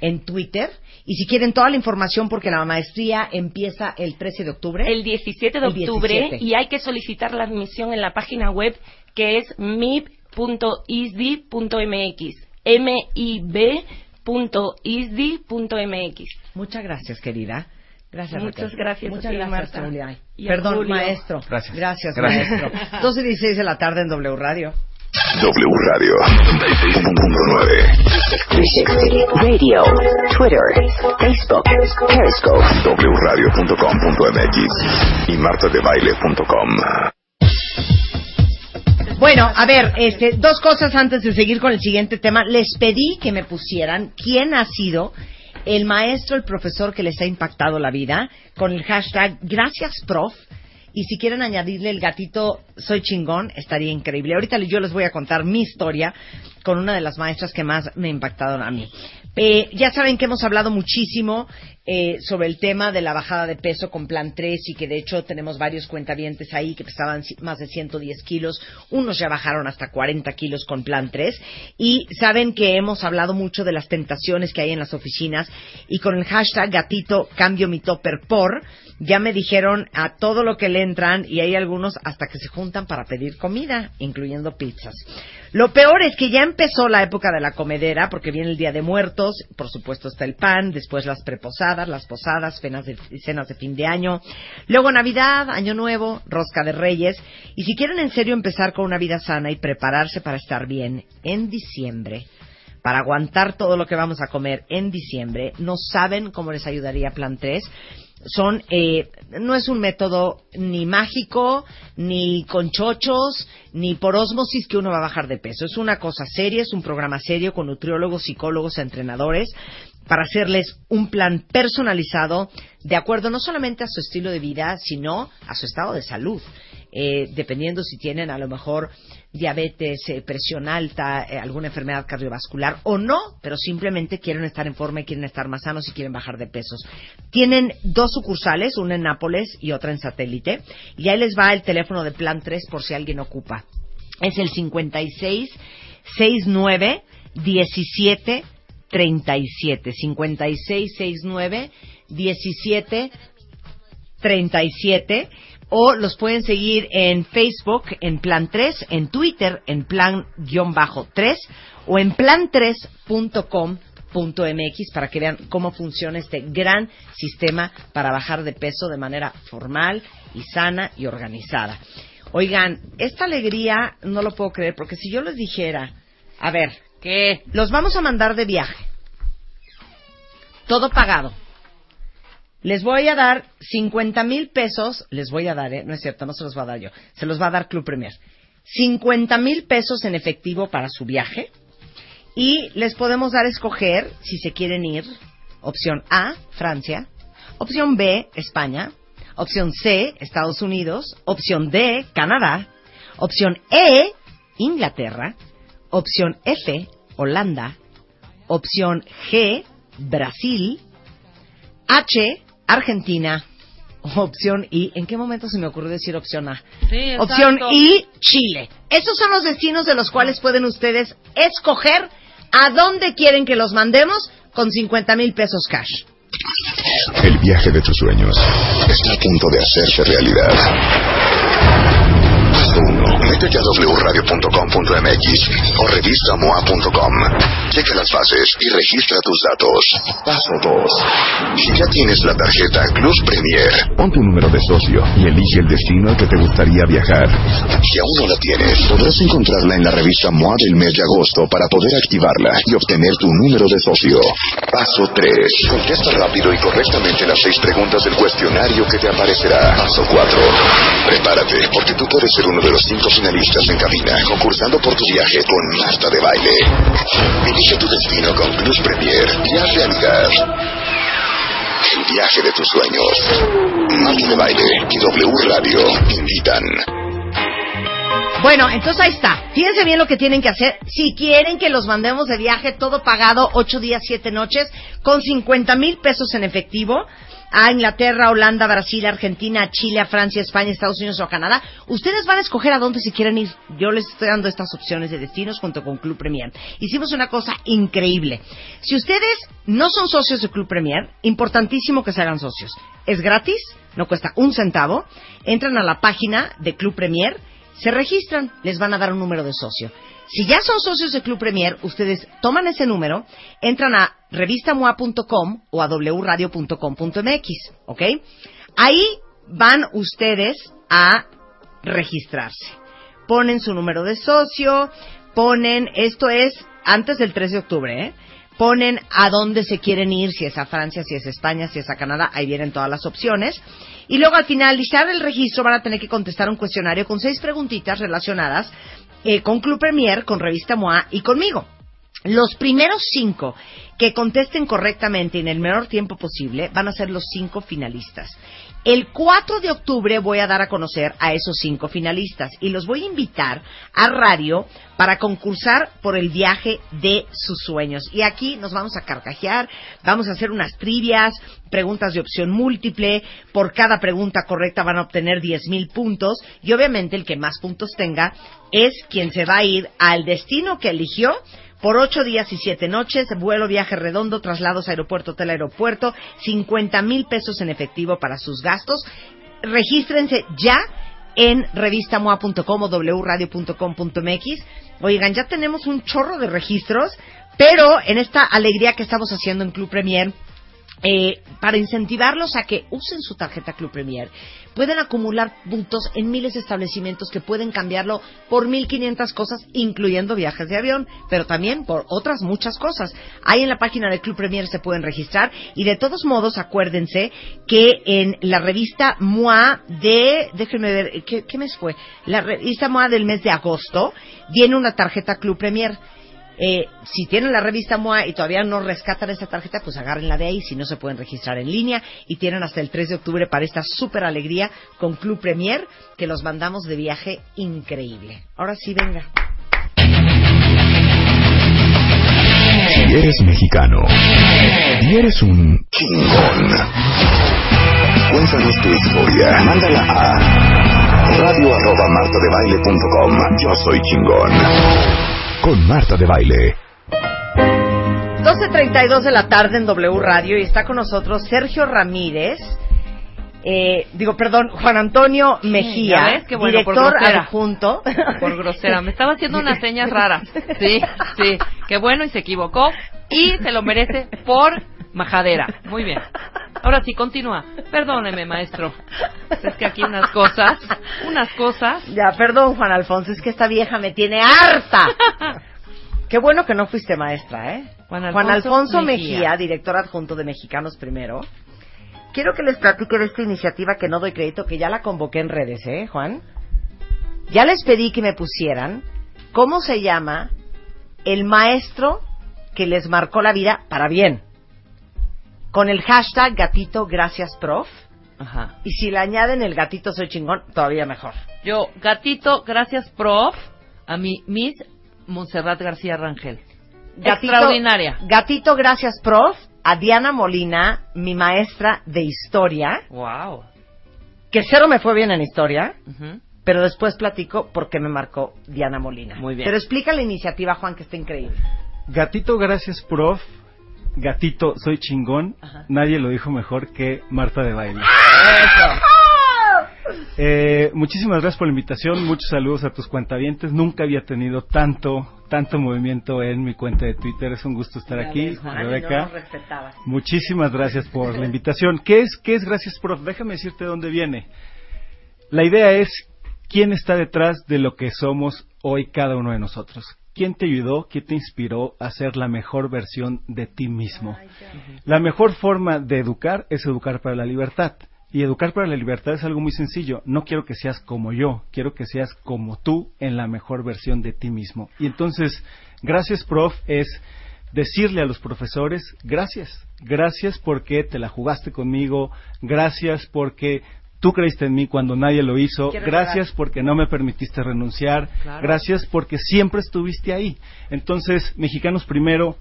C: en Twitter. Y si quieren toda la información, porque la maestría empieza el 13 de octubre.
I: El 17 de octubre
C: 17.
I: y hay que solicitar la admisión en la página web que es mib.isdi.mx. mib.isdi.mx.
C: Muchas gracias, querida. Gracias,
I: Muchas
C: Raquel.
I: gracias a
C: Muchas
I: ti,
C: gracias,
I: Marta.
C: Julia. Perdón,
I: Julio.
C: maestro.
J: Gracias.
C: Gracias,
J: Gracias.
C: maestro. 12 y 16 de la tarde en W Radio.
B: W Radio 96.9.
A: 360 Radio, Twitter, Facebook, Periscope.
B: wradio.com.mx y martadebaile.com.
C: Bueno, a ver, este, dos cosas antes de seguir con el siguiente tema. Les pedí que me pusieran quién ha sido el maestro, el profesor que les ha impactado la vida con el hashtag Gracias Prof. Y si quieren añadirle el gatito Soy chingón, estaría increíble. Ahorita yo les voy a contar mi historia con una de las maestras que más me impactaron a mí. Eh, ya saben que hemos hablado muchísimo eh, sobre el tema de la bajada de peso con Plan 3 y que de hecho tenemos varios cuentavientes ahí que pesaban más de 110 kilos. Unos ya bajaron hasta 40 kilos con Plan 3. Y saben que hemos hablado mucho de las tentaciones que hay en las oficinas y con el hashtag gatito cambio mi topper por ya me dijeron a todo lo que le entran y hay algunos hasta que se juntan para pedir comida, incluyendo pizzas. Lo peor es que ya empezó la época de la comedera, porque viene el Día de Muertos, por supuesto está el pan, después las preposadas, las posadas, cenas de, cenas de fin de año, luego Navidad, Año Nuevo, Rosca de Reyes, y si quieren en serio empezar con una vida sana y prepararse para estar bien en diciembre, para aguantar todo lo que vamos a comer en diciembre, no saben cómo les ayudaría Plan 3 son eh, no es un método ni mágico ni con chochos ni por ósmosis que uno va a bajar de peso. Es una cosa seria es un programa serio con nutriólogos psicólogos entrenadores para hacerles un plan personalizado de acuerdo no solamente a su estilo de vida sino a su estado de salud eh, dependiendo si tienen a lo mejor diabetes, eh, presión alta, eh, alguna enfermedad cardiovascular o no, pero simplemente quieren estar en forma y quieren estar más sanos y quieren bajar de pesos. Tienen dos sucursales, una en Nápoles y otra en Satélite, y ahí les va el teléfono de Plan 3 por si alguien ocupa. Es el 56 69 17 37 56 69 17 37 o los pueden seguir en Facebook en Plan 3, en Twitter en Plan-3 o en plan3.com.mx para que vean cómo funciona este gran sistema para bajar de peso de manera formal y sana y organizada. Oigan, esta alegría no lo puedo creer porque si yo les dijera, a ver, que los vamos a mandar de viaje, todo pagado, les voy a dar 50 mil pesos, les voy a dar, ¿eh? no es cierto, no se los va a dar yo, se los va a dar Club Premier. 50 mil pesos en efectivo para su viaje y les podemos dar a escoger si se quieren ir. Opción A, Francia. Opción B, España. Opción C, Estados Unidos. Opción D, Canadá. Opción E, Inglaterra. Opción F, Holanda. Opción G, Brasil. H, Argentina. Opción I. ¿En qué momento se me ocurrió decir opción A?
F: Sí, exacto.
C: Opción I, Chile. Esos son los destinos de los cuales pueden ustedes escoger a dónde quieren que los mandemos con 50 mil pesos cash.
B: El viaje de tus sueños está a punto de hacerse realidad. Paso 1. Métete a wradio.com.mx o revistamoa.com. Checa las bases y registra tus datos. Paso 2. Si ya tienes la tarjeta Plus Premier, pon tu número de socio y elige el destino al que te gustaría viajar. Si aún no la tienes, podrás encontrarla en la revista MOA del mes de agosto para poder activarla y obtener tu número de socio. Paso 3. Contesta rápido y correctamente las seis preguntas del cuestionario que te aparecerá. Paso 4. Prepárate, porque tú puedes ser uno de los cinco finalistas en cabina, concursando por tu viaje con Marta de Baile. Elige tu destino con Plus Premier y haz realidad el viaje de tus sueños. Marta de Baile y W Radio invitan.
C: Bueno, entonces ahí está. Fíjense bien lo que tienen que hacer. Si quieren que los mandemos de viaje, todo pagado, ocho días, siete noches, con 50 mil pesos en efectivo, a Inglaterra, Holanda, Brasil, Argentina, Chile, Francia, España, Estados Unidos o Canadá, ustedes van a escoger a dónde si quieren ir. Yo les estoy dando estas opciones de destinos junto con Club Premier. Hicimos una cosa increíble. Si ustedes no son socios de Club Premier, importantísimo que se hagan socios. Es gratis, no cuesta un centavo. Entran a la página de Club Premier, se registran, les van a dar un número de socio. Si ya son socios de Club Premier, ustedes toman ese número, entran a revistamoa.com o a wradio.com.mx, ¿ok? Ahí van ustedes a registrarse. Ponen su número de socio, ponen, esto es antes del 3 de octubre, ¿eh? Ponen a dónde se quieren ir, si es a Francia, si es a España, si es a Canadá, ahí vienen todas las opciones. Y luego al finalizar el registro van a tener que contestar un cuestionario con seis preguntitas relacionadas eh, con Club Premier, con Revista MOA y conmigo. Los primeros cinco que contesten correctamente en el menor tiempo posible van a ser los cinco finalistas. El 4 de octubre voy a dar a conocer a esos cinco finalistas y los voy a invitar a radio para concursar por el viaje de sus sueños. Y aquí nos vamos a carcajear, vamos a hacer unas trivias, preguntas de opción múltiple. Por cada pregunta correcta van a obtener 10 mil puntos y obviamente el que más puntos tenga es quien se va a ir al destino que eligió por ocho días y siete noches, vuelo, viaje redondo, traslados aeropuerto, hotel, aeropuerto, 50 mil pesos en efectivo para sus gastos. Regístrense ya en revistamoa.com o wradio.com.mx. Oigan, ya tenemos un chorro de registros, pero en esta alegría que estamos haciendo en Club Premier, eh, para incentivarlos a que usen su tarjeta Club Premier, pueden acumular puntos en miles de establecimientos que pueden cambiarlo por 1.500 cosas, incluyendo viajes de avión, pero también por otras muchas cosas. Ahí en la página de Club Premier se pueden registrar y de todos modos acuérdense que en la revista MOA de, déjenme ver, ¿qué, qué mes fue? La revista MOA del mes de agosto viene una tarjeta Club Premier. Eh, si tienen la revista MOA y todavía no rescatan esa tarjeta, pues agárrenla de ahí, si no se pueden registrar en línea y tienen hasta el 3 de octubre para esta súper alegría con Club Premier que los mandamos de viaje increíble. Ahora sí, venga.
B: Si eres mexicano y eres un chingón, cuéntanos tu historia. Mándala a radio arroba martadebaile.com. Yo soy chingón. Con Marta de Baile.
C: 12.32 de la tarde en W Radio y está con nosotros Sergio Ramírez. Eh, digo, perdón, Juan Antonio Mejía,
F: ¿Ya ves? Qué bueno,
C: director adjunto.
F: Por grosera. Me estaba haciendo unas señas raras. Sí, sí. Qué bueno y se equivocó. Y se lo merece por majadera. Muy bien. Ahora sí, continúa. Perdóneme, maestro. Es que aquí unas cosas, unas cosas.
C: Ya, perdón, Juan Alfonso, es que esta vieja me tiene harta. Qué bueno que no fuiste maestra, ¿eh?
F: Juan
C: Juan
F: Alfonso
C: Alfonso
F: Mejía.
C: Mejía, director adjunto de Mexicanos Primero. Quiero que les platique de esta iniciativa que no doy crédito, que ya la convoqué en redes, ¿eh, Juan? Ya les pedí que me pusieran cómo se llama el maestro que les marcó la vida para bien. Con el hashtag gatito gracias prof.
F: Ajá.
C: Y si le añaden el gatito soy chingón, todavía mejor.
F: Yo, gatito, gracias, prof. A mi Miss Montserrat García Rangel. Extraordinaria.
C: Gatito, gracias, prof. A Diana Molina, mi maestra de historia,
F: Wow.
C: que cero me fue bien en historia, pero después platico por qué me marcó Diana Molina.
F: Muy bien.
C: Pero explica la iniciativa, Juan, que está increíble.
K: Gatito, gracias, prof. Gatito, soy chingón. Nadie lo dijo mejor que Marta de Baile. Eh, muchísimas gracias por la invitación. Muchos saludos a tus cuentavientes. Nunca había tenido tanto, tanto movimiento en mi cuenta de Twitter. Es un gusto estar
C: Ya
K: aquí,
C: ves, Juan, y
K: Rebeca.
C: no.
K: Muchísimas gracias por la invitación. ¿Qué es, qué es Gracias Prof? Déjame decirte de dónde viene. La idea es quién está detrás de lo que somos hoy cada uno de nosotros. ¿Quién te ayudó? ¿Quién te inspiró a ser la mejor versión de ti mismo? La mejor forma de educar es educar para la libertad. Y educar para la libertad es algo muy sencillo. No quiero que seas como yo, quiero que seas como tú en la mejor versión de ti mismo. Y entonces, gracias, prof, es decirle a los profesores, gracias, gracias porque te la jugaste conmigo, gracias porque Tú creíste en mí cuando nadie lo hizo. Gracias porque no me permitiste renunciar.
C: Claro.
K: Gracias porque siempre estuviste ahí. Entonces, Mexicanos Primero,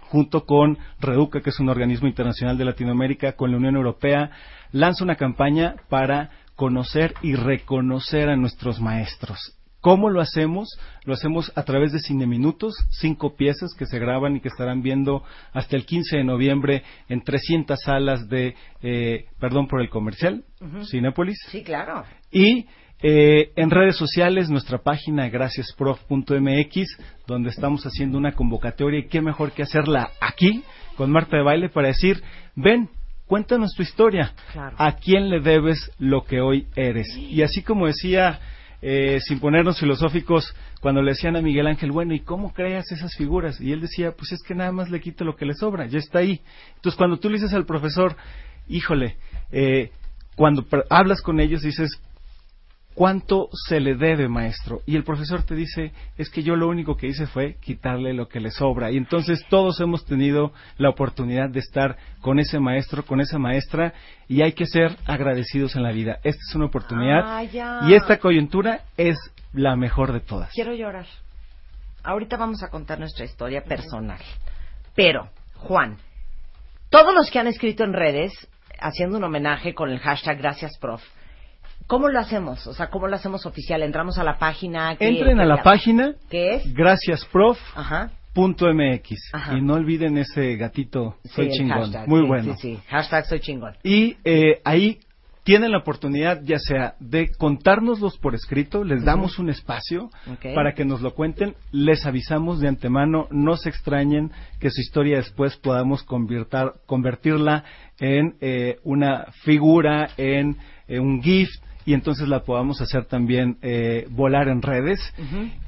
K: junto con Reduca, que es un organismo internacional de Latinoamérica, con la Unión Europea, lanza una campaña para conocer y reconocer a nuestros maestros. ¿Cómo lo hacemos? Lo hacemos a través de Cine Minutos, cinco piezas que se graban y que estarán viendo hasta el 15 de noviembre en 300 salas de, eh, perdón por el comercial. Cinépolis.
C: Sí, claro.
K: Y eh, en redes sociales, nuestra página graciasprof.mx, donde estamos haciendo una convocatoria y qué mejor que hacerla aquí con Marta de Baile para decir, ven, cuéntanos tu historia.
C: Claro.
K: ¿A quién le debes lo que hoy eres? Y así como decía, eh, sin ponernos filosóficos, cuando le decían a Miguel Ángel, bueno, ¿y cómo creas esas figuras? Y él decía, pues es que nada más le quito lo que le sobra, ya está ahí. Entonces, cuando tú le dices al profesor, híjole, eh, cuando hablas con ellos dices, ¿cuánto se le debe, maestro? Y el profesor te dice, es que yo lo único que hice fue quitarle lo que le sobra. Y entonces todos hemos tenido la oportunidad de estar con ese maestro, con esa maestra, y hay que ser agradecidos en la vida. Esta es una oportunidad.
C: Ah.
K: Y esta coyuntura es la mejor de todas.
C: Quiero llorar. Ahorita vamos a contar nuestra historia personal. Pero, Juan, todos los que han escrito en redes, haciendo un homenaje con el hashtag Gracias Prof, ¿cómo lo hacemos? O sea, ¿cómo lo hacemos oficial? Entramos a la página. que-
K: Entren a la página
C: ¿Qué es?
K: graciasprof.mx y no olviden ese gatito soy
C: Sí,
K: chingón
C: hashtag,
K: muy
C: sí,
K: bueno
C: Sí, sí. Hashtag soy chingón.
K: y eh, ahí tienen la oportunidad ya sea de contárnoslos por escrito, les damos un espacio para que nos lo cuenten, les avisamos de antemano, no se extrañen que su historia después podamos convertir, convertirla en eh, una figura, en eh, un gift y entonces la podamos hacer también eh, volar en redes.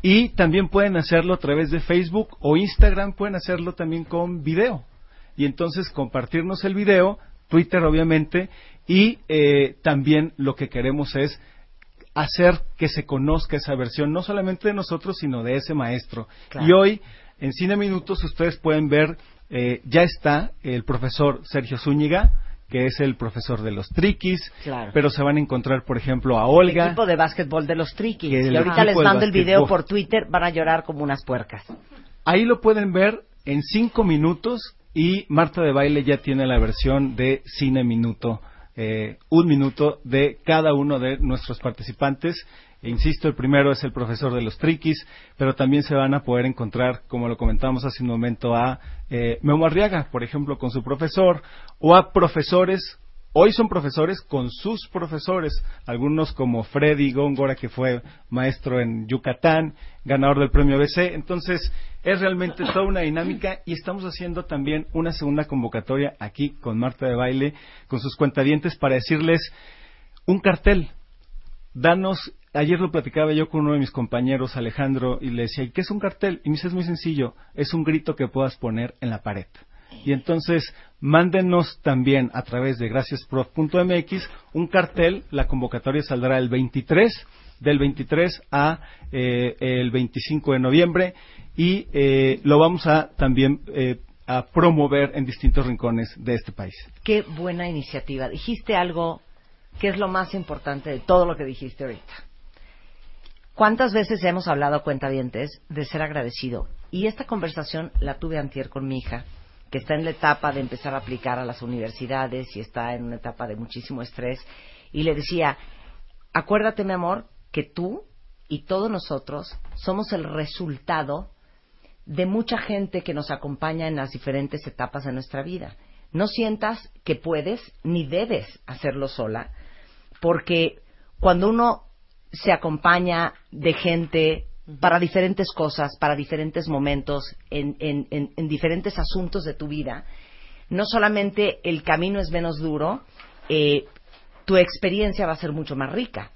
K: Y también pueden hacerlo a través de Facebook o Instagram, pueden hacerlo también con video. Y entonces compartirnos el video, Twitter obviamente, y eh, también lo que queremos es hacer que se conozca esa versión, no solamente de nosotros, sino de ese maestro.
C: Claro.
K: Y hoy, en Cine Minutos, ustedes pueden ver, eh, ya está el profesor Sergio Zúñiga, que es el profesor de los triquis,
C: Claro.
K: pero se van a encontrar, por ejemplo, a
C: El
K: Olga.
C: equipo de básquetbol de los triquis.
K: Que el
C: Y ahorita les mando el video por Twitter, van a llorar como unas puercas.
K: Ahí lo pueden ver en cinco minutos y Marta de Baile ya tiene la versión de Cine Minuto, eh, un minuto de cada uno de nuestros participantes. Insisto, el primero es el profesor de los triquis, pero también se van a poder encontrar, como lo comentamos hace un momento, a eh, Memo Arriaga, por ejemplo, con su profesor, o a profesores Hoy son profesores con sus profesores, algunos como Freddy Góngora, que fue maestro en Yucatán, ganador del premio ABC. Entonces, es realmente toda una dinámica y estamos haciendo también una segunda convocatoria aquí con Marta de Baile, con sus cuentadientes, para decirles un cartel. Danos, ayer lo platicaba yo con uno de mis compañeros, Alejandro, y le decía, ¿y qué es un cartel? Y me dice, es muy sencillo, es un grito que puedas poner en la pared. Y entonces, mándenos también a través de graciasprof.mx un cartel, la convocatoria saldrá el 23, del 23 a eh, el 25 de noviembre, y eh, lo vamos a también eh, a promover en distintos rincones de este país.
C: Qué buena iniciativa. Dijiste algo que es lo más importante de todo lo que dijiste ahorita. ¿Cuántas veces hemos hablado, cuentavientes, de ser agradecido? Y esta conversación la tuve antier con mi hija, que está en la etapa de empezar a aplicar a las universidades y está en una etapa de muchísimo estrés. Y le decía, acuérdate, mi amor, que tú y todos nosotros somos el resultado de mucha gente que nos acompaña en las diferentes etapas de nuestra vida. No sientas que puedes ni debes hacerlo sola, porque cuando uno se acompaña de gente para diferentes cosas, para diferentes momentos, en, en- en- en diferentes asuntos de tu vida, no solamente el camino es menos duro, eh, tu experiencia va a ser mucho más rica.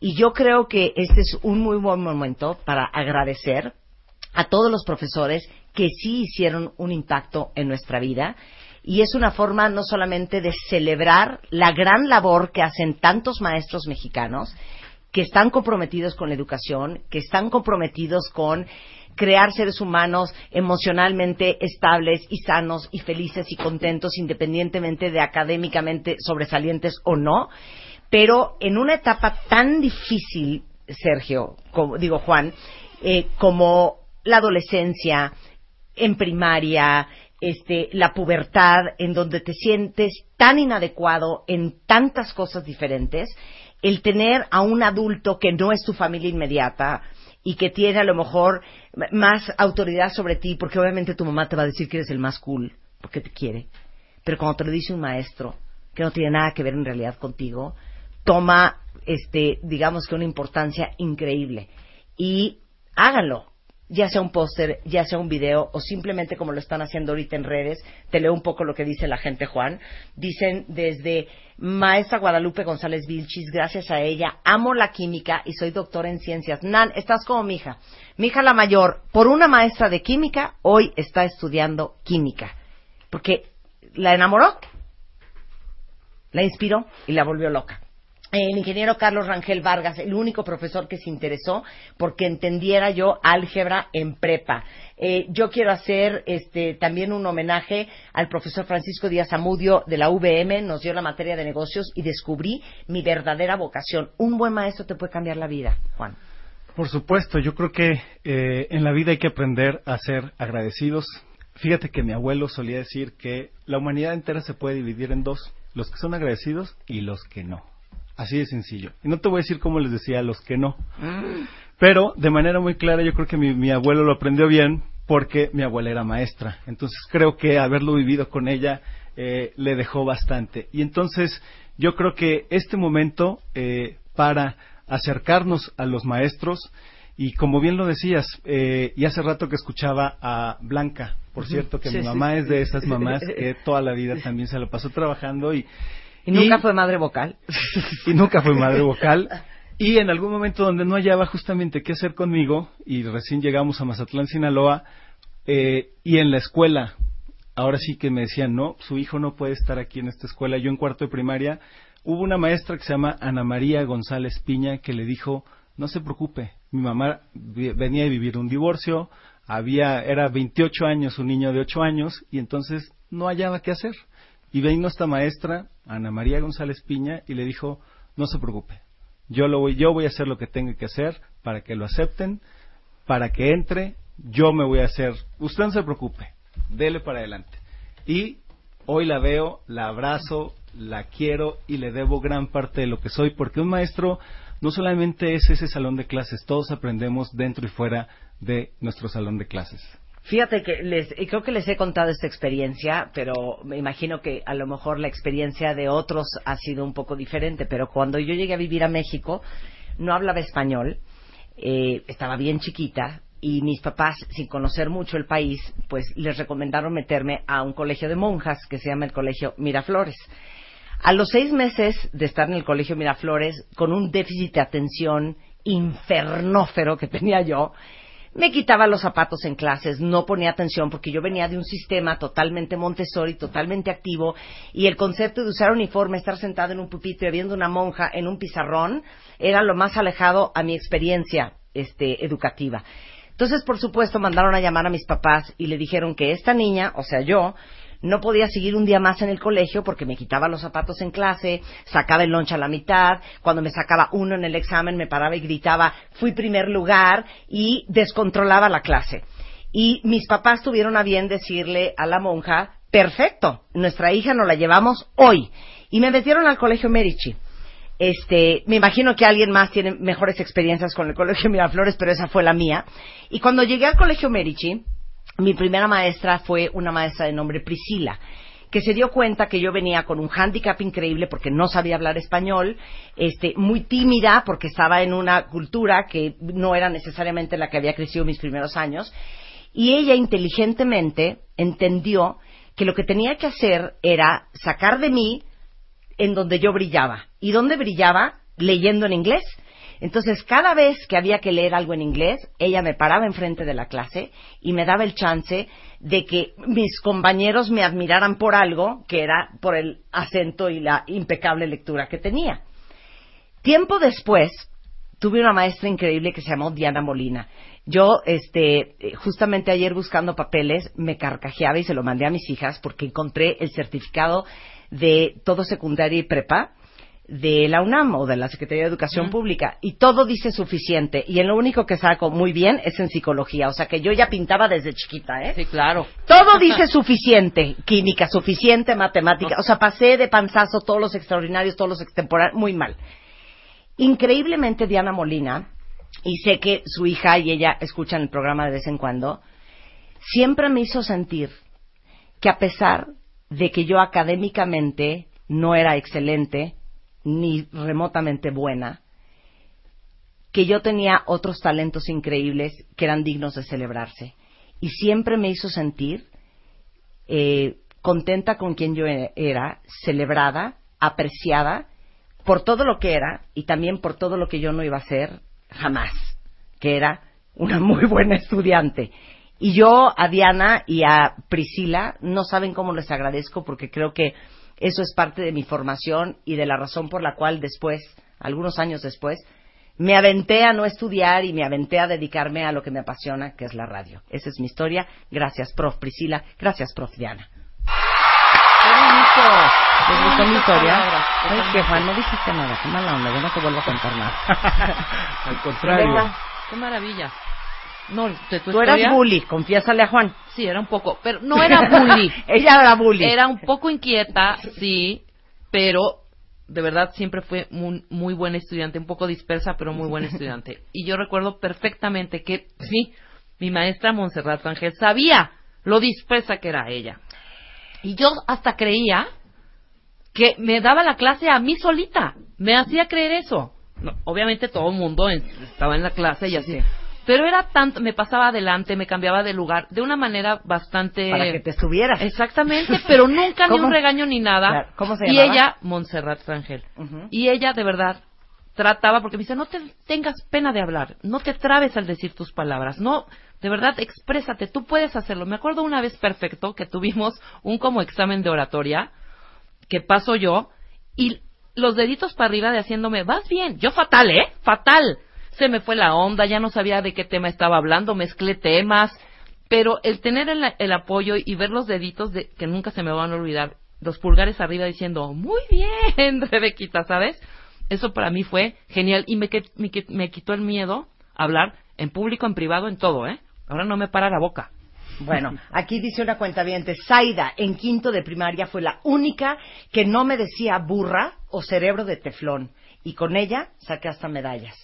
C: Y yo creo que este es un muy buen momento para agradecer a todos los profesores que sí hicieron un impacto en nuestra vida. Y es una forma no solamente de celebrar la gran labor que hacen tantos maestros mexicanos, que están comprometidos con la educación, que están comprometidos con crear seres humanos emocionalmente estables y sanos y felices y contentos independientemente de académicamente sobresalientes o no, pero en una etapa tan difícil, Sergio, como, digo Juan, eh, como la adolescencia, en primaria, este, la pubertad, en donde te sientes tan inadecuado en tantas cosas diferentes, el tener a un adulto que no es tu familia inmediata y que tiene a lo mejor más autoridad sobre ti, porque obviamente tu mamá te va a decir que eres el más cool, porque te quiere, pero cuando te lo dice un maestro que no tiene nada que ver en realidad contigo, toma, este, digamos que una importancia increíble. Y háganlo, ya sea un póster, ya sea un video, o simplemente como lo están haciendo ahorita en redes, te leo un poco lo que dice la gente, Juan. Dicen desde maestra Guadalupe González Vilchis, gracias a ella, amo la química y soy doctora en ciencias. Nan, estás como mi hija. Mi hija la mayor, por una maestra de química, hoy está estudiando química. Porque la enamoró, la inspiró y la volvió loca. El ingeniero Carlos Rangel Vargas, el único profesor que se interesó porque entendiera yo álgebra en prepa. Eh, yo quiero hacer este, también un homenaje al profesor Francisco Díaz Amudio de la UVM, nos dio la materia de negocios y descubrí mi verdadera vocación. Un buen maestro te puede cambiar la vida, Juan.
K: Por supuesto, yo creo que eh, en la vida hay que aprender a ser agradecidos. Fíjate que mi abuelo solía decir que la humanidad entera se puede dividir en dos, los que son agradecidos y los que no. Así de sencillo. Y no te voy a decir cómo les decía a los que no. Pero de manera muy clara yo creo que mi, mi abuelo lo aprendió bien porque mi abuela era maestra. Entonces creo que haberlo vivido con ella eh, le dejó bastante. Y entonces yo creo que este momento eh, para acercarnos a los maestros y como bien lo decías, eh, y hace rato que escuchaba a Blanca, por cierto, que
C: Sí,
K: mi mamá
C: sí.
K: es de esas mamás que toda la vida también se la pasó trabajando y,
C: Y nunca fue madre vocal.
K: y nunca fue madre vocal. Y en algún momento donde no hallaba justamente qué hacer conmigo, y recién llegamos a Mazatlán, Sinaloa, eh, y en la escuela, ahora sí que me decían, no, su hijo no puede estar aquí en esta escuela. Yo en cuarto de primaria, hubo una maestra que se llama Ana María González Piña que le dijo, no se preocupe, mi mamá venía de vivir un divorcio, había, era 28 años, un niño de 8 años, y entonces no hallaba qué hacer. Y vino esta maestra, Ana María González Piña, y le dijo, no se preocupe, yo, lo voy, yo voy a hacer lo que tenga que hacer para que lo acepten, para que entre, yo me voy a hacer, usted no se preocupe, dele para adelante. Y hoy la veo, la abrazo, la quiero y le debo gran parte de lo que soy, porque un maestro no solamente es ese salón de clases, todos aprendemos dentro y fuera de nuestro salón de clases.
C: Fíjate que les, creo que les he contado esta experiencia, pero me imagino que a lo mejor la experiencia de otros ha sido un poco diferente. Pero cuando yo llegué a vivir a México, no hablaba español, eh, estaba bien chiquita y mis papás, sin conocer mucho el país, pues les recomendaron meterme a un colegio de monjas que se llama el Colegio Miraflores. A los seis meses de estar en el Colegio Miraflores, con un déficit de atención infernófero que tenía yo, me quitaba los zapatos en clases, no ponía atención porque yo venía de un sistema totalmente Montessori, totalmente activo, y el concepto de usar uniforme, estar sentado en un pupitre viendo una monja en un pizarrón, era lo más alejado a mi experiencia este, educativa. Entonces, por supuesto, mandaron a llamar a mis papás y le dijeron que esta niña, o sea, yo, no podía seguir un día más en el colegio porque me quitaba los zapatos en clase, sacaba el lonche a la mitad, cuando me sacaba uno en el examen me paraba y gritaba, fui primer lugar y descontrolaba la clase. Y mis papás tuvieron a bien decirle a la monja, perfecto, nuestra hija nos la llevamos hoy. Y me metieron al colegio Medici. Este, me imagino que alguien más tiene mejores experiencias con el colegio Miraflores, pero esa fue la mía. Y cuando llegué al colegio Medici, mi primera maestra fue una maestra de nombre Priscila, que se dio cuenta que yo venía con un hándicap increíble porque no sabía hablar español, este, muy tímida porque estaba en una cultura que no era necesariamente la que había crecido mis primeros años, y ella inteligentemente entendió que lo que tenía que hacer era sacar de mí en donde yo brillaba. ¿Y dónde brillaba? Leyendo en inglés. Entonces, cada vez que había que leer algo en inglés, ella me paraba enfrente de la clase y me daba el chance de que mis compañeros me admiraran por algo que era por el acento y la impecable lectura que tenía. Tiempo después, tuve una maestra increíble que se llamó Diana Molina. Yo, este, justamente ayer buscando papeles, me carcajeaba y se lo mandé a mis hijas porque encontré el certificado de todo secundaria y prepa de la UNAM o de la Secretaría de Educación Pública y todo dice suficiente y en lo único que saco muy bien es en psicología, o sea que yo ya pintaba desde chiquita, ¿eh?
F: Sí, claro.
C: Todo dice suficiente, química suficiente, matemática, o sea, pasé de panzazo todos los extraordinarios, todos los extemporáneos, muy mal. Increíblemente Diana Molina, y sé que su hija y ella escuchan el programa de vez en cuando, siempre me hizo sentir que a pesar de que yo académicamente no era excelente, ni remotamente buena, que yo tenía otros talentos increíbles que eran dignos de celebrarse. Y siempre me hizo sentir eh, contenta con quien yo e- era, celebrada, apreciada por todo lo que era y también por todo lo que yo no iba a ser jamás, que era una muy buena estudiante. Y yo a Diana y a Priscila no saben cómo les agradezco porque creo que eso es parte de mi formación y de la razón por la cual después, algunos años después, me aventé a no estudiar y me aventé a dedicarme a lo que me apasiona, que es la radio. Esa es mi historia. Gracias, prof. Priscila. Gracias, prof. Diana. ¡Qué bonito! ¿Les gustó mi historia? Ay, que Juan, no dijiste nada. Qué mala onda. Yo no te vuelvo a contar nada.
K: Al contrario.
F: Qué maravilla. No, de tu
C: Tú eras bully, confiésale a Juan.
F: Sí, era un poco, pero no era bully.
C: Ella era bully.
F: Era un poco inquieta, sí, pero de verdad siempre fue muy, muy buena estudiante, un poco dispersa, pero muy buena estudiante. Y yo recuerdo perfectamente que, sí, mi maestra Montserrat Ángel sabía lo dispersa que era ella. Y yo hasta creía que me daba la clase a mí solita. Me hacía creer eso. No, obviamente todo el mundo en- estaba en la clase y así. Pero era tanto, me pasaba adelante, me cambiaba de lugar de una manera bastante...
C: Para que te estuvieras.
F: Exactamente, pero nunca ni un regaño ni nada.
C: Claro, ¿cómo se
F: y
C: llamaba?
F: ella, Montserrat Rangel. Y ella, de verdad, trataba, porque me dice, no te tengas pena de hablar, no te trabes al decir tus palabras, no, de verdad, exprésate, tú puedes hacerlo. Me acuerdo una vez perfecto que tuvimos un como examen de oratoria, que paso yo, y los deditos para arriba de haciéndome, vas bien, yo fatal, ¿eh? Fatal. Se me fue la onda, ya no sabía de qué tema estaba hablando, mezclé temas, pero el tener el, el apoyo y ver los deditos de, que nunca se me van a olvidar, los pulgares arriba diciendo, muy bien, Rebequita, ¿sabes? Eso para mí fue genial y me, me, me quitó el miedo a hablar en público, en privado, en todo, ¿eh? Ahora no me para la boca.
C: Bueno, aquí dice una cuenta Zaida, en quinto de primaria, fue la única que no me decía burra o cerebro de teflón. Y con ella saqué hasta medallas.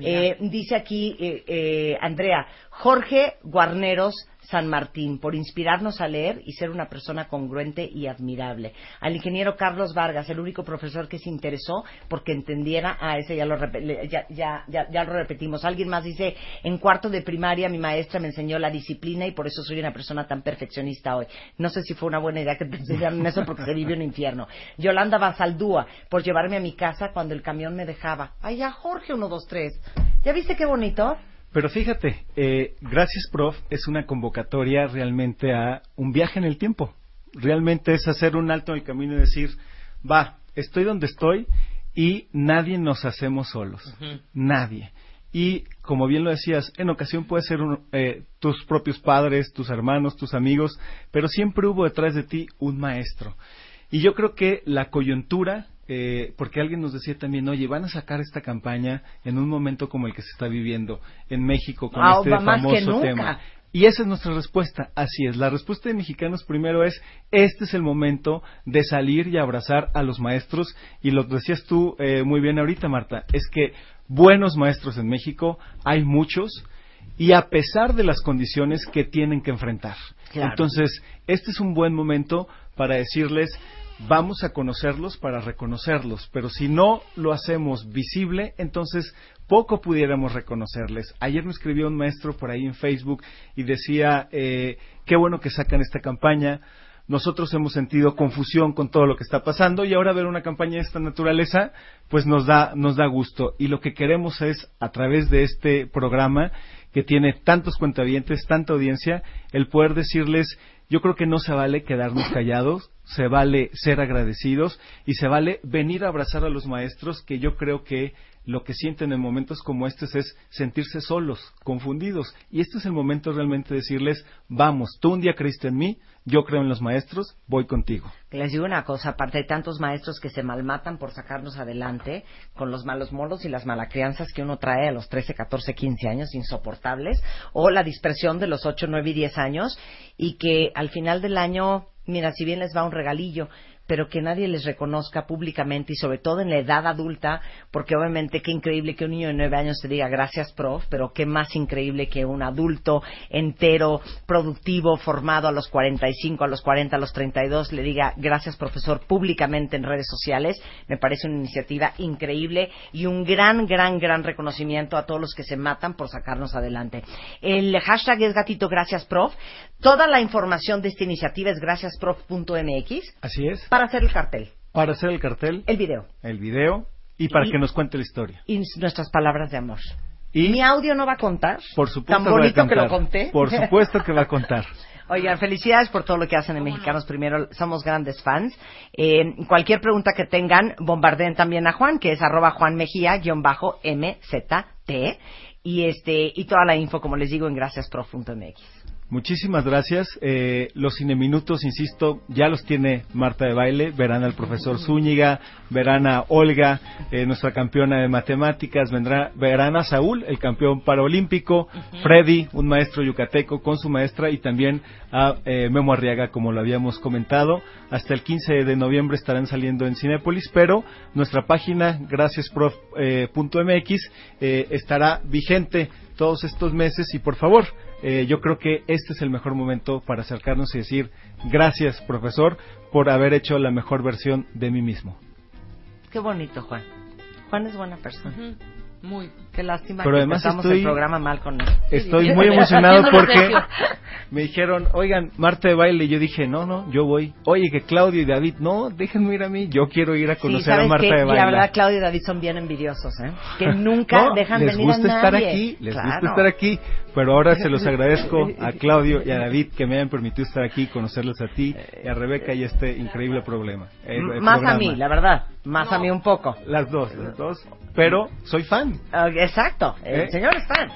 C: Eh, dice aquí eh, eh, Andrea, Jorge Guarneros San Martín, por inspirarnos a leer y ser una persona congruente y admirable. Al ingeniero Carlos Vargas, el único profesor que se interesó porque entendiera, ah, ese ya lo, ya, ya, ya, ya lo repetimos. Alguien más dice, en cuarto de primaria mi maestra me enseñó la disciplina y por eso soy una persona tan perfeccionista hoy. No sé si fue una buena idea que te enseñaran eso porque se vive un infierno. Yolanda Basaldúa, por llevarme a mi casa cuando el camión me dejaba. Ay, ya Jorge, uno, dos, tres. ¿Ya viste qué bonito?
K: Pero fíjate, eh, gracias prof es una convocatoria realmente a un viaje en el tiempo. Realmente es hacer un alto en el camino y decir, va, estoy donde estoy y nadie nos hacemos solos. Nadie. Y como bien lo decías, en ocasión puede ser un- eh, tus propios padres, tus hermanos, tus amigos, pero siempre hubo detrás de ti un maestro. Y yo creo que la coyuntura, eh, porque alguien nos decía también, oye, van a sacar esta campaña en un momento como el que se está viviendo en México con
C: Ah,
K: este famoso tema. Y esa es nuestra respuesta, así es. La respuesta de mexicanos primero es, este es el momento de salir y abrazar a los maestros. Y lo decías tú eh, muy bien ahorita, Marta, es que buenos maestros en México hay muchos y a pesar de las condiciones que tienen que enfrentar.
C: Claro.
K: Entonces, este es un buen momento para decirles, vamos a conocerlos para reconocerlos, pero si no lo hacemos visible, entonces poco pudiéramos reconocerles. Ayer me escribió un maestro por ahí en Facebook y decía, eh, qué bueno que sacan esta campaña. Nosotros hemos sentido confusión con todo lo que está pasando y ahora ver una campaña de esta naturaleza, pues nos da, nos da gusto. Y lo que queremos es, a través de este programa, que tiene tantos cuentavientes, tanta audiencia, el poder decirles yo creo que no se vale quedarnos callados, se vale ser agradecidos y se vale venir a abrazar a los maestros que yo creo que lo que sienten en momentos como estos es sentirse solos, confundidos. Y este es el momento realmente de decirles, vamos, tú un día creíste en mí, yo creo en los maestros, voy contigo.
C: Les digo una cosa, aparte de tantos maestros que se malmatan por sacarnos adelante con los malos modos y las malacrianzas que uno trae a los 13, 14, 15 años, insoportables, o la dispersión de los 8, 9 y 10 años, y que al final del año, mira, si bien les va un regalillo, pero que nadie les reconozca públicamente y sobre todo en la edad adulta, porque obviamente qué increíble que un niño de nueve años te diga gracias, prof, pero qué más increíble que un adulto entero, productivo, formado a los 45, a los 40, a los 32, le diga gracias, profesor, públicamente en redes sociales. Me parece una iniciativa increíble y un gran, gran, gran reconocimiento a todos los que se matan por sacarnos adelante. El hashtag es gatito gracias, prof. Toda la información de esta iniciativa es graciasprof.mx
K: Así es.
C: Para hacer el cartel,
K: Para hacer el cartel,
C: el video
K: el video y para
C: Y-
K: que nos cuente la historia.
C: y nuestras palabras de amor.
K: Y
C: Mi audio no va a contar.
K: por supuesto
C: Tan
K: va a
C: bonito que lo
K: contar.
C: conté.
K: Por supuesto que va a contar.
C: Oigan, felicidades por todo lo que hacen en Mexicanos Primero. Somos grandes fans. Eh, cualquier pregunta que tengan, bombardeen también a Juan, que es arroba Juan Mejía, guion bajo MZT. Y, este, y toda la info, como les digo, en graciasprof.mx.
K: Muchísimas gracias. Eh, los cineminutos, insisto, ya los tiene Marta de Baile. Verán al profesor Zúñiga, verán a Olga, eh, nuestra campeona de matemáticas, vendrá, verán a Saúl, el campeón paraolímpico, Freddy, un maestro yucateco con su maestra y también a eh, Memo Arriaga, como lo habíamos comentado. Hasta el 15 de noviembre estarán saliendo en Cinépolis, pero nuestra página, graciasprof.mx, eh, estará vigente todos estos meses y por favor, eh, yo creo que este es el mejor momento para acercarnos y decir gracias profesor por haber hecho la mejor versión de mí mismo.
C: Qué bonito, Juan. Juan es buena persona.
F: Muy.
C: Qué lástima
K: Pero
C: que
K: además
C: empezamos
K: estoy-
C: el programa mal con él.
K: Estoy muy emocionado porque me dijeron, oigan, Marta de baile, y yo dije, no, no, yo voy. Oye, que Claudio y David, no, déjenme ir a mí, yo quiero ir a
C: Sí,
K: conocer a
C: ¿sabes
K: Marta
C: qué?
K: de
C: Y
K: baile.
C: la verdad, Claudio y David son bien envidiosos, ¿eh? Que nunca
K: No,
C: dejan
K: les
C: venir a
K: gusta estar
C: nadie.
K: aquí, les
C: Claro.
K: gusta estar aquí, pero ahora se los agradezco a Claudio y a David que me hayan permitido estar aquí, conocerlos a ti y a Rebeca y este increíble problema. eh,
C: Más a mí, la verdad. Más a mí un poco.
K: Las dos, las dos, pero soy fan.
C: Exacto, el
K: ¿Eh?
C: señor es fan.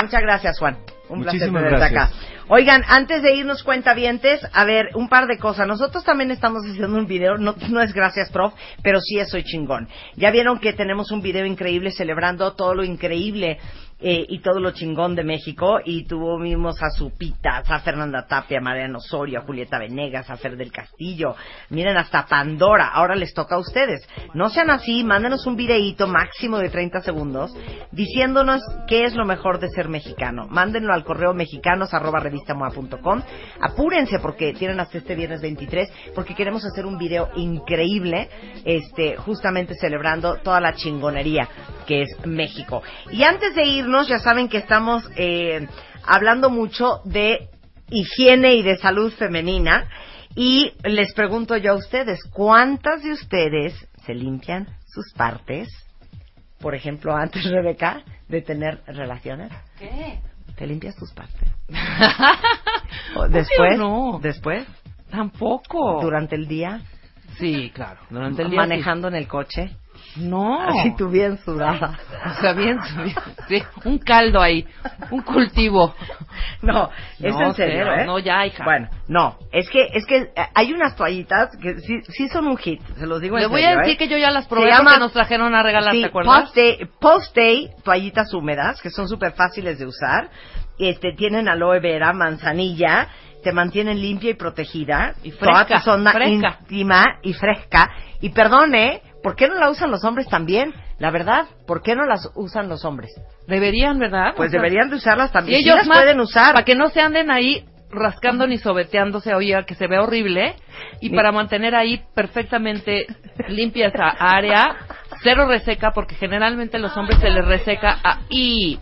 C: Muchas gracias, Juan. Un placer tenerte acá. Oigan, antes de irnos cuentavientes, a ver, un par de cosas. Nosotros también estamos haciendo un video, no, no es gracias, prof, pero sí es Soy Chingón. Ya vieron que tenemos un video increíble celebrando todo lo increíble eh, y todo lo chingón de México y tuvimos a Supitas, a Fernanda Tapia, a Mariano Osorio, a Julieta Venegas, a Fer del Castillo, miren hasta Pandora, ahora les toca a ustedes. No sean así, mándenos un videíto máximo de 30 segundos diciéndonos qué es lo mejor de ser mexicano. Mándenlo al correo mexicanos arroba revistamoa.com. Apúrense porque tienen hasta este viernes 23 porque queremos hacer un video increíble este justamente celebrando toda la chingonería que es México. Y antes de ya saben que estamos eh, hablando mucho de higiene y de salud femenina. Y les pregunto yo a ustedes, ¿cuántas de ustedes se limpian sus partes? Por ejemplo, antes, Rebeca, de tener relaciones.
F: ¿Qué?
C: ¿Te limpias tus partes? Después,
F: no.
C: después,
F: Tampoco.
C: durante el día,
F: Sí, claro. Durante el día.
C: manejando en el coche.
F: No.
C: así tú bien sudada.
F: O sea, bien, bien, sí, un caldo ahí, un cultivo.
C: No, es
F: No,
C: en serio, ¿eh?
F: no, ya, hija.
C: Bueno, no, es que es que eh, hay unas toallitas que sí, sí son un hit, se los digo en
F: Le voy
C: serio,
F: a decir
C: ¿eh?
F: que yo ya las
C: Se
F: probé
C: llama-
F: porque nos trajeron a regalar,
C: Sí,
F: ¿te acuerdas?
C: Post day, post day, toallitas húmedas, que son súper fáciles de usar. Este, tienen aloe vera, manzanilla, te mantienen limpia y protegida.
F: Y fresca,
C: Toda tu zona
F: fresca.
C: íntima y fresca. Y perdone, ¿por qué no la usan los hombres también? La verdad, ¿por qué no las usan los hombres?
F: Deberían, ¿verdad?
C: Pues
F: O sea,
C: deberían de usarlas
F: Y
C: también. Sí
F: ellos
C: las
F: más,
C: pueden usar.
F: Para que no se anden ahí rascando ni sobeteándose, oye, que se ve horrible. Y para mantener ahí perfectamente limpia esa área, cero reseca, porque generalmente a los hombres se les reseca ahí,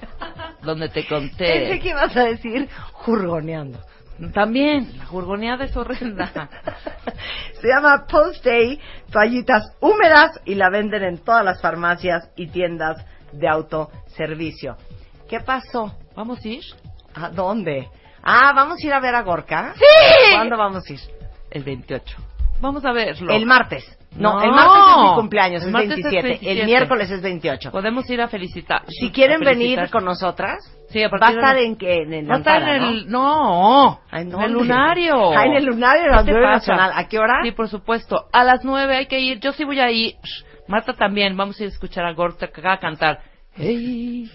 F: donde te
C: Pensé
F: conté.
C: que ibas a decir jurgoneando.
F: También, la jurgoneada es horrenda.
C: Se llama Post Day, toallitas húmedas y la venden en todas las farmacias y tiendas de autoservicio. ¿Qué pasó?
F: ¿Vamos a ir?
C: ¿A dónde? Ah, ¿vamos a ir a ver a Gorka?
F: ¡Sí!
C: ¿Cuándo vamos a ir?
F: El 28. Vamos a verlo.
C: El martes. No,
F: No.
C: el martes es mi cumpleaños,
F: El
C: es
F: martes es
C: 27.
F: 27.
C: El miércoles es 28.
F: Podemos ir a felicitar.
C: Si quieren
F: felicitar.
C: venir con nosotras,
F: Sí, a
C: va a
F: de
C: estar
F: la-
C: en que en el
F: Va a estar en el... No, en el lunario.
C: Ah, en el lunario del
F: ¿Qué te
C: Auditorio
F: pasa?
C: Nacional. ¿A qué hora?
F: Sí, por supuesto. A las nueve hay que ir. Yo sí voy a ir. Marta también. Vamos a ir a escuchar a Gorka a cantar. Hey,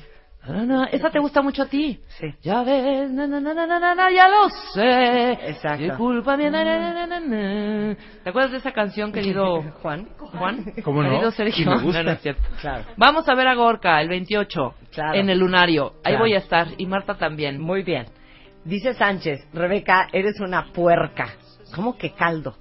F: na, na. Esa te gusta mucho a ti.
C: Sí.
F: Ya ves, na, na, na, na, na, na, na, ya lo sé.
C: Exacto.
F: Disculpa, na, na, na, na, na, na. ¿Te acuerdas de esa canción, querido
C: Juan?
F: Juan?
K: ¿Cómo no?
F: Querido Sergio.
K: me gusta.
F: No, no es cierto.
C: Claro.
F: Vamos a ver a Gorka el 28
C: Claro.
F: en el lunario. Ahí
C: Claro.
F: voy a estar y Marta también.
C: Muy bien. Dice Sánchez, Rebeca, eres una puerca. ¿Cómo que caldo?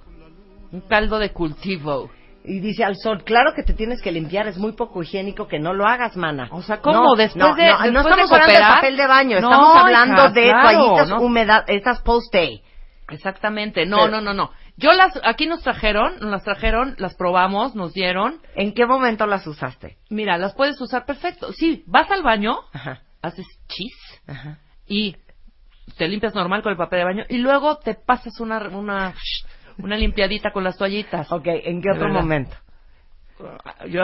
F: Un caldo de cultivo.
C: Y dice al sol, claro que te tienes que limpiar, es muy poco higiénico que no lo hagas, mana.
F: O sea, ¿cómo?
C: No,
F: Después
C: no,
F: de-
C: no, no
F: después
C: estamos
F: de
C: hablando de papel de baño,
F: No,
C: estamos hablando
F: hija,
C: de
F: claro,
C: toallitas
F: no.
C: húmedas, estas post-day.
F: Exactamente. No,
C: Pero-
F: no, no, no. Yo las, aquí nos trajeron, nos las trajeron, las probamos, nos dieron.
C: ¿En qué momento las usaste?
F: Mira, las puedes usar perfecto. Sí, vas al baño,
C: Ajá,
F: haces chis
C: ajá.
F: y te limpias normal con el papel de baño y luego te pasas una, una, una limpiadita con las toallitas.
C: Ok, ¿en qué otro momento?
F: Yo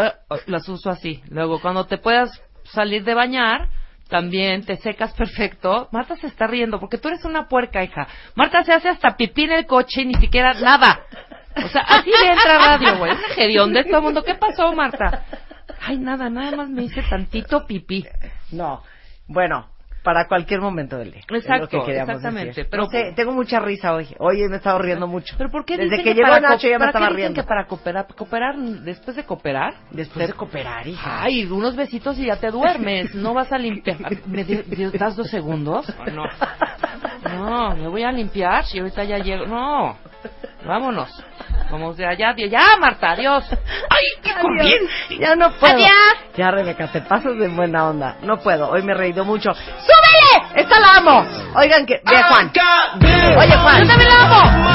F: las uso así. Luego, cuando te puedas salir de bañar, también te secas perfecto. Marta se está riendo porque tú eres una puerca, hija. Marta se hace hasta pipí en el coche y ni siquiera nada. O sea, así le entra radio, güey. Es gedión de todo el mundo. ¿Qué pasó, Marta? Ay, nada, nada más me hice tantito pipí.
C: No, bueno, para cualquier momento del día. es lo
F: Exacto,
C: que
F: exactamente,
C: decir.
F: pero-
C: No sé, tengo mucha risa hoy. Hoy me he estado riendo mucho.
F: ¿Pero por qué
C: Desde
F: dicen
C: que,
F: que
C: llegó Nacho ya me
F: ¿para
C: estaba riendo.
F: que para cooperar, cooperar después de cooperar?
C: Después de cooperar, hija.
F: Ay, unos besitos y ya te duermes. No vas a limpiar. ¿Me das dos segundos? No. No, me voy a limpiar y ahorita ya llego. No. Vámonos. Vamos de allá. de- Ya, Marta, adiós. Ay, qué conviene.
C: Ya no puedo.
F: Adiós.
C: Ya, Rebeca, te pasas de buena onda. No puedo. Hoy me he reído mucho. ¡Súbele! ¡Esta la amo! Oigan que... Ve, Juan. Oye, Juan.
F: Yo también la amo.